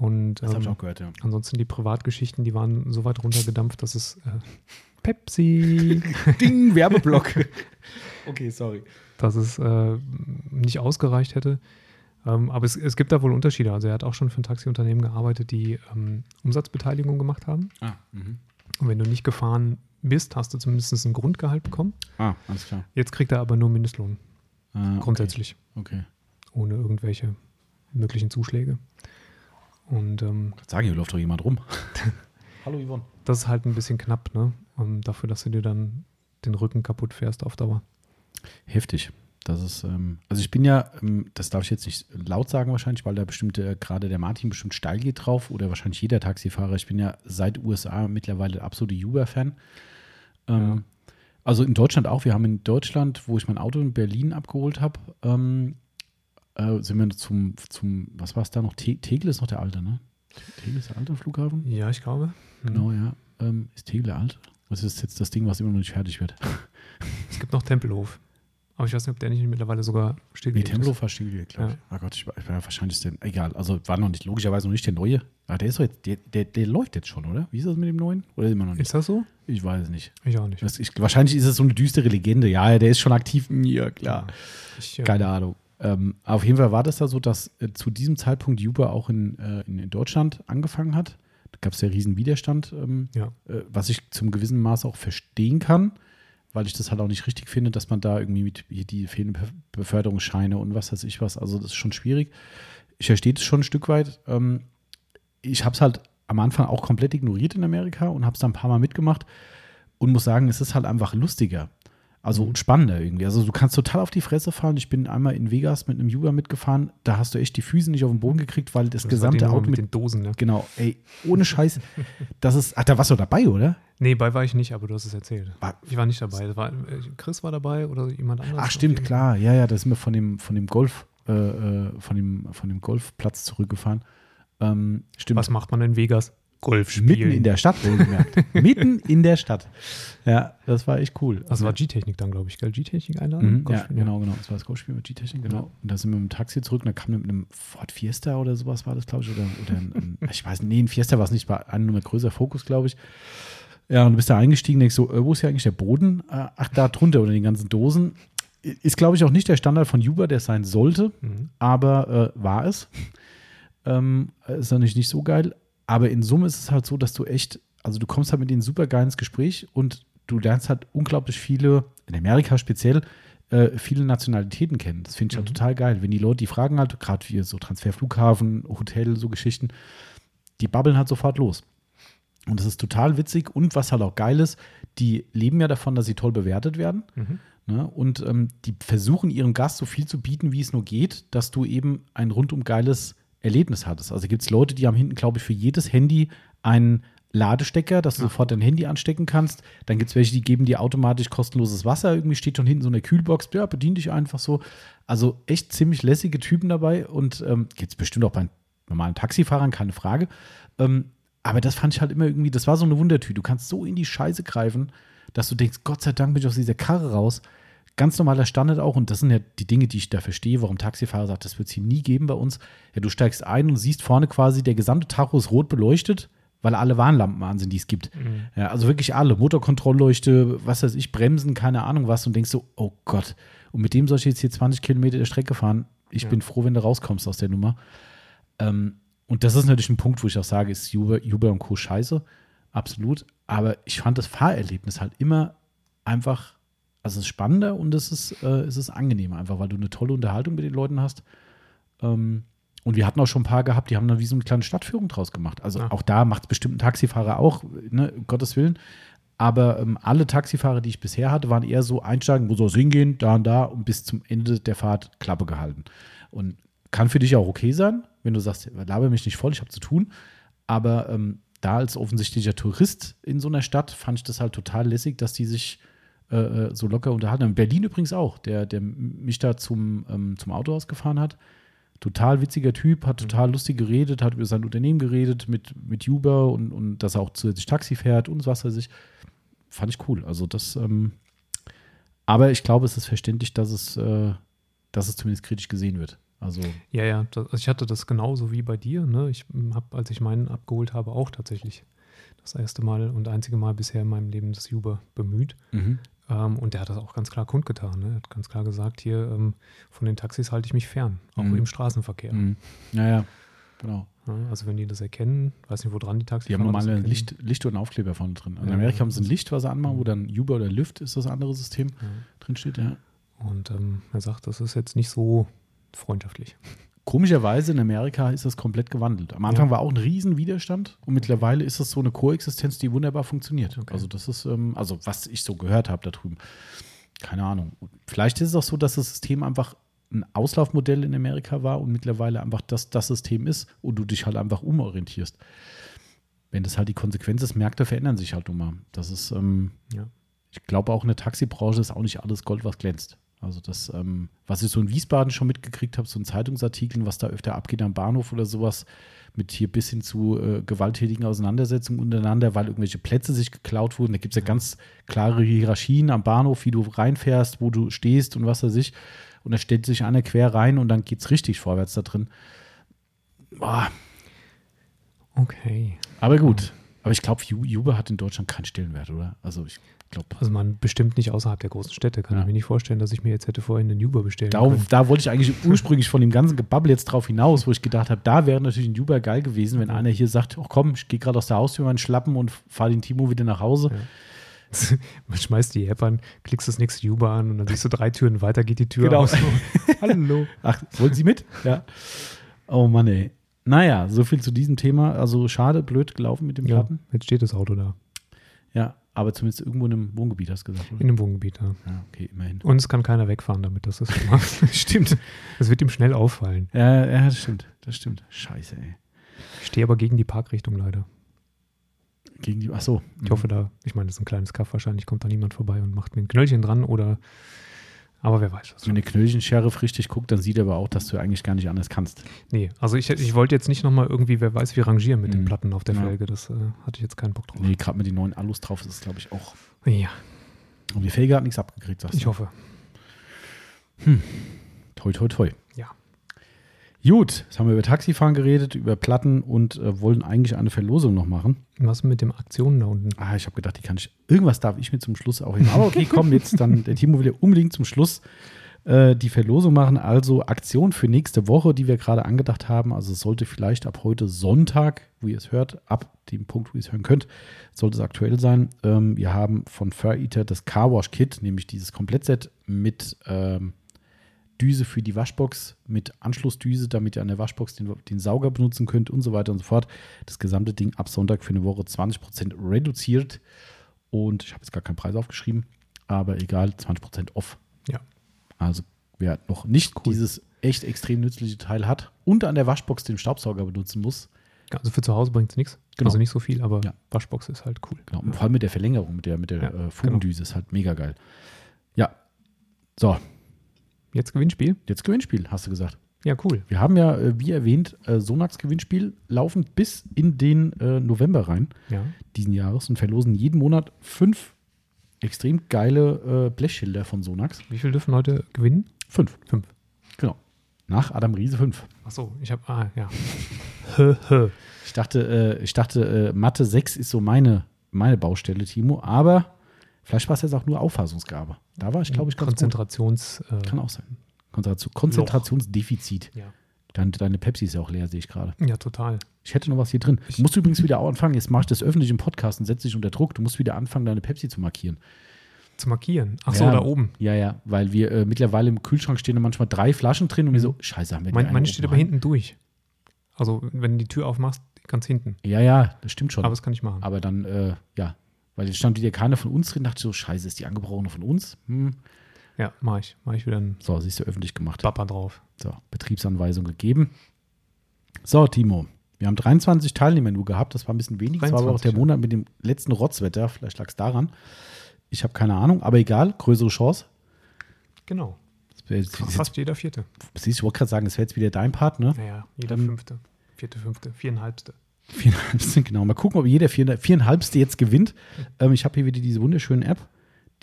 Und Das habe ich ähm, auch gehört, ja. ansonsten die Privatgeschichten, die waren so weit runtergedampft, dass es äh, *laughs* Pepsi, Ding, Werbeblock. *laughs* okay, sorry. dass es äh, nicht ausgereicht hätte. Ähm, aber es, es gibt da wohl Unterschiede. Also er hat auch schon für ein Taxiunternehmen gearbeitet, die ähm, Umsatzbeteiligung gemacht haben. Ah, mhm. Und wenn du nicht gefahren bist, hast du zumindest ein Grundgehalt bekommen. ah alles klar. Jetzt kriegt er aber nur Mindestlohn, Ah, okay. grundsätzlich, Okay. ohne irgendwelche möglichen Zuschläge. Und ähm, sagen hier läuft doch jemand rum. *laughs* Hallo Yvonne. das ist halt ein bisschen knapp, ne? Um, dafür, dass du dir dann den Rücken kaputt fährst auf Dauer. Heftig. Das ist, ähm, also ich bin ja, ähm, das darf ich jetzt nicht laut sagen wahrscheinlich, weil da bestimmt äh, gerade der Martin bestimmt steil geht drauf oder wahrscheinlich jeder Taxifahrer. Ich bin ja seit USA mittlerweile absolute Uber-Fan. Ähm, Also in Deutschland auch. Wir haben in Deutschland, wo ich mein Auto in Berlin abgeholt habe, ähm, äh, sind wir zum, zum, was war es da noch? Te Tegel ist noch der alte, ne? Tegel ist der alte Flughafen? Ja, ich glaube. Mhm. Genau, ja. Ähm, ist Tegel der alte? Was ist jetzt das Ding, was immer noch nicht fertig wird? Es gibt noch Tempelhof. Aber ich weiß nicht, ob der nicht mittlerweile sogar Nee, stillgelegt ist. Tempelhof war stillgelegt, glaube ich. Ja. Oh Gott, ich war, ich war ja wahrscheinlich der, egal. Also war noch nicht, logischerweise noch nicht der neue. Aber der ist doch jetzt, der, der, der läuft jetzt schon, oder? Wie ist das mit dem neuen? Oder immer noch nicht? Ist das so? Ich weiß es nicht. Ich auch nicht. Das, ich, wahrscheinlich ist es so eine düstere Legende. Ja, der ist schon aktiv. Ja, klar. Ich, äh, Keine Ahnung. Ähm, auf jeden Fall war das da so, dass äh, zu diesem Zeitpunkt Uber auch in, äh, in, in Deutschland angefangen hat. Da gab es ja riesen Widerstand, ähm, Ja. äh, was ich zum gewissen Maß auch verstehen kann, weil ich das halt auch nicht richtig finde, dass man da irgendwie mit hier die fehlenden Be- Beförderungsscheine und was weiß ich was, also das ist schon schwierig. Ich verstehe das schon ein Stück weit. Ähm, ich habe es halt am Anfang auch komplett ignoriert in Amerika und habe es dann ein paar Mal mitgemacht und muss sagen, es ist halt einfach lustiger. Also und spannender irgendwie. Also du kannst total auf die Fresse fallen. Ich bin einmal in Vegas mit einem Uber mitgefahren. Da hast du echt die Füße nicht auf den Boden gekriegt, weil das, Das gesamte Auto mit mit den Dosen, ne? Genau, ey, ohne Scheiß. *laughs* Das ist, ach, da warst du dabei, oder? Nee, bei war ich nicht, aber du hast es erzählt. War- Ich war nicht dabei. War, äh, Chris war dabei oder jemand anderes. Ach, stimmt, klar. Ja, ja, da sind wir von dem, von dem Golf, äh, äh, von dem, von dem Golfplatz zurückgefahren. Ähm, stimmt. Was macht man in Vegas? Golf spielen. Mitten in der Stadt, wohlgemerkt. *laughs* Mitten in der Stadt. Ja, das war echt cool. Das war G-Technik dann, glaube ich, gell? G-Technik einladen? Mhm, ja, genau, genau. Das war das Golfspiel mit G-Technik, genau. Und da sind wir mit dem Taxi zurück und da kam mit einem Ford Fiesta oder sowas war das, glaube ich. Oder, oder ein, ein, *laughs* ich weiß nicht, nee, ein Fiesta war es nicht, war ein Nummer größer Fokus, glaube ich. Ja, und du bist da eingestiegen, denkst so, äh, wo ist hier eigentlich der Boden? Äh, Ach, da drunter unter den ganzen Dosen. Ist, glaube ich, auch nicht der Standard von Uber, der es sein sollte, Mhm. aber äh, war es. Ähm, ist natürlich nicht so geil. Aber in Summe ist es halt so, dass du echt, also du kommst halt mit denen super geil ins Gespräch und du lernst halt unglaublich viele, in Amerika speziell, äh, viele Nationalitäten kennen. Das finde ich halt Mhm. total geil. Wenn die Leute, die fragen halt, gerade wie so Transfer, Flughafen, Hotel, so Geschichten, die babbeln halt sofort los. Und das ist total witzig und was halt auch geil ist, die leben ja davon, dass sie toll bewertet werden. Mhm. Ne? Und ähm, die versuchen ihrem Gast so viel zu bieten, wie es nur geht, dass du eben ein rundum geiles Erlebnis hattest. Also gibt es Leute, die haben hinten, glaube ich, für jedes Handy einen Ladestecker, dass du sofort dein Handy anstecken kannst. Dann gibt es welche, die geben dir automatisch kostenloses Wasser. Irgendwie steht schon hinten so eine Kühlbox. Ja, bedien dich einfach so. Also echt ziemlich lässige Typen dabei und ähm, gibt es bestimmt auch bei normalen Taxifahrern, keine Frage. Ähm, aber das fand ich halt immer irgendwie, das war so eine Wundertüte. Du kannst so in die Scheiße greifen, dass du denkst, Gott sei Dank bin ich aus dieser Karre raus. Ganz normaler Standard auch, und das sind ja die Dinge, die ich da verstehe, warum Taxifahrer sagt, das wird es hier nie geben bei uns. Ja, du steigst ein und siehst vorne quasi, der gesamte Tacho ist rot beleuchtet, weil alle Warnlampen an sind, die es gibt. Mhm. Ja, also wirklich alle. Motorkontrollleuchte, was weiß ich, Bremsen, keine Ahnung was, und denkst so, oh Gott. Und mit dem soll ich jetzt hier 20 Kilometer der Strecke fahren. Ich Ja. bin froh, wenn du rauskommst aus der Nummer. Ähm, und das ist natürlich ein Punkt, wo ich auch sage, ist Uber, Uber und Co. scheiße. absolut. Aber ich fand das Fahrerlebnis halt immer einfach, also es ist spannender und es ist, äh, es ist angenehmer, einfach weil du eine tolle Unterhaltung mit den Leuten hast. Ähm, und wir hatten auch schon ein paar gehabt, die haben dann wie so eine kleine Stadtführung draus gemacht. Also Ja. auch da macht es bestimmt ein Taxifahrer auch, ne, um Gottes Willen. Aber ähm, alle Taxifahrer, die ich bisher hatte, waren eher so einsteigen, wo soll es hingehen, da und da und bis zum Ende der Fahrt Klappe gehalten. Und kann für dich auch okay sein, wenn du sagst, laber mich nicht voll, ich habe zu tun. Aber ähm, da als offensichtlicher Tourist in so einer Stadt fand ich das halt total lässig, dass die sich äh, äh, so locker unterhalten. haben. In Berlin übrigens auch, der, der mich da zum, ähm, zum Autohaus gefahren hat. Total witziger Typ, hat total lustig geredet, hat über sein Unternehmen geredet mit, mit Uber und, und dass er auch zusätzlich Taxi fährt und was weiß ich. Fand ich cool. Also das, ähm, aber ich glaube, es ist verständlich, dass es, äh, dass es zumindest kritisch gesehen wird. Also Ja, ja, das, also ich hatte das genauso wie bei dir. Ne? Ich habe, als ich meinen abgeholt habe, auch tatsächlich das erste Mal und einzige Mal bisher in meinem Leben das Uber bemüht. Ähm, und der hat das auch ganz klar kundgetan. Ne? Er hat ganz klar gesagt, hier ähm, von den Taxis halte ich mich fern, auch Mhm. im Straßenverkehr. Mhm. Ja, ja, genau. Also wenn die das erkennen, weiß nicht, wo dran die Taxis Die haben normale Licht, Licht und Aufkleber vorne drin. In Ja, Amerika ja. haben sie ein Licht, was sie anmachen, wo dann Uber oder Lyft ist das andere System Ja. drin steht. Ja. Und ähm, er sagt, das ist jetzt nicht so freundschaftlich. Komischerweise in Amerika ist das komplett gewandelt. Am Anfang Ja. war auch ein riesen Widerstand und mittlerweile ist das so eine Koexistenz, die wunderbar funktioniert. Okay. Also das ist, ähm, also was ich so gehört habe da drüben. Keine Ahnung. Vielleicht ist es auch so, dass das System einfach ein Auslaufmodell in Amerika war und mittlerweile einfach das, das System ist und du dich halt einfach umorientierst. Wenn das halt die Konsequenz ist, Märkte verändern sich halt nun mal. Das ist, ähm, Ja. ich glaube auch in der Taxibranche ist auch nicht alles Gold, was glänzt. Also das, ähm, was ich so in Wiesbaden schon mitgekriegt habe, so in Zeitungsartikeln, was da öfter abgeht am Bahnhof oder sowas, mit hier bis hin zu äh, gewalttätigen Auseinandersetzungen untereinander, weil irgendwelche Plätze sich geklaut wurden. Da gibt es ja ganz klare Hierarchien am Bahnhof, wie du reinfährst, wo du stehst und was weiß ich. Und da stellt sich einer quer rein und dann geht es richtig vorwärts da drin. Boah, Okay. aber gut. Aber ich glaube, Uber hat in Deutschland keinen Stellenwert, oder? Also ich glaube, Also man bestimmt nicht außerhalb der großen Städte. Kann Ja. ich mir nicht vorstellen, dass ich mir jetzt hätte vorhin einen Uber bestellen Da, können. da wollte ich eigentlich ursprünglich von dem ganzen Gebabbel jetzt drauf hinaus, wo ich gedacht habe, da wäre natürlich ein Uber geil gewesen, wenn Ja. einer hier sagt, ach komm, ich gehe gerade aus der Haustür mal Schlappen und fahre den Timo wieder nach Hause. Ja. *laughs* Man schmeißt die App an, klickst das nächste Uber an und dann siehst du drei Türen weiter, geht die Tür Genau. aus. *laughs* Hallo. Ach, wollen Sie mit? Ja. Oh Mann, ey. Naja, so viel zu diesem Thema. Also schade, blöd gelaufen mit dem Ja, Platten. jetzt steht das Auto da. Ja, aber zumindest irgendwo in einem Wohngebiet, hast du gesagt, In oder? einem Wohngebiet. Ja. Ja, okay, immerhin. Und es kann keiner wegfahren damit. Das ist. *laughs* *laughs* Stimmt. Das wird ihm schnell auffallen. Ja, ja, das stimmt. Das stimmt. Scheiße, ey. Ich stehe aber gegen die Parkrichtung leider. Gegen die, ach so. Ich hoffe da, ich meine, das ist ein kleines Kaff, wahrscheinlich kommt da niemand vorbei und macht mir ein Knöllchen dran oder, aber wer weiß das Wenn der Knöllchen-Sheriff richtig guckt, dann sieht er aber auch, dass du eigentlich gar nicht anders kannst. Nee, also ich, ich wollte jetzt nicht nochmal irgendwie, wer weiß, wie rangieren mit den Mhm. Platten auf der Ja. Felge. Das äh, hatte ich jetzt keinen Bock drauf. Nee, gerade mit den neuen Alus drauf ist es, glaube ich, auch. Ja, Und die Felge hat nichts abgekriegt, sagst ich du. hoffe. Toi, toi, toi. Ja. Gut, jetzt haben wir über Taxifahren geredet, über Platten und äh, wollen eigentlich eine Verlosung noch machen. Was mit dem Aktionen da unten? Ah, ich habe gedacht, die kann ich. Irgendwas darf ich mir zum Schluss auch hin. Aber okay, komm, jetzt dann. Der Timo will ja unbedingt zum Schluss äh, die Verlosung machen. Also Aktion für nächste Woche, die wir gerade angedacht haben. Also es sollte vielleicht ab heute Sonntag, wo ihr es hört, ab dem Punkt, wo ihr es hören könnt, sollte es aktuell sein. Ähm, wir haben von Fur Eater das Car Wash Kit, nämlich dieses Komplettset mit ähm, Düse für die Waschbox, mit Anschlussdüse, damit ihr an der Waschbox den, den Sauger benutzen könnt und so weiter und so fort. Das gesamte Ding ab Sonntag für eine Woche 20% reduziert. Und ich habe jetzt gar keinen Preis aufgeschrieben, aber egal, 20% off. Ja. Also wer noch nicht dieses echt extrem nützliche Teil hat und an der Waschbox den Staubsauger benutzen muss, Also für zu Hause bringt es nichts. Genau. Also nicht so viel, aber Ja. Waschbox ist halt cool. genau, und vor allem mit der Verlängerung, mit der, mit der Ja, äh, Fugendüse ist halt mega geil. Ja, so, Jetzt Gewinnspiel? jetzt Gewinnspiel, hast du gesagt. Ja, cool. Wir haben ja, äh, wie erwähnt, äh, Sonax Gewinnspiel laufend bis in den äh, November rein Ja. diesen Jahres und verlosen jeden Monat fünf extrem geile Blechschilder von Sonax. Wie viel dürfen heute gewinnen? Fünf. Fünf. Genau. Nach Adam Riese fünf. Achso, ich habe, ah, ja. Ich dachte, ich dachte Mathe 6 ist so meine, meine Baustelle, Timo, aber vielleicht war es jetzt auch nur Auffassungsgabe. Da war ich, glaube ich, ganz gut. Konzentrations. Äh, Kann auch sein. Konzentration, Konzentrationsdefizit. ja. Deine, deine Pepsi ist ja auch leer, sehe ich gerade. Ja, total. Ich hätte noch was hier drin. Du musst übrigens wieder anfangen. Jetzt mache ich das öffentlich im Podcast und setze dich unter Druck. Du musst wieder anfangen, deine Pepsi zu markieren. Zu markieren. Ach so, Ja. da oben. Ja, ja, weil wir äh, mittlerweile im Kühlschrank stehen da manchmal drei Flaschen drin und wir so, scheiße, haben wir meine oben steht aber rein? hinten durch. Also, wenn du die Tür aufmachst, ganz hinten. Ja, ja, das stimmt schon. Aber Aber, das kann ich machen. dann, äh, ja, weil jetzt stand wieder keiner von uns drin, dachte ich so, scheiße, ist die angebrochene von uns? Hm. Ja, mache ich. Mache ich wieder einen So, siehst du, öffentlich gemacht. Bapper drauf. So, Betriebsanweisung gegeben. So, Timo, wir haben 23 Teilnehmer nur gehabt. Das war ein bisschen wenig. Das war aber auch 23, der. Monat mit dem letzten Rotzwetter. Vielleicht lag es daran. Ich habe keine Ahnung, aber egal. Größere Chance. Genau. Jetzt, Fast jeder vierte. siehst du, ich wollte gerade sagen, das wäre jetzt wieder dein Part, ne? Naja, jeder Dann- fünfte. Vierte, fünfte, viereinhalbste. Viereinhalbste, genau. Mal gucken, ob jeder vier, viereinhalbste jetzt gewinnt. Ähm, ich habe hier wieder diese wunderschöne App,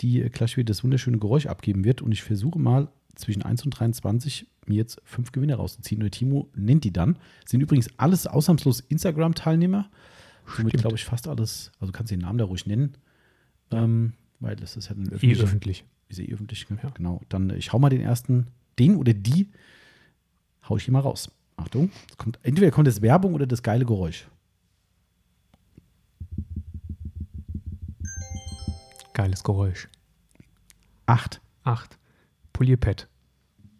die äh, gleich wieder das wunderschöne Geräusch abgeben wird. Und ich versuche mal zwischen 1 und 23 mir jetzt fünf Gewinne rauszuziehen. Und Timo nennt die dann. Sind übrigens alles ausnahmslos Instagram-Teilnehmer. Somit glaube ich fast alles. Also kannst du den Namen da ruhig nennen. Ähm, weil das ist ja ein Eh öffentlicher. öffentlich. Ist eh öffentlich, ne? Ja. genau. Dann, äh, ich hau mal den ersten, den oder die, hau ich hier mal raus. Achtung, es kommt, entweder kommt das Werbung oder das geile Geräusch. Geiles Geräusch. Acht. Acht. Polierpad.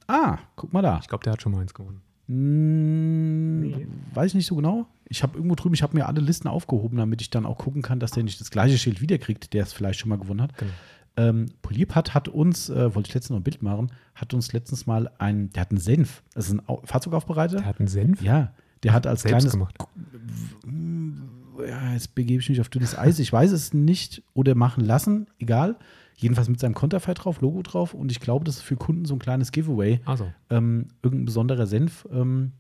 Ah, guck mal da. Ich glaube, der hat schon mal eins gewonnen. Hm, Nee. Weiß ich nicht so genau. Ich habe irgendwo drüben, ich habe mir alle Listen aufgehoben, damit ich dann auch gucken kann, dass der nicht das gleiche Schild wiederkriegt, der es vielleicht schon mal gewonnen hat. Genau. Ähm, Polierpad hat uns, äh, wollte ich letztens noch ein Bild machen, hat uns letztens mal ein, der hat einen Senf. Das ist ein Au Fahrzeugaufbereiter. Der hat einen Senf Ja, der hat als selbst kleines gemacht. Ja, jetzt begebe ich mich auf dünnes Eis. Ich weiß es nicht oder machen lassen, egal. Jedenfalls mit seinem Konterfei drauf, Logo drauf. Und ich glaube, das ist für Kunden so ein kleines Giveaway. Also, Ähm, irgendein besonderer Senf. Ähm,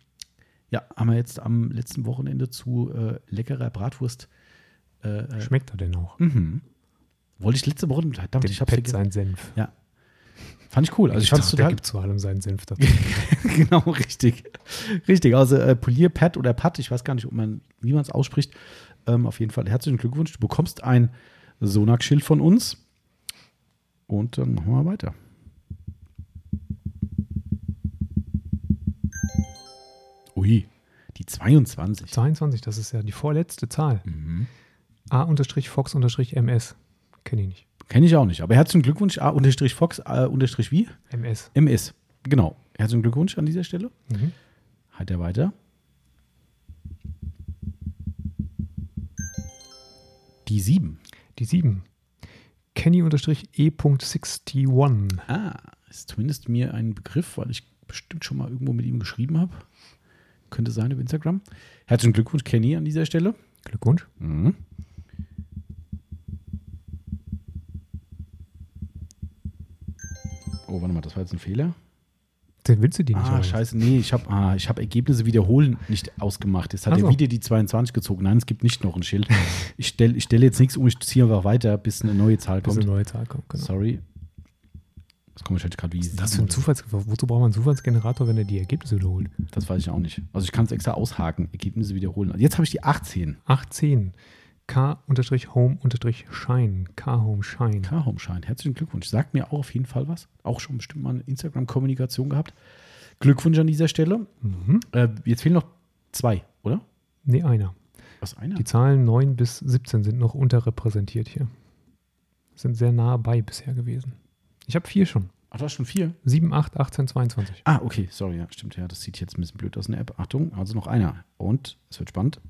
ja, haben wir jetzt am letzten Wochenende zu äh, leckerer Bratwurst. Äh, schmeckt er denn auch? mhm. Wollte ich letzte Woche, verdammt, Dem ich hab's Pet vergessen. sein Senf. Ja. Fand ich cool. Also ich fand es Der total. gibt zu allem seinen Senf dazu. *laughs* genau, richtig. Richtig. Also äh, Polierpad oder Pat, ich weiß gar nicht, ob man, wie man es ausspricht. Ähm, auf jeden Fall herzlichen Glückwunsch. Du bekommst ein Sonak-Schild von uns. Und dann machen wir weiter. Ui, die 22. 22, das ist ja die vorletzte Zahl. Mhm. A-Fox-MS. Kenne ich nicht. Kenne ich auch nicht. Aber herzlichen Glückwunsch. A unterstrich Fox, A unterstrich wie? MS. MS. Genau. Herzlichen Glückwunsch an dieser Stelle. Mhm. Halt er weiter. Die 7. Die 7. Kenny-E.61. Ah, ist zumindest mir ein Begriff, weil ich bestimmt schon mal irgendwo mit ihm geschrieben habe. Könnte sein über Instagram. Herzlichen Glückwunsch, Kenny, an dieser Stelle. Glückwunsch. Mhm. Oh, warte mal, das war jetzt ein Fehler. Den willst du die nicht Ah, scheiße, nee, ich habe ah, ich hab Ergebnisse wiederholen nicht ausgemacht. Jetzt hat Ach er wieder die 22 gezogen. Nein, es gibt nicht noch ein Schild. Ich stelle ich stell jetzt nichts um, ich ziehe einfach weiter, bis eine neue Zahl Bis kommt. eine neue Zahl kommt. Genau. Sorry. Das kommt wahrscheinlich gerade wie Was ist das sieben ein Zufallsgenerator? Wozu braucht man einen Zufallsgenerator, wenn er die Ergebnisse wiederholt? Das weiß ich auch nicht. Also ich kann es extra aushaken, Ergebnisse wiederholen. Jetzt habe ich die 18. 18. K-Home-Shine. K-Home-Shine. K-Home-Schein. Herzlichen Glückwunsch. Sagt mir auch auf jeden Fall was. Auch schon bestimmt mal eine Instagram-Kommunikation gehabt. Glückwunsch an dieser Stelle. Mhm. Äh, jetzt fehlen noch zwei, oder? Nee, einer. Was, einer? Die Zahlen 9 bis 17 sind noch unterrepräsentiert hier. Sind sehr nah bei bisher gewesen. Ich habe vier schon. Ach, du hast schon vier? 7, 8, 18, 22. Ah, okay, sorry, ja, stimmt, ja, das sieht jetzt ein bisschen blöd aus in der App. Achtung, also noch einer. Und es wird spannend.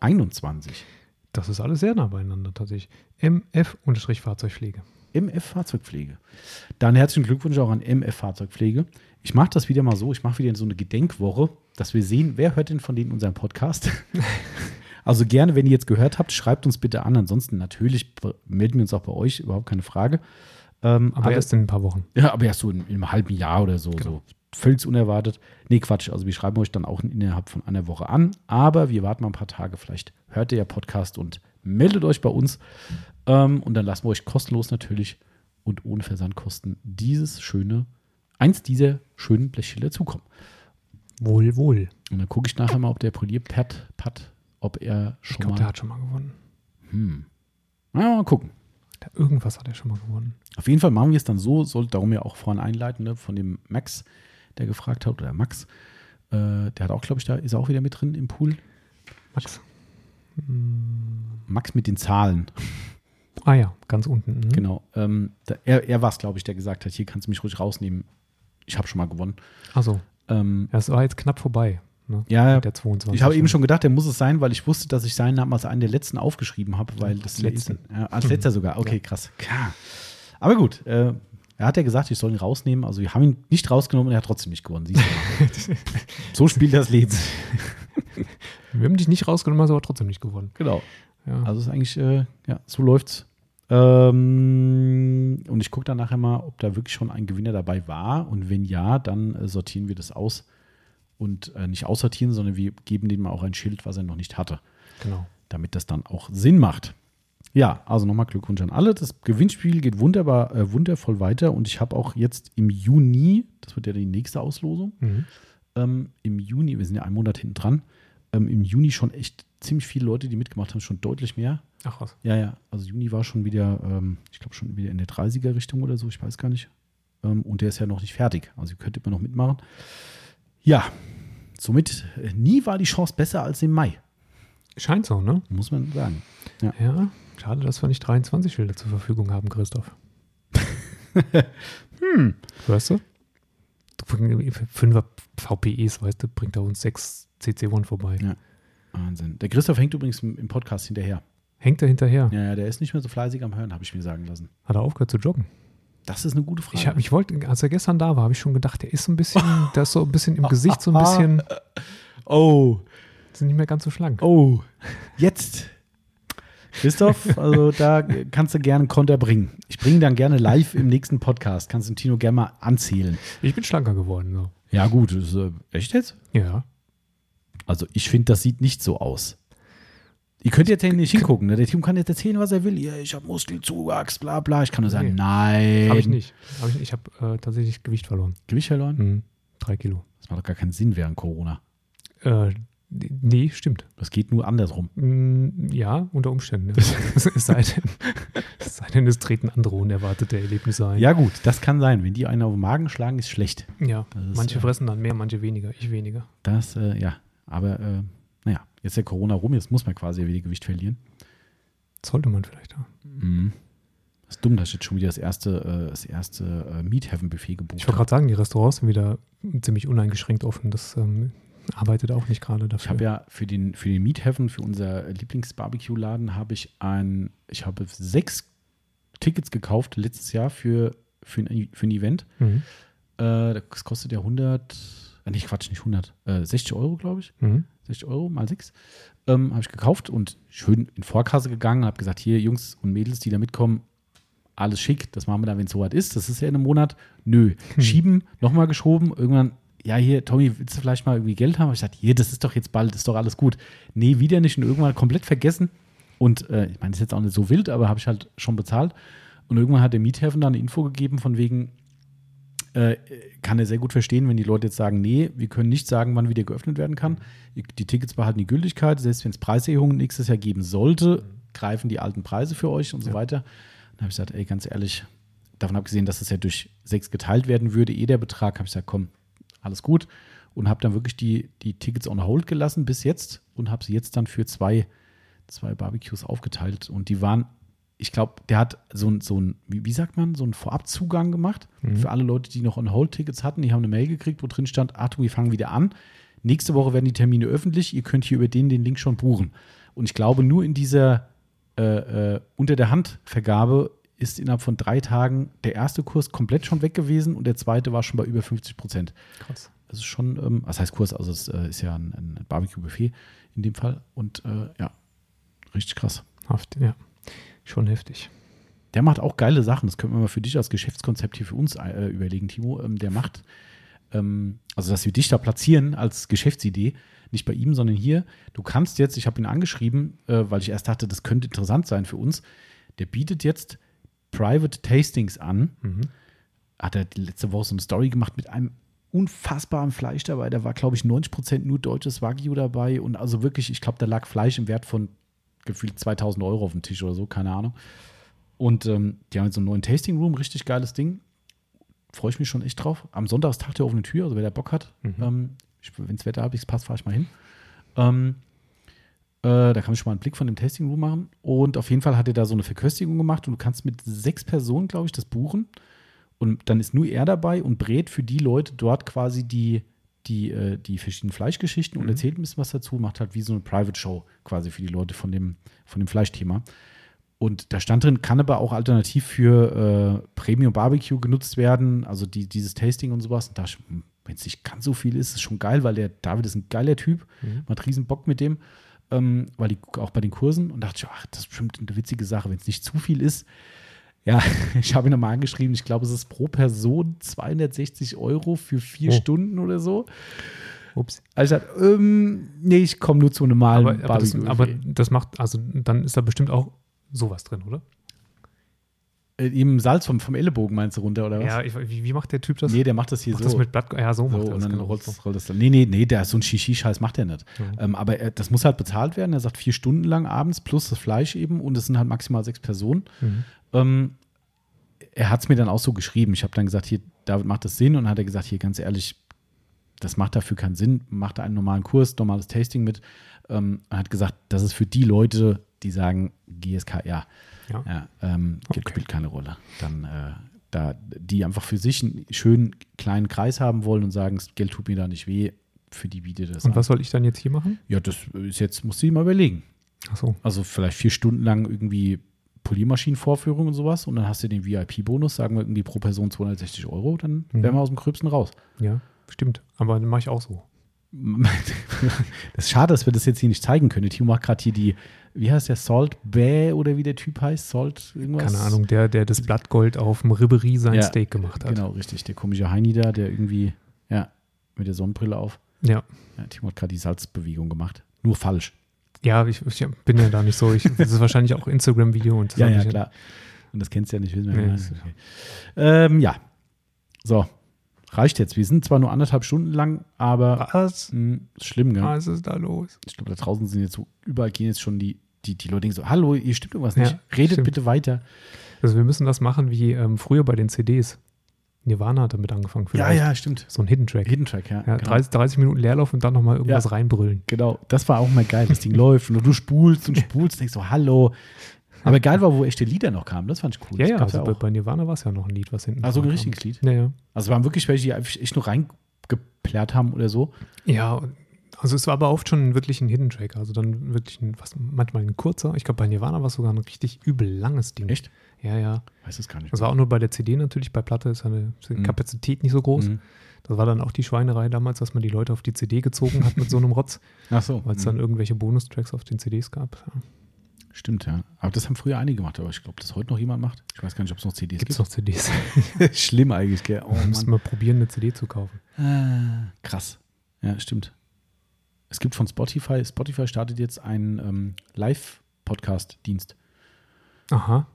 21. Das ist alles sehr nah beieinander tatsächlich. MF-Fahrzeugpflege. MF Fahrzeugpflege. Dann herzlichen Glückwunsch auch an MF Fahrzeugpflege. Ich mache das wieder mal so, ich mache wieder so eine Gedenkwoche, dass wir sehen, wer hört denn von denen unseren Podcast. *laughs* also gerne, wenn ihr jetzt gehört habt, schreibt uns bitte an. Ansonsten natürlich melden wir uns auch bei euch, überhaupt keine Frage. Ähm, Aber erst in ein paar Wochen. Ja, aber erst so in, in einem halben Jahr oder so. Genau. so. Völlig unerwartet. Nee, Quatsch. Also wir schreiben euch dann auch innerhalb von einer Woche an. Aber wir warten mal ein paar Tage. Vielleicht hört ihr ja Podcast und meldet euch bei uns. Ähm, und dann lassen wir euch kostenlos natürlich und ohne Versandkosten dieses schöne, eins dieser schönen Blechschilder zukommen. Wohl, wohl. Und dann gucke ich nachher mal, ob der Polierpad, Pat, ob er Ich schon glaube, der mal. hat schon mal gewonnen. Hm. Na, mal gucken. Da irgendwas hat er schon mal gewonnen. Auf jeden Fall machen wir es dann so, sollte darum ja auch vorhin einleiten, ne, von dem Max, der gefragt hat, oder Max, äh, der hat auch, glaube ich, da ist er auch wieder mit drin im Pool. Max. Max mit den Zahlen, Ah ja, ganz unten. Mhm. genau. Ähm, da, er er war es, glaube ich, der gesagt hat, hier kannst du mich ruhig rausnehmen. Ich habe schon mal gewonnen. Also, Ähm, es war jetzt knapp vorbei. Ne? ja, der 22. ich habe eben schon gedacht, der muss es sein, weil ich wusste, dass ich seinen Namen als einen der letzten aufgeschrieben habe, weil das Als letzten. Ja, als letzter sogar. Okay, Ja. krass. Klar. Aber gut, äh, er hat ja gesagt, ich soll ihn rausnehmen. Also wir haben ihn nicht rausgenommen und er hat trotzdem nicht gewonnen. Siehst du *laughs* so spielt das Leben. *laughs* Wir haben dich nicht rausgenommen, hast aber trotzdem nicht gewonnen. Genau. Ja. Also ist eigentlich, äh, ja, so läuft's. Ähm, und ich gucke dann nachher mal, ob da wirklich schon ein Gewinner dabei war. Und wenn ja, dann äh, sortieren wir das aus. Und äh, nicht aussortieren, sondern wir geben dem mal auch ein Schild, was er noch nicht hatte, genau. damit das dann auch Sinn macht. Ja, also nochmal Glückwunsch an alle. Das Gewinnspiel geht wunderbar, äh, wundervoll weiter. Und ich habe auch jetzt im Juni, das wird ja die nächste Auslosung, Mhm. ähm, im Juni, wir sind ja einen Monat hinten dran, ähm, im Juni schon echt ziemlich viele Leute, die mitgemacht haben, schon deutlich mehr. Ach was. Ja, ja, also Juni war schon wieder, ähm, ich glaube schon wieder in der 30er-Richtung oder so, ich weiß gar nicht. Ähm, und der ist ja noch nicht fertig, also ihr könnt immer noch mitmachen. Ja, somit, äh, nie war die Chance besser als im Mai, Scheint so, ne? muss man sagen. Ja. Schade, dass wir nicht 23 Schilder zur Verfügung haben, Christoph. *laughs* Hm. Hörst du? Fünfer VPEs, weißt du, bringt er uns sechs CC1 vorbei. Ja. Wahnsinn. Der Christoph hängt übrigens im, Podcast hinterher. Hängt er hinterher? Ja, ja, der ist nicht mehr so fleißig am Hören, habe ich mir sagen lassen. Hat er aufgehört zu joggen? Das ist eine gute Frage. Ich, hab, ich wollte, als er gestern da war, habe ich schon gedacht, der ist so ein bisschen, *laughs* der ist so ein bisschen im Gesicht so ein bisschen, *laughs* oh, ist nicht mehr ganz so schlank. oh, jetzt. Christoph, also da kannst du gerne einen Konter bringen. Ich bringe dann gerne live im nächsten Podcast. Kannst du den Tino gerne mal anzählen. Ich bin schlanker geworden. So. Ja, gut. Ist, äh, echt jetzt? Ja. Also, ich finde, das sieht nicht so aus. Ihr könnt jetzt nicht hingucken. Ne? Der Timo kann jetzt erzählen, was er will. Ja, ich habe Muskelzuwachs, bla bla. Ich kann nur sagen, Nee. nein. Habe ich nicht. Hab ich nicht. ich habe äh, tatsächlich Gewicht verloren. Gewicht verloren? Mhm. Drei Kilo. Das macht doch gar keinen Sinn während Corona. Äh, nee, stimmt. Das geht nur andersrum. Mm, Ja, unter Umständen. Ja. *laughs* *laughs* es, sei denn, es sei denn, es treten andere unerwartete Erlebnisse ein. Ja, gut, das kann sein. Wenn die einen auf den Magen schlagen, ist schlecht. ja. Ist, manche äh, fressen dann mehr, manche weniger. Ich weniger. Das, äh, ja. Aber, äh, naja, jetzt ist ja Corona rum, jetzt muss man quasi wieder Gewicht verlieren. Sollte man vielleicht. Ja. Mhm. Das ist dumm, dass ich jetzt schon wieder das erste, äh, das erste äh, Meat Heaven Buffet gebucht Ich wollte gerade sagen, die Restaurants sind wieder ziemlich uneingeschränkt offen. Das ähm, arbeitet auch nicht gerade dafür. Ich habe ja für den, für den Meat Heaven, für unser Lieblings-Barbecue-Laden, habe ich ein, ich habe sechs Tickets gekauft letztes Jahr für, für, ein, für ein Event. Mhm. Äh, das kostet ja 100, äh, nicht Quatsch, nicht 100, äh, 60 Euro, glaube ich. Mhm. 60 Euro mal sechs. Ähm, habe ich gekauft und schön in Vorkasse gegangen, habe gesagt, hier Jungs und Mädels, die da mitkommen, alles schick, das machen wir dann, wenn es so weit ist. Das ist ja in einem Monat. Nö. Schieben, nochmal geschoben. Irgendwann, ja, hier, Tommy, willst du vielleicht mal irgendwie Geld haben? Ich sagte, hier, das ist doch jetzt bald, ist doch alles gut. Nee, wieder nicht und irgendwann komplett vergessen. Und äh, ich meine, das ist jetzt auch nicht so wild, aber habe ich halt schon bezahlt. Und irgendwann hat der Miethafen dann eine Info gegeben, von wegen, äh, kann er sehr gut verstehen, wenn die Leute jetzt sagen, nee, wir können nicht sagen, wann wieder geöffnet werden kann. Die Tickets behalten die Gültigkeit, selbst wenn es Preiserhöhungen nächstes Jahr geben sollte, greifen die alten Preise für euch und so Ja. weiter. Dann habe ich gesagt, ey, ganz ehrlich, davon abgesehen, dass es ja durch sechs geteilt werden würde, eh der Betrag, habe ich gesagt, komm, alles gut. Und habe dann wirklich die, die Tickets on hold gelassen bis jetzt und habe sie jetzt dann für zwei, zwei Barbecues aufgeteilt. Und die waren, ich glaube, der hat so ein, so ein wie, sagt man, so einen Vorabzugang gemacht Mhm. für alle Leute, die noch on hold Tickets hatten. Die haben eine Mail gekriegt, wo drin stand, Achtung, wir fangen wieder an. Nächste Woche werden die Termine öffentlich. Ihr könnt hier über den den Link schon buchen. Und ich glaube, nur in dieser äh, äh, unter der Hand Vergabe ist innerhalb von drei Tagen der erste Kurs komplett schon weg gewesen und der zweite war schon bei über 50 Prozent. Krass. Das ist schon, ähm, was heißt Kurs? Also es äh, ist ja ein, ein Barbecue-Buffet in dem Fall. Und äh, ja, richtig krass. Haft, ja. Schon heftig. Der macht auch geile Sachen. Das können wir mal für dich als Geschäftskonzept hier für uns äh, überlegen, Timo. Ähm, der macht, ähm, also dass wir dich da platzieren als Geschäftsidee, nicht bei ihm, sondern hier. Du kannst jetzt, ich habe ihn angeschrieben, äh, weil ich erst dachte, das könnte interessant sein für uns. Der bietet jetzt Private Tastings an. Mhm. Hat er die letzte Woche so eine Story gemacht mit einem unfassbaren Fleisch dabei. Da war, glaube ich, 90% nur deutsches Wagyu dabei. Und also wirklich, ich glaube, da lag Fleisch im Wert von gefühlt 2000 Euro auf dem Tisch oder so, keine Ahnung. Und ähm, die haben jetzt so einen neuen Tasting Room, richtig geiles Ding. Freue ich mich schon echt drauf. Am Sonntag ist Tag der offenen Tür, also wer da Bock hat, Mhm. ähm, wenn das Wetter halbwegs passt, fahre ich mal hin. Ähm, äh, da kann man schon mal einen Blick von dem Tasting Room machen. Und auf jeden Fall hat er da so eine Verköstigung gemacht und du kannst mit sechs Personen, glaube ich, das buchen. Und dann ist nur er dabei und brät für die Leute dort quasi die, die, äh, die verschiedenen Fleischgeschichten und Mhm. erzählt ein bisschen was dazu, macht halt wie so eine Private Show quasi für die Leute von dem, von dem Fleischthema. Und da stand drin, kann aber auch alternativ für äh, Premium Barbecue genutzt werden, also die, dieses Tasting und sowas. Und da, wenn es nicht ganz so viel ist, ist schon geil, weil der David ist ein geiler Typ, Mhm. man hat riesen Bock mit dem, ähm, weil die auch bei den Kursen und dachte ach, das ist bestimmt eine witzige Sache, wenn es nicht zu viel ist. Ja, *laughs* ich habe ihn nochmal angeschrieben, ich glaube, es ist pro Person 260 Euro für vier Oh. Stunden oder so. Ups. Also ich sagte, ähm, nee, ich komme nur zu einem normalen Aber, aber, das, aber das macht, also dann ist da bestimmt auch sowas drin, oder? Äh, Im Salz vom, vom Ellenbogen meinst du runter, oder was? Ja, ich, wie, wie macht der Typ das? Nee, der macht das hier macht so. das mit Blatt? Ja, so, so macht er und das. dann genau, rollt, das, rollt das dann. Nee, nee, nee, der so ein Shishi-Scheiß macht er nicht. Ja. Ähm, aber er, das muss halt bezahlt werden. Er sagt vier Stunden lang abends plus das Fleisch eben und es sind halt maximal sechs Personen. Mhm. Ähm, er hat es mir dann auch so geschrieben. Ich habe dann gesagt, hier, David, macht das Sinn? Und dann hat er gesagt, hier, ganz ehrlich, das macht dafür keinen Sinn. Macht da einen normalen Kurs, normales Tasting mit. Ähm, er hat gesagt, das ist für die Leute, die sagen, GSK, ja, Ja. ja ähm, Geld Okay. spielt keine Rolle. Dann, äh, da, die einfach für sich einen schönen kleinen Kreis haben wollen und sagen, das Geld tut mir da nicht weh, für die bietet das Und an. was soll ich dann jetzt hier machen? Ja, das ist jetzt, musst du dir mal überlegen. Ach so. Also vielleicht vier Stunden lang irgendwie Poliermaschinenvorführung und sowas und dann hast du den VIP-Bonus, sagen wir irgendwie pro Person 260 Euro, dann Mhm. wären wir aus dem Gröbsten raus. Ja, stimmt. Aber dann mache ich auch so. *laughs* Das ist schade, dass wir das jetzt hier nicht zeigen können. Timo macht gerade hier die, wie heißt der, Salt Bay oder wie der Typ heißt? Salt irgendwas? Keine Ahnung, der, der das Blattgold auf dem Ribéry sein Ja, Steak gemacht hat. Genau, richtig. Der komische Heini da, der irgendwie, ja, mit der Sonnenbrille auf. Ja. Ja, Timo hat gerade die Salzbewegung gemacht. Nur falsch. Ja, ich, ich bin ja da nicht so. Ich, das ist wahrscheinlich auch Instagram-Video und das hab ich Und das kennst du ja nicht, wissen wir. Nee, ja. Okay. Ähm, ja. So. Reicht jetzt. Wir sind zwar nur anderthalb Stunden lang, aber Was? mh, ist schlimm, gell? Was ist da los? Ich glaube, da draußen sind jetzt so, überall gehen jetzt schon die, die, die Leute denken so, hallo, hier stimmt irgendwas nicht. Ja, Redet stimmt. bitte weiter. Also wir müssen das machen wie ähm, früher bei den CDs. Nirvana hat damit angefangen. vielleicht. stimmt. So ein Hidden Track. Hidden Track, ja. Ja, genau. 30, 30 Minuten Leerlauf und dann nochmal irgendwas Ja. reinbrüllen. Genau, das war auch mal geil. Das Ding *laughs* läuft und du spulst und spulst, denkst so, hallo. Aber geil war, wo echte Lieder noch kamen. Das fand ich cool. Ja, Das ja, also bei, bei Nirvana war es ja noch ein Lied, was hinten Also ein richtiges. Lied. Ja, ja. Also waren wirklich welche, die echt nur reingeplärt haben oder so. Ja, und- also es war aber oft schon wirklich ein Hidden Track. Also dann wirklich ein, was, manchmal ein kurzer. Ich glaube, bei Nirvana war es sogar ein richtig übel langes Ding. Echt? Ja, ja. Weiß es gar nicht. Das war auch nur bei der CD natürlich. Bei Platte ist eine Mhm. Kapazität nicht so groß. Mhm. Das war dann auch die Schweinerei damals, dass man die Leute auf die CD gezogen hat mit so einem Rotz, *laughs* Ach so. weil es mhm. dann irgendwelche Bonustracks auf den CDs gab. Ja. Stimmt, ja. Aber das haben früher einige gemacht, aber ich glaube, das heute noch jemand macht. Ich weiß gar nicht, ob es noch CDs Gibt es gibt. noch CDs? *laughs* Schlimm eigentlich, gell? Oh, *laughs* Oh, Müssen wir probieren, eine CD zu kaufen. Ah, krass. Ja, stimmt. Es gibt von Spotify, Spotify startet jetzt einen ähm, Live-Podcast-Dienst. Aha.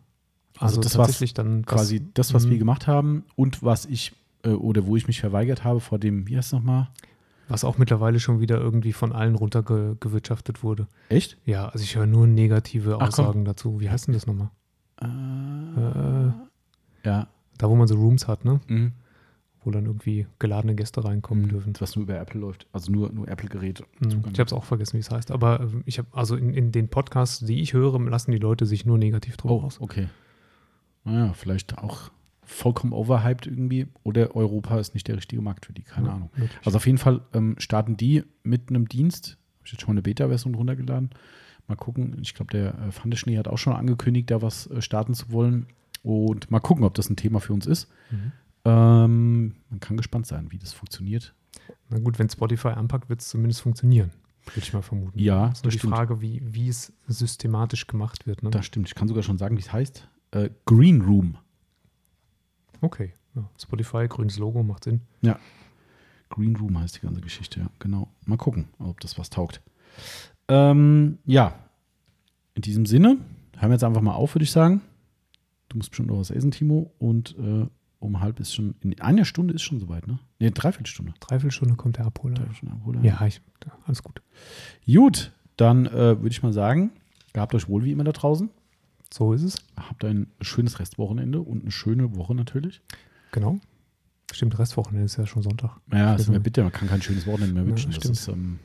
Also Also, das, was tatsächlich dann Quasi das, was Mhm. wir gemacht haben und was ich äh, oder wo ich mich verweigert habe vor dem, wie heißt es nochmal? Was auch mittlerweile schon wieder irgendwie von allen runtergewirtschaftet wurde. Echt? Ja, also ich höre nur negative Ach, komm. Aussagen dazu. Wie heißt denn das nochmal? Äh, ja. Da, wo man so Rooms hat, ne? Mhm. Wo dann irgendwie geladene Gäste reinkommen Mhm. dürfen. Was nur über Apple läuft. Also nur, nur Apple-Geräte. Mhm. Ich habe es auch vergessen, wie es heißt. Aber äh, ich habe, also in, in den Podcasts, die ich höre, lassen die Leute sich nur negativ drüber Oh, aus. okay. Naja, vielleicht auch vollkommen overhyped irgendwie. Oder Europa ist nicht der richtige Markt für die, keine Ja, Ahnung. möglich. Also auf jeden Fall ähm, starten die mit einem Dienst. Habe ich jetzt schon mal eine Beta-Version runtergeladen. Mal gucken. Ich glaube, der äh, Fandeschnee hat auch schon angekündigt, da was äh, starten zu wollen. Und mal gucken, ob das ein Thema für uns ist. Mhm. Ähm, man kann gespannt sein, wie das funktioniert. Na gut, wenn Spotify anpackt, wird es zumindest funktionieren. Würde ich mal vermuten. Ja, ist nur das die stimmt. Frage, wie, wie es systematisch gemacht wird. Ne? Das stimmt. Ich kann sogar schon sagen, wie es heißt. Äh, Green Room. Okay. Ja. Spotify, grünes Logo, macht Sinn. Green Room heißt die ganze Geschichte, ja. Genau. Mal gucken, ob das was taugt. Ähm, ja. In diesem Sinne, hören wir jetzt einfach mal auf, würde ich sagen. Du musst bestimmt noch was essen, Timo. Und äh, um halb ist schon, in einer Stunde ist schon soweit, ne? Ne, Dreiviertelstunde. Dreiviertelstunde kommt der Abholer. Dreiviertelstunde abholen. Ja, ich, alles gut. Gut, dann äh, würde ich mal sagen, gehabt euch wohl wie immer da draußen. So ist es. Habt ein schönes Restwochenende und eine schöne Woche natürlich. Genau. Stimmt, Restwochenende ist ja schon Sonntag. Ja, das ist mir bitte, man kann kein schönes Wochenende mehr Ja, wünschen. das, stimmt. ist, ähm,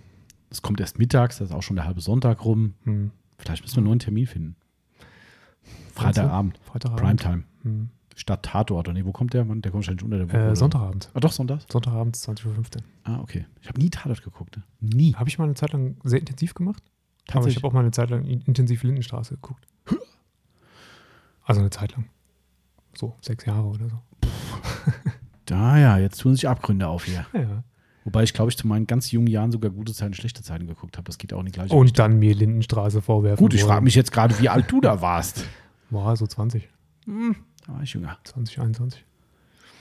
das kommt erst mittags, das ist auch schon der halbe Sonntag rum. Hm. Vielleicht müssen wir nur einen Termin finden. Freitagabend, Freitagabend. Primetime, Hm. Stadt Tatort. Nee, wo kommt der? Mann? Der kommt wahrscheinlich unter der Woche. Äh, oder? Sonntagabend. Ah, doch, Sonntag. Sonntagabend 20.15 Uhr. Ah, okay. Ich habe nie Tatort geguckt. Ne? Nie. Habe ich mal eine Zeit lang sehr intensiv gemacht. Aber ich habe auch mal eine Zeit lang in- intensiv Lindenstraße geguckt. Also eine Zeit lang. So, sechs Jahre oder so. Da ja, jetzt tun sich Abgründe auf hier. Ja, ja. Wobei ich, glaube ich, zu meinen ganz jungen Jahren sogar gute Zeiten, schlechte Zeiten geguckt habe. Das geht auch in die gleiche Richtung. Und dann mir Lindenstraße vorwerfen. Gut, ich frage mich jetzt gerade, wie alt du da warst. War so 20, Hm, da war ich jünger. 20, 21.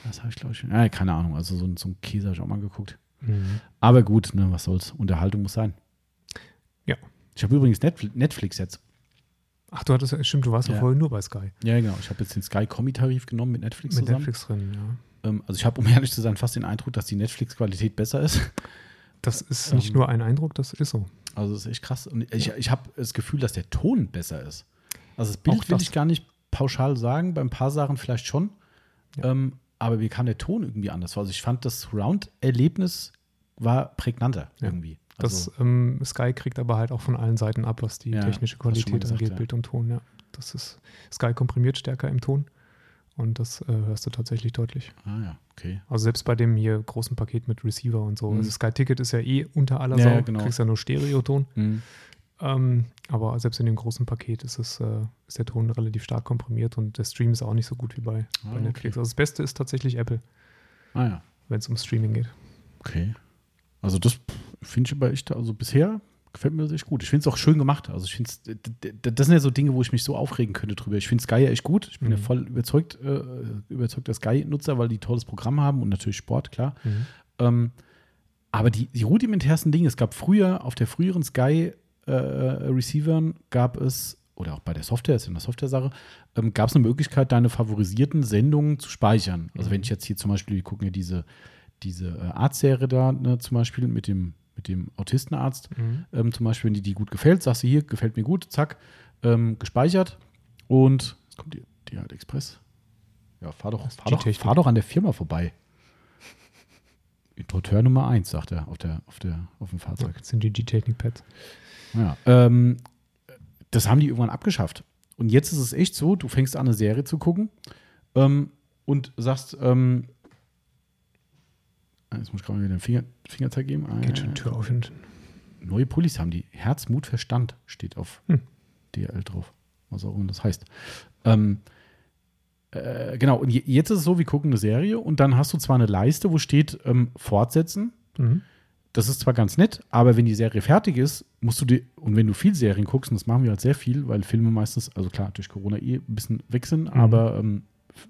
Das habe ich, glaube ich. Ja, keine Ahnung. Also so, ein- so einen Käse habe ich auch mal geguckt. Mhm. Aber gut, ne, was soll's. Unterhaltung muss sein. Ja. Ich habe übrigens Netflix, Netflix jetzt. Ach, du hattest, stimmt, du warst ja Ja. vorher nur bei Sky. Ja, genau. Ich habe jetzt den Sky Kombi-Tarif genommen mit Netflix Mit zusammen. Netflix drin, ja. Ähm, also ich habe, um ehrlich zu sein, fast den Eindruck, dass die Netflix-Qualität besser ist. Das ist nicht Ähm. nur ein Eindruck, das ist so. Also das ist echt krass. Und ich, ich habe das Gefühl, dass der Ton besser ist. Also das Bild will ich gar nicht pauschal sagen, bei ein paar Sachen vielleicht schon. Ja. Ähm, aber mir kam der Ton irgendwie anders vor. Also ich fand, das Surround-Erlebnis war prägnanter Ja. irgendwie. Das Also, ähm, Sky kriegt aber halt auch von allen Seiten ab, was die Ja, technische Qualität gesagt, angeht. Bild und Ton, ja. Das ist, Sky komprimiert stärker im Ton und das äh, hörst du tatsächlich deutlich. ah ja, okay. Also selbst bei dem hier großen Paket mit Receiver und so. Mhm. Also Sky Ticket ist ja eh unter aller Ja, Sau, ja, du genau. kriegst ja nur Stereoton. Hm. Ähm, aber selbst in dem großen Paket ist, es, äh, ist der Ton relativ stark komprimiert und der Stream ist auch nicht so gut wie bei, Ah, bei Netflix. Also das Beste ist tatsächlich Apple, Ah ja, wenn es um Streaming geht. okay. Also das finde ich aber echt, also bisher gefällt mir das echt gut. Ich finde es auch schön gemacht. Also ich finde es, das sind ja so Dinge, wo ich mich so aufregen könnte drüber. Ich finde Sky ja echt gut. Ich bin ja Mhm. voll überzeugt, äh, überzeugter Sky-Nutzer, weil die tolles Programm haben und natürlich Sport, klar. Mhm. Ähm, aber die, die rudimentärsten Dinge, es gab früher, auf der früheren Sky-Receivern gab es, oder auch bei der Software, ist ja eine Software-Sache, ähm, gab es eine Möglichkeit, deine favorisierten Sendungen zu speichern. Also Mhm. wenn ich jetzt hier zum Beispiel, wir gucken ja diese, diese äh, Arztserie da, ne, zum Beispiel mit dem, mit dem Autistenarzt, Mhm. ähm, zum Beispiel, wenn die, die gut gefällt, sagst du hier, gefällt mir gut, zack, ähm, gespeichert und jetzt kommt die, die halt Express. Ja, fahr doch, fahr doch, fahr doch an der Firma vorbei. Importeur Nummer 1, sagt er auf, der, auf, der, auf dem Fahrzeug. Das sind die G-Technik-Pads. Ja, ähm, das haben die irgendwann abgeschafft. Und jetzt ist es echt so, du fängst an, eine Serie zu gucken ähm, und sagst, ähm, ah, jetzt muss ich gerade wieder den Finger, Fingerzeig geben. Ah, Geht schon. Tür auf hinten. Neue Pullis haben die. Herz, Mut, Verstand steht auf Hm. DL drauf. Was auch immer das heißt. Ähm, äh, genau, und je, jetzt ist es so, wir gucken eine Serie und dann hast du zwar eine Leiste, wo steht ähm, Fortsetzen. Mhm. Das ist zwar ganz nett, aber wenn die Serie fertig ist, musst du dir, und wenn du viel Serien guckst, und das machen wir halt sehr viel, weil Filme meistens, also klar, durch Corona eh ein bisschen weg sind, aber ähm,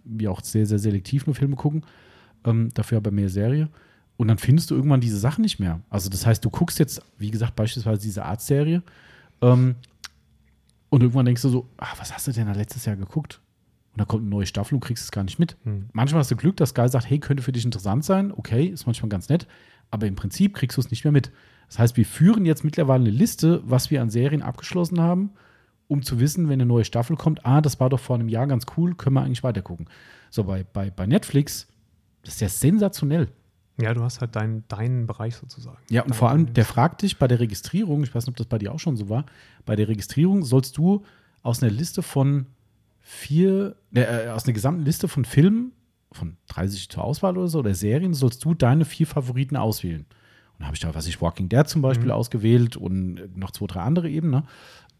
wir auch sehr, sehr selektiv nur Filme gucken, ähm, dafür aber mehr Serie. Und dann findest du irgendwann diese Sachen nicht mehr. Also das heißt, du guckst jetzt, wie gesagt, beispielsweise diese Arztserie ähm, und irgendwann denkst du so, ah, was hast du denn da letztes Jahr geguckt? Und dann kommt eine neue Staffel und kriegst es gar nicht mit. Hm. Manchmal hast du Glück, dass Sky sagt, hey, könnte für dich interessant sein. Okay, ist manchmal ganz nett. Aber im Prinzip kriegst du es nicht mehr mit. Das heißt, wir führen jetzt mittlerweile eine Liste, was wir an Serien abgeschlossen haben, um zu wissen, wenn eine neue Staffel kommt, ah, das war doch vor einem Jahr ganz cool, können wir eigentlich weitergucken. So, bei, bei, bei Netflix, das ist ja sensationell. Ja, du hast halt deinen, deinen Bereich sozusagen. Ja, und Dein- vor allem, der fragt dich bei der Registrierung, ich weiß nicht, ob das bei dir auch schon so war, bei der Registrierung sollst du aus einer Liste von vier, äh, aus einer gesamten Liste von Filmen, von 30 zur Auswahl oder so, oder Serien, sollst du deine vier Favoriten auswählen. Und da habe ich da, was ich, Walking Dead zum Beispiel Mhm. ausgewählt und noch zwei, drei andere eben, ne?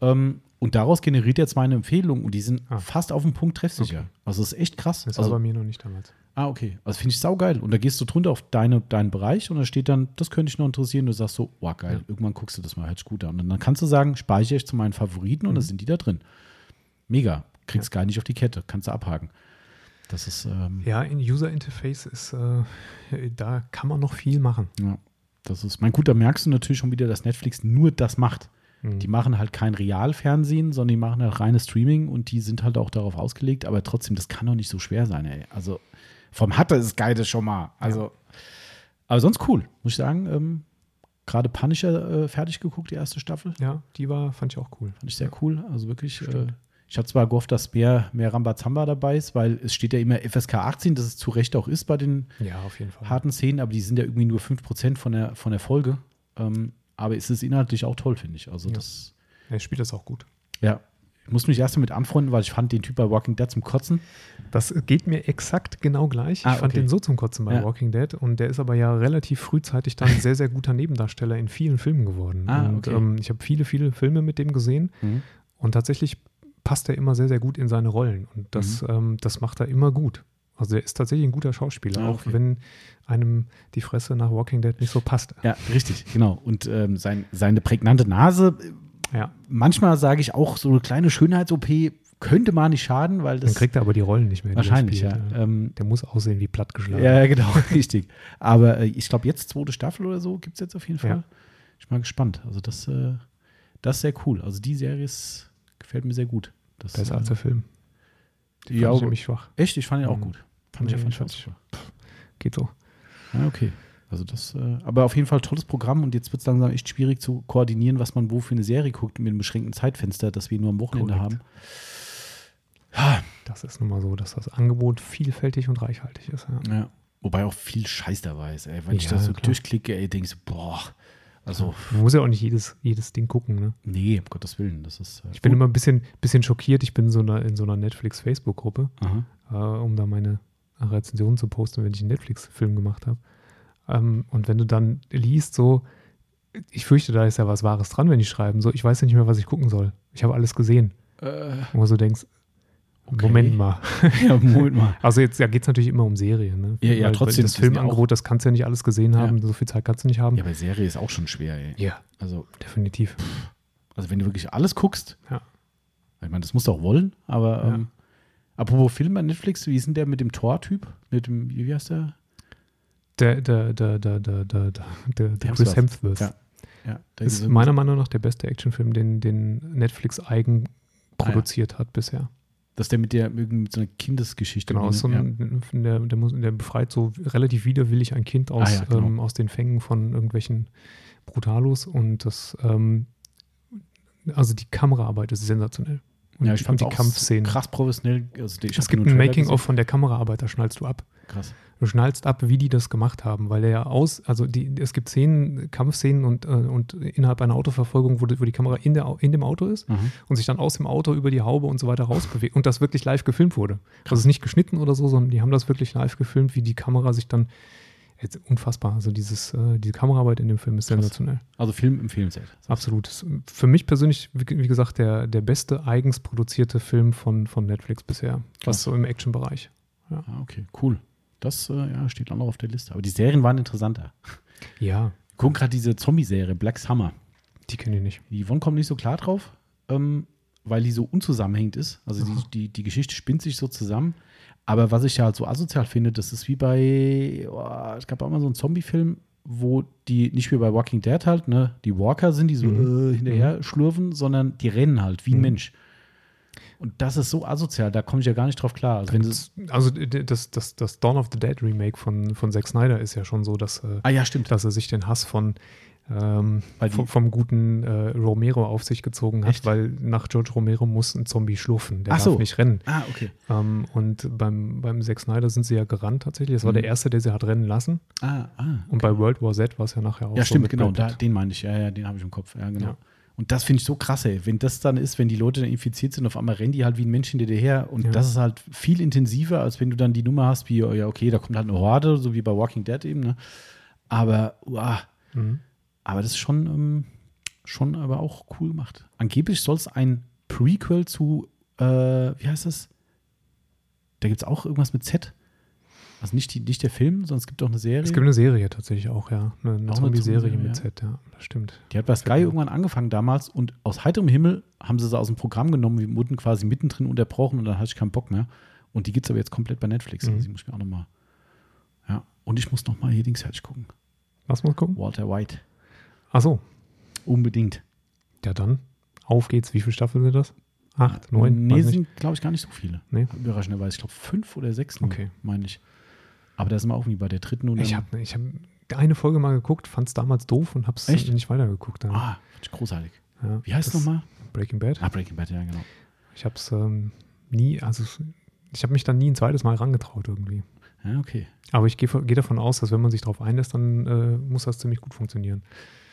Ähm, und daraus generiert jetzt meine Empfehlung und die sind Ah. fast auf den Punkt treffsicher. Okay. Also das ist echt krass. Das war also, bei mir noch nicht damals. Ah, okay. Also finde ich saugeil. Und da gehst du drunter auf deine, deinen Bereich und da steht dann, das könnte ich noch interessieren. Du sagst so, wow, geil, Ja. irgendwann guckst du das mal, hört sich gut an. Und dann kannst du sagen, speichere ich zu meinen Favoriten und dann Mhm. sind die da drin. Mega. Kriegst gar nicht auf die Kette, kannst du abhaken. Das ist, ähm, Ja, in User Interface ist, äh, da kann man noch viel machen. ja, das ist, mein gut, da merkst du natürlich schon wieder, dass Netflix nur das macht. Mhm. Die machen halt kein Realfernsehen, sondern die machen halt reines Streaming und die sind halt auch darauf ausgelegt, aber trotzdem, das kann doch nicht so schwer sein, ey. Also vom Hatter ist geil das schon mal. Also, aber sonst cool, muss ich sagen. Ähm, Gerade Punisher äh, fertig geguckt, die erste Staffel. Ja, die war, fand ich auch cool. Fand ich sehr cool. Also wirklich, äh. Ich habe zwar gehofft, dass mehr, mehr Rambazamba dabei ist, weil es steht ja immer FSK 18, dass es zu Recht auch ist bei den Ja, harten Szenen, aber die sind ja irgendwie nur 5% von der, von der Folge. Ähm, aber es ist inhaltlich auch toll, finde ich. Also Ja. das, Er spielt das auch gut. ja. Ich muss mich erst damit anfreunden, weil ich fand den Typ bei Walking Dead zum Kotzen. Das geht mir exakt genau gleich. Ah, ich fand okay. den so zum Kotzen bei Ja. Walking Dead und der ist aber ja relativ frühzeitig dann ein *laughs* sehr, sehr guter Nebendarsteller in vielen Filmen geworden. Ah, und okay. ähm, ich habe viele, viele Filme mit dem gesehen und tatsächlich passt er immer sehr, sehr gut in seine Rollen und das, ähm, das macht er immer gut. Also er ist tatsächlich ein guter Schauspieler, Ah, auch okay. wenn einem die Fresse nach Walking Dead nicht so passt. Ja, richtig, genau. Und ähm, sein, seine prägnante Nase, Ja, manchmal sage ich auch, so eine kleine Schönheits-OP könnte mal nicht schaden, weil dann das kriegt er aber die Rollen nicht mehr. wahrscheinlich, ja. Ähm, Der muss aussehen wie plattgeschlagen. ja, genau, *laughs* richtig. Aber äh, ich glaube, jetzt zweite Staffel oder so gibt es jetzt auf jeden Fall. Ja. Ich bin mal gespannt. Also das, äh, das ist sehr cool. Also die Serie ist, gefällt mir sehr gut. Das, Besser äh, als der Film. Die Ja, fand ich schwach. Echt? Ich fand ihn auch Mhm. gut. Fand ich, Nee, fand ich fand auch ich-. Geht so. Ja, okay. Also das, äh, aber auf jeden Fall tolles Programm und jetzt wird es langsam echt schwierig zu koordinieren, was man wo für eine Serie guckt mit einem beschränkten Zeitfenster, das wir nur am Wochenende Korrekt. haben. Ja, Das ist nun mal so, dass das Angebot vielfältig und reichhaltig ist. Ja. ja. Wobei auch viel Scheiß dabei ist, ey. Wenn ich Ja, das so klar. durchklicke, ey, denkst du, boah, also, Man muss ja auch nicht jedes, jedes Ding gucken. Ne? nee, um Gottes Willen, das ist. Äh, Ich bin immer ein bisschen, bisschen schockiert. Ich bin in so einer, in so einer Netflix-Facebook-Gruppe, äh, um da meine Rezensionen zu posten, wenn ich einen Netflix-Film gemacht habe. Ähm, und wenn du dann liest, so, ich fürchte, da ist ja was Wahres dran, wenn die schreiben. So, ich weiß ja nicht mehr, was ich gucken soll. Ich habe alles gesehen. Äh, Wo du so denkst, Okay. Moment mal. *laughs* Ja, Moment mal. also jetzt ja, geht es natürlich immer um Serien. Ne? Ja, ja, trotzdem. Das Filmangebot, das kannst du ja nicht alles gesehen haben, ja. so viel Zeit kannst du nicht haben. Ja, bei Serie ist auch schon schwer, ey. Ja, also, definitiv. Also wenn du wirklich alles guckst, ja. ich meine, das musst du auch wollen, aber ja. ähm, apropos Film bei Netflix, wie ist denn der mit dem Tor-Typ? Mit dem, wie heißt der? Der, der, der, der, der, der, der, der Chris Hemsworth. Ja. Ja, ist meiner Meinung nach der beste Actionfilm, den, den Netflix eigen produziert ah, ja. hat bisher dass der mit der mit mit so einer Kindesgeschichte. Genau, so ja. ein, der, der, muss, der befreit so relativ widerwillig ein Kind aus, Ah ja, genau. ähm, aus den Fängen von irgendwelchen Brutalos und das, ähm, also die Kameraarbeit ist sensationell. Und, ja, ich fand die Kampfszenen. krass professionell. Also, Es gibt ein Making-of von der Kameraarbeit, da schnallst du ab. Krass. Du schnallst ab, wie die das gemacht haben, weil der ja aus, also die, es gibt Szenen, Kampfszenen und, äh, und innerhalb einer Autoverfolgung, wo, die- wo die Kamera in, der, in dem Auto ist Mhm. und sich dann aus dem Auto über die Haube und so weiter rausbewegt und das wirklich live gefilmt wurde. Also es ist nicht geschnitten oder so, sondern die haben das wirklich live gefilmt, wie die Kamera sich dann, jetzt unfassbar, also dieses, äh, diese Kameraarbeit in dem Film ist Krass. sensationell. Also Film empfehlenswert. Absolut. Für mich persönlich, wie, wie gesagt, der, der beste eigens produzierte Film von, von Netflix bisher, Krass. was so im Action-Bereich. Ah, okay, cool. Das äh, ja, steht auch noch auf der Liste. Aber die Serien waren interessanter. Ja, gucken gerade diese Zombie-Serie, Black Summer. die kenne ich nicht. Die Yvonne kommt nicht so klar drauf, ähm, weil die so unzusammenhängend ist. Also die, die, die Geschichte spinnt sich so zusammen. Aber was ich ja halt so asozial finde, das ist wie bei, oh, es gab auch mal so einen Zombie-Film, wo die nicht wie bei Walking Dead halt, ne, die Walker sind, die so Mhm. äh, hinterher schlurfen, sondern die rennen halt wie ein Mhm. Mensch. Und das ist so asozial, da komme ich ja gar nicht drauf klar. Also das, Also das, das, das Dawn of the Dead Remake von, von Zack Snyder ist ja schon so, dass, äh, ah ja, stimmt. dass er sich den Hass von ähm, vom, vom guten äh, Romero auf sich gezogen hat, Echt? weil nach George Romero muss ein Zombie schlurfen, der Ach darf so. nicht rennen. Ah, okay. Ähm, und beim, beim Zack Snyder sind sie ja gerannt tatsächlich. Das war Mhm. der erste, der sie hat rennen lassen. Ah, ah. Und bei World War Z war es ja nachher auch Ja, so stimmt, mit genau. Da, den meine ich. Ja, ja, den habe ich im Kopf. Ja, genau. Ja. Und das finde ich so krass, ey. Wenn das dann ist, wenn die Leute dann infiziert sind, auf einmal rennen die halt wie ein Mensch hinter dir her. Und Ja. das ist halt viel intensiver, als wenn du dann die Nummer hast, wie, oh ja, okay, da kommt halt eine Horde, so wie bei Walking Dead eben, ne? Aber, uah, Mhm. aber das ist schon, ähm, schon aber auch cool gemacht. Angeblich soll es ein Prequel zu, äh, wie heißt das? Da gibt es auch irgendwas mit Z. Also nicht, die, nicht der Film, sondern es gibt auch eine Serie. Es gibt eine Serie tatsächlich auch, ja. Eine, eine Zombie-Serie mit ja. Z, ja. Das stimmt. Die hat bei Sky irgendwann angefangen damals und aus heiterem Himmel haben sie sie aus dem Programm genommen. Wir wurden quasi mittendrin unterbrochen und dann hatte ich keinen Bock mehr. Und die gibt es aber jetzt komplett bei Netflix. Mhm. Also die muss ich mir auch nochmal. Ja. Und ich muss nochmal hier Dings fertig gucken. Was muss gucken? Walter White. Ach so. Unbedingt. Ja, dann. Auf geht's. Wie viele Staffeln sind das? Acht, neun? Nee, sind, glaube ich, gar nicht so viele. Nee. Überraschenderweise. Ich glaube, fünf oder sechs, Okay. meine ich. Aber da sind wir auch wie bei der dritten. Und Ich habe ich hab eine Folge mal geguckt, fand es damals doof und habe es nicht weitergeguckt. Dann. Ah, fand ich großartig. ja, Wie heißt es nochmal? Breaking Bad. Ah, Breaking Bad, ja, genau. Ich habe es ähm, nie, also ich habe mich dann nie ein zweites Mal rangetraut irgendwie. Ja, okay. Aber ich gehe geh davon aus, dass wenn man sich darauf einlässt, dann äh, muss das ziemlich gut funktionieren.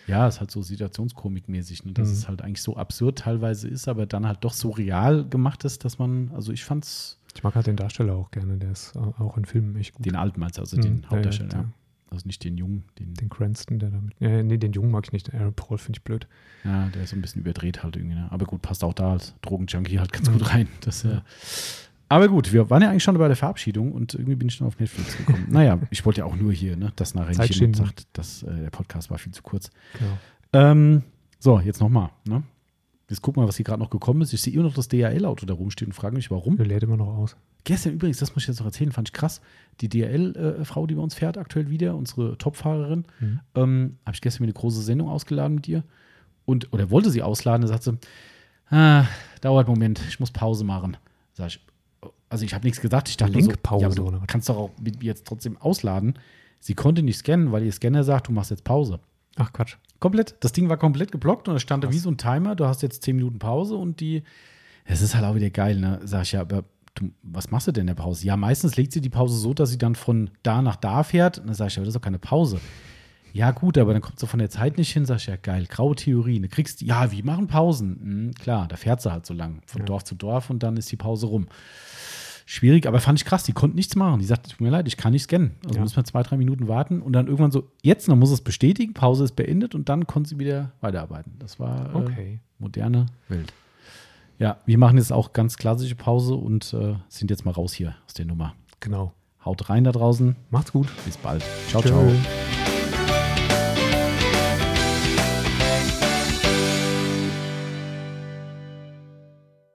Ja, es ist halt so Situationskomik-mäßig, ne? dass Mhm. es halt eigentlich so absurd teilweise ist, aber dann halt doch so real gemacht ist, dass man, also ich fand's Ich mag halt den Darsteller auch gerne, der ist äh, auch in Filmen echt gut. den alten meinst du, also Mhm, den ja, Hauptdarsteller, ja, ja, Also nicht den Jungen, den, Den Cranston, der damit. Äh, nee, den Jungen mag ich nicht. Aaron Paul finde ich blöd. ja, der ist so ein bisschen überdreht halt irgendwie. Ne? Aber gut, passt auch da als Drogenjunkie halt ganz Mhm. gut rein. Das, äh, aber gut, wir waren ja eigentlich schon bei der Verabschiedung und irgendwie bin ich dann auf Netflix gekommen. *laughs* naja, ich wollte ja auch nur hier, ne, dass nachher nicht jemand sagt, dass äh, der Podcast war viel zu kurz. Genau. Ähm, so, jetzt nochmal. Ne? Jetzt gucken wir, was hier gerade noch gekommen ist. Ich sehe immer noch das DHL-Auto da rumstehen und frage mich, warum. Der lädt immer noch aus. Gestern übrigens, das muss ich jetzt noch erzählen, fand ich krass. Die DHL-Frau, die bei uns fährt, aktuell wieder, unsere Topfahrerin, Mhm. ähm, habe ich gestern mir eine große Sendung ausgeladen mit ihr. Und, oder wollte sie ausladen, da sagt sie, ah, dauert einen Moment, ich muss Pause machen. Sag ich, also ich habe nichts gesagt, ich dachte Linkpause ja, aber du kannst doch auch mit mir jetzt trotzdem ausladen. Sie konnte nicht scannen, weil ihr Scanner sagt, du machst jetzt Pause. Ach Quatsch. Komplett. Das Ding war komplett geblockt und da stand da Krass. wie so ein Timer, du hast jetzt 10 Minuten Pause und die. Es ist halt auch wieder geil, ne? Sag ich ja, aber du, was machst du denn in der Pause? Ja, meistens legt sie die Pause so, dass sie dann von da nach da fährt. Und dann sag ich, ja, aber das ist doch keine Pause. Ja, gut, aber dann kommt sie von der Zeit nicht hin, sag ich, ja, geil, graue Theorie. Du kriegst, ja, wie machen Pausen? Hm, klar, da fährt sie halt so lang, von Ja. Dorf zu Dorf und dann ist die Pause rum. Schwierig, aber fand ich krass, die konnten nichts machen. Die sagte, tut mir leid, ich kann nicht scannen. Also Ja. müssen wir zwei, drei Minuten warten und dann irgendwann so, jetzt, dann muss es bestätigen, Pause ist beendet und dann konnte sie wieder weiterarbeiten. Das war äh, Okay. moderne Welt. Ja, wir machen jetzt auch ganz klassische Pause und äh, sind jetzt mal raus hier aus der Nummer. Genau. Haut rein da draußen. Macht's gut. Bis bald. Ciao, Tschö. ciao.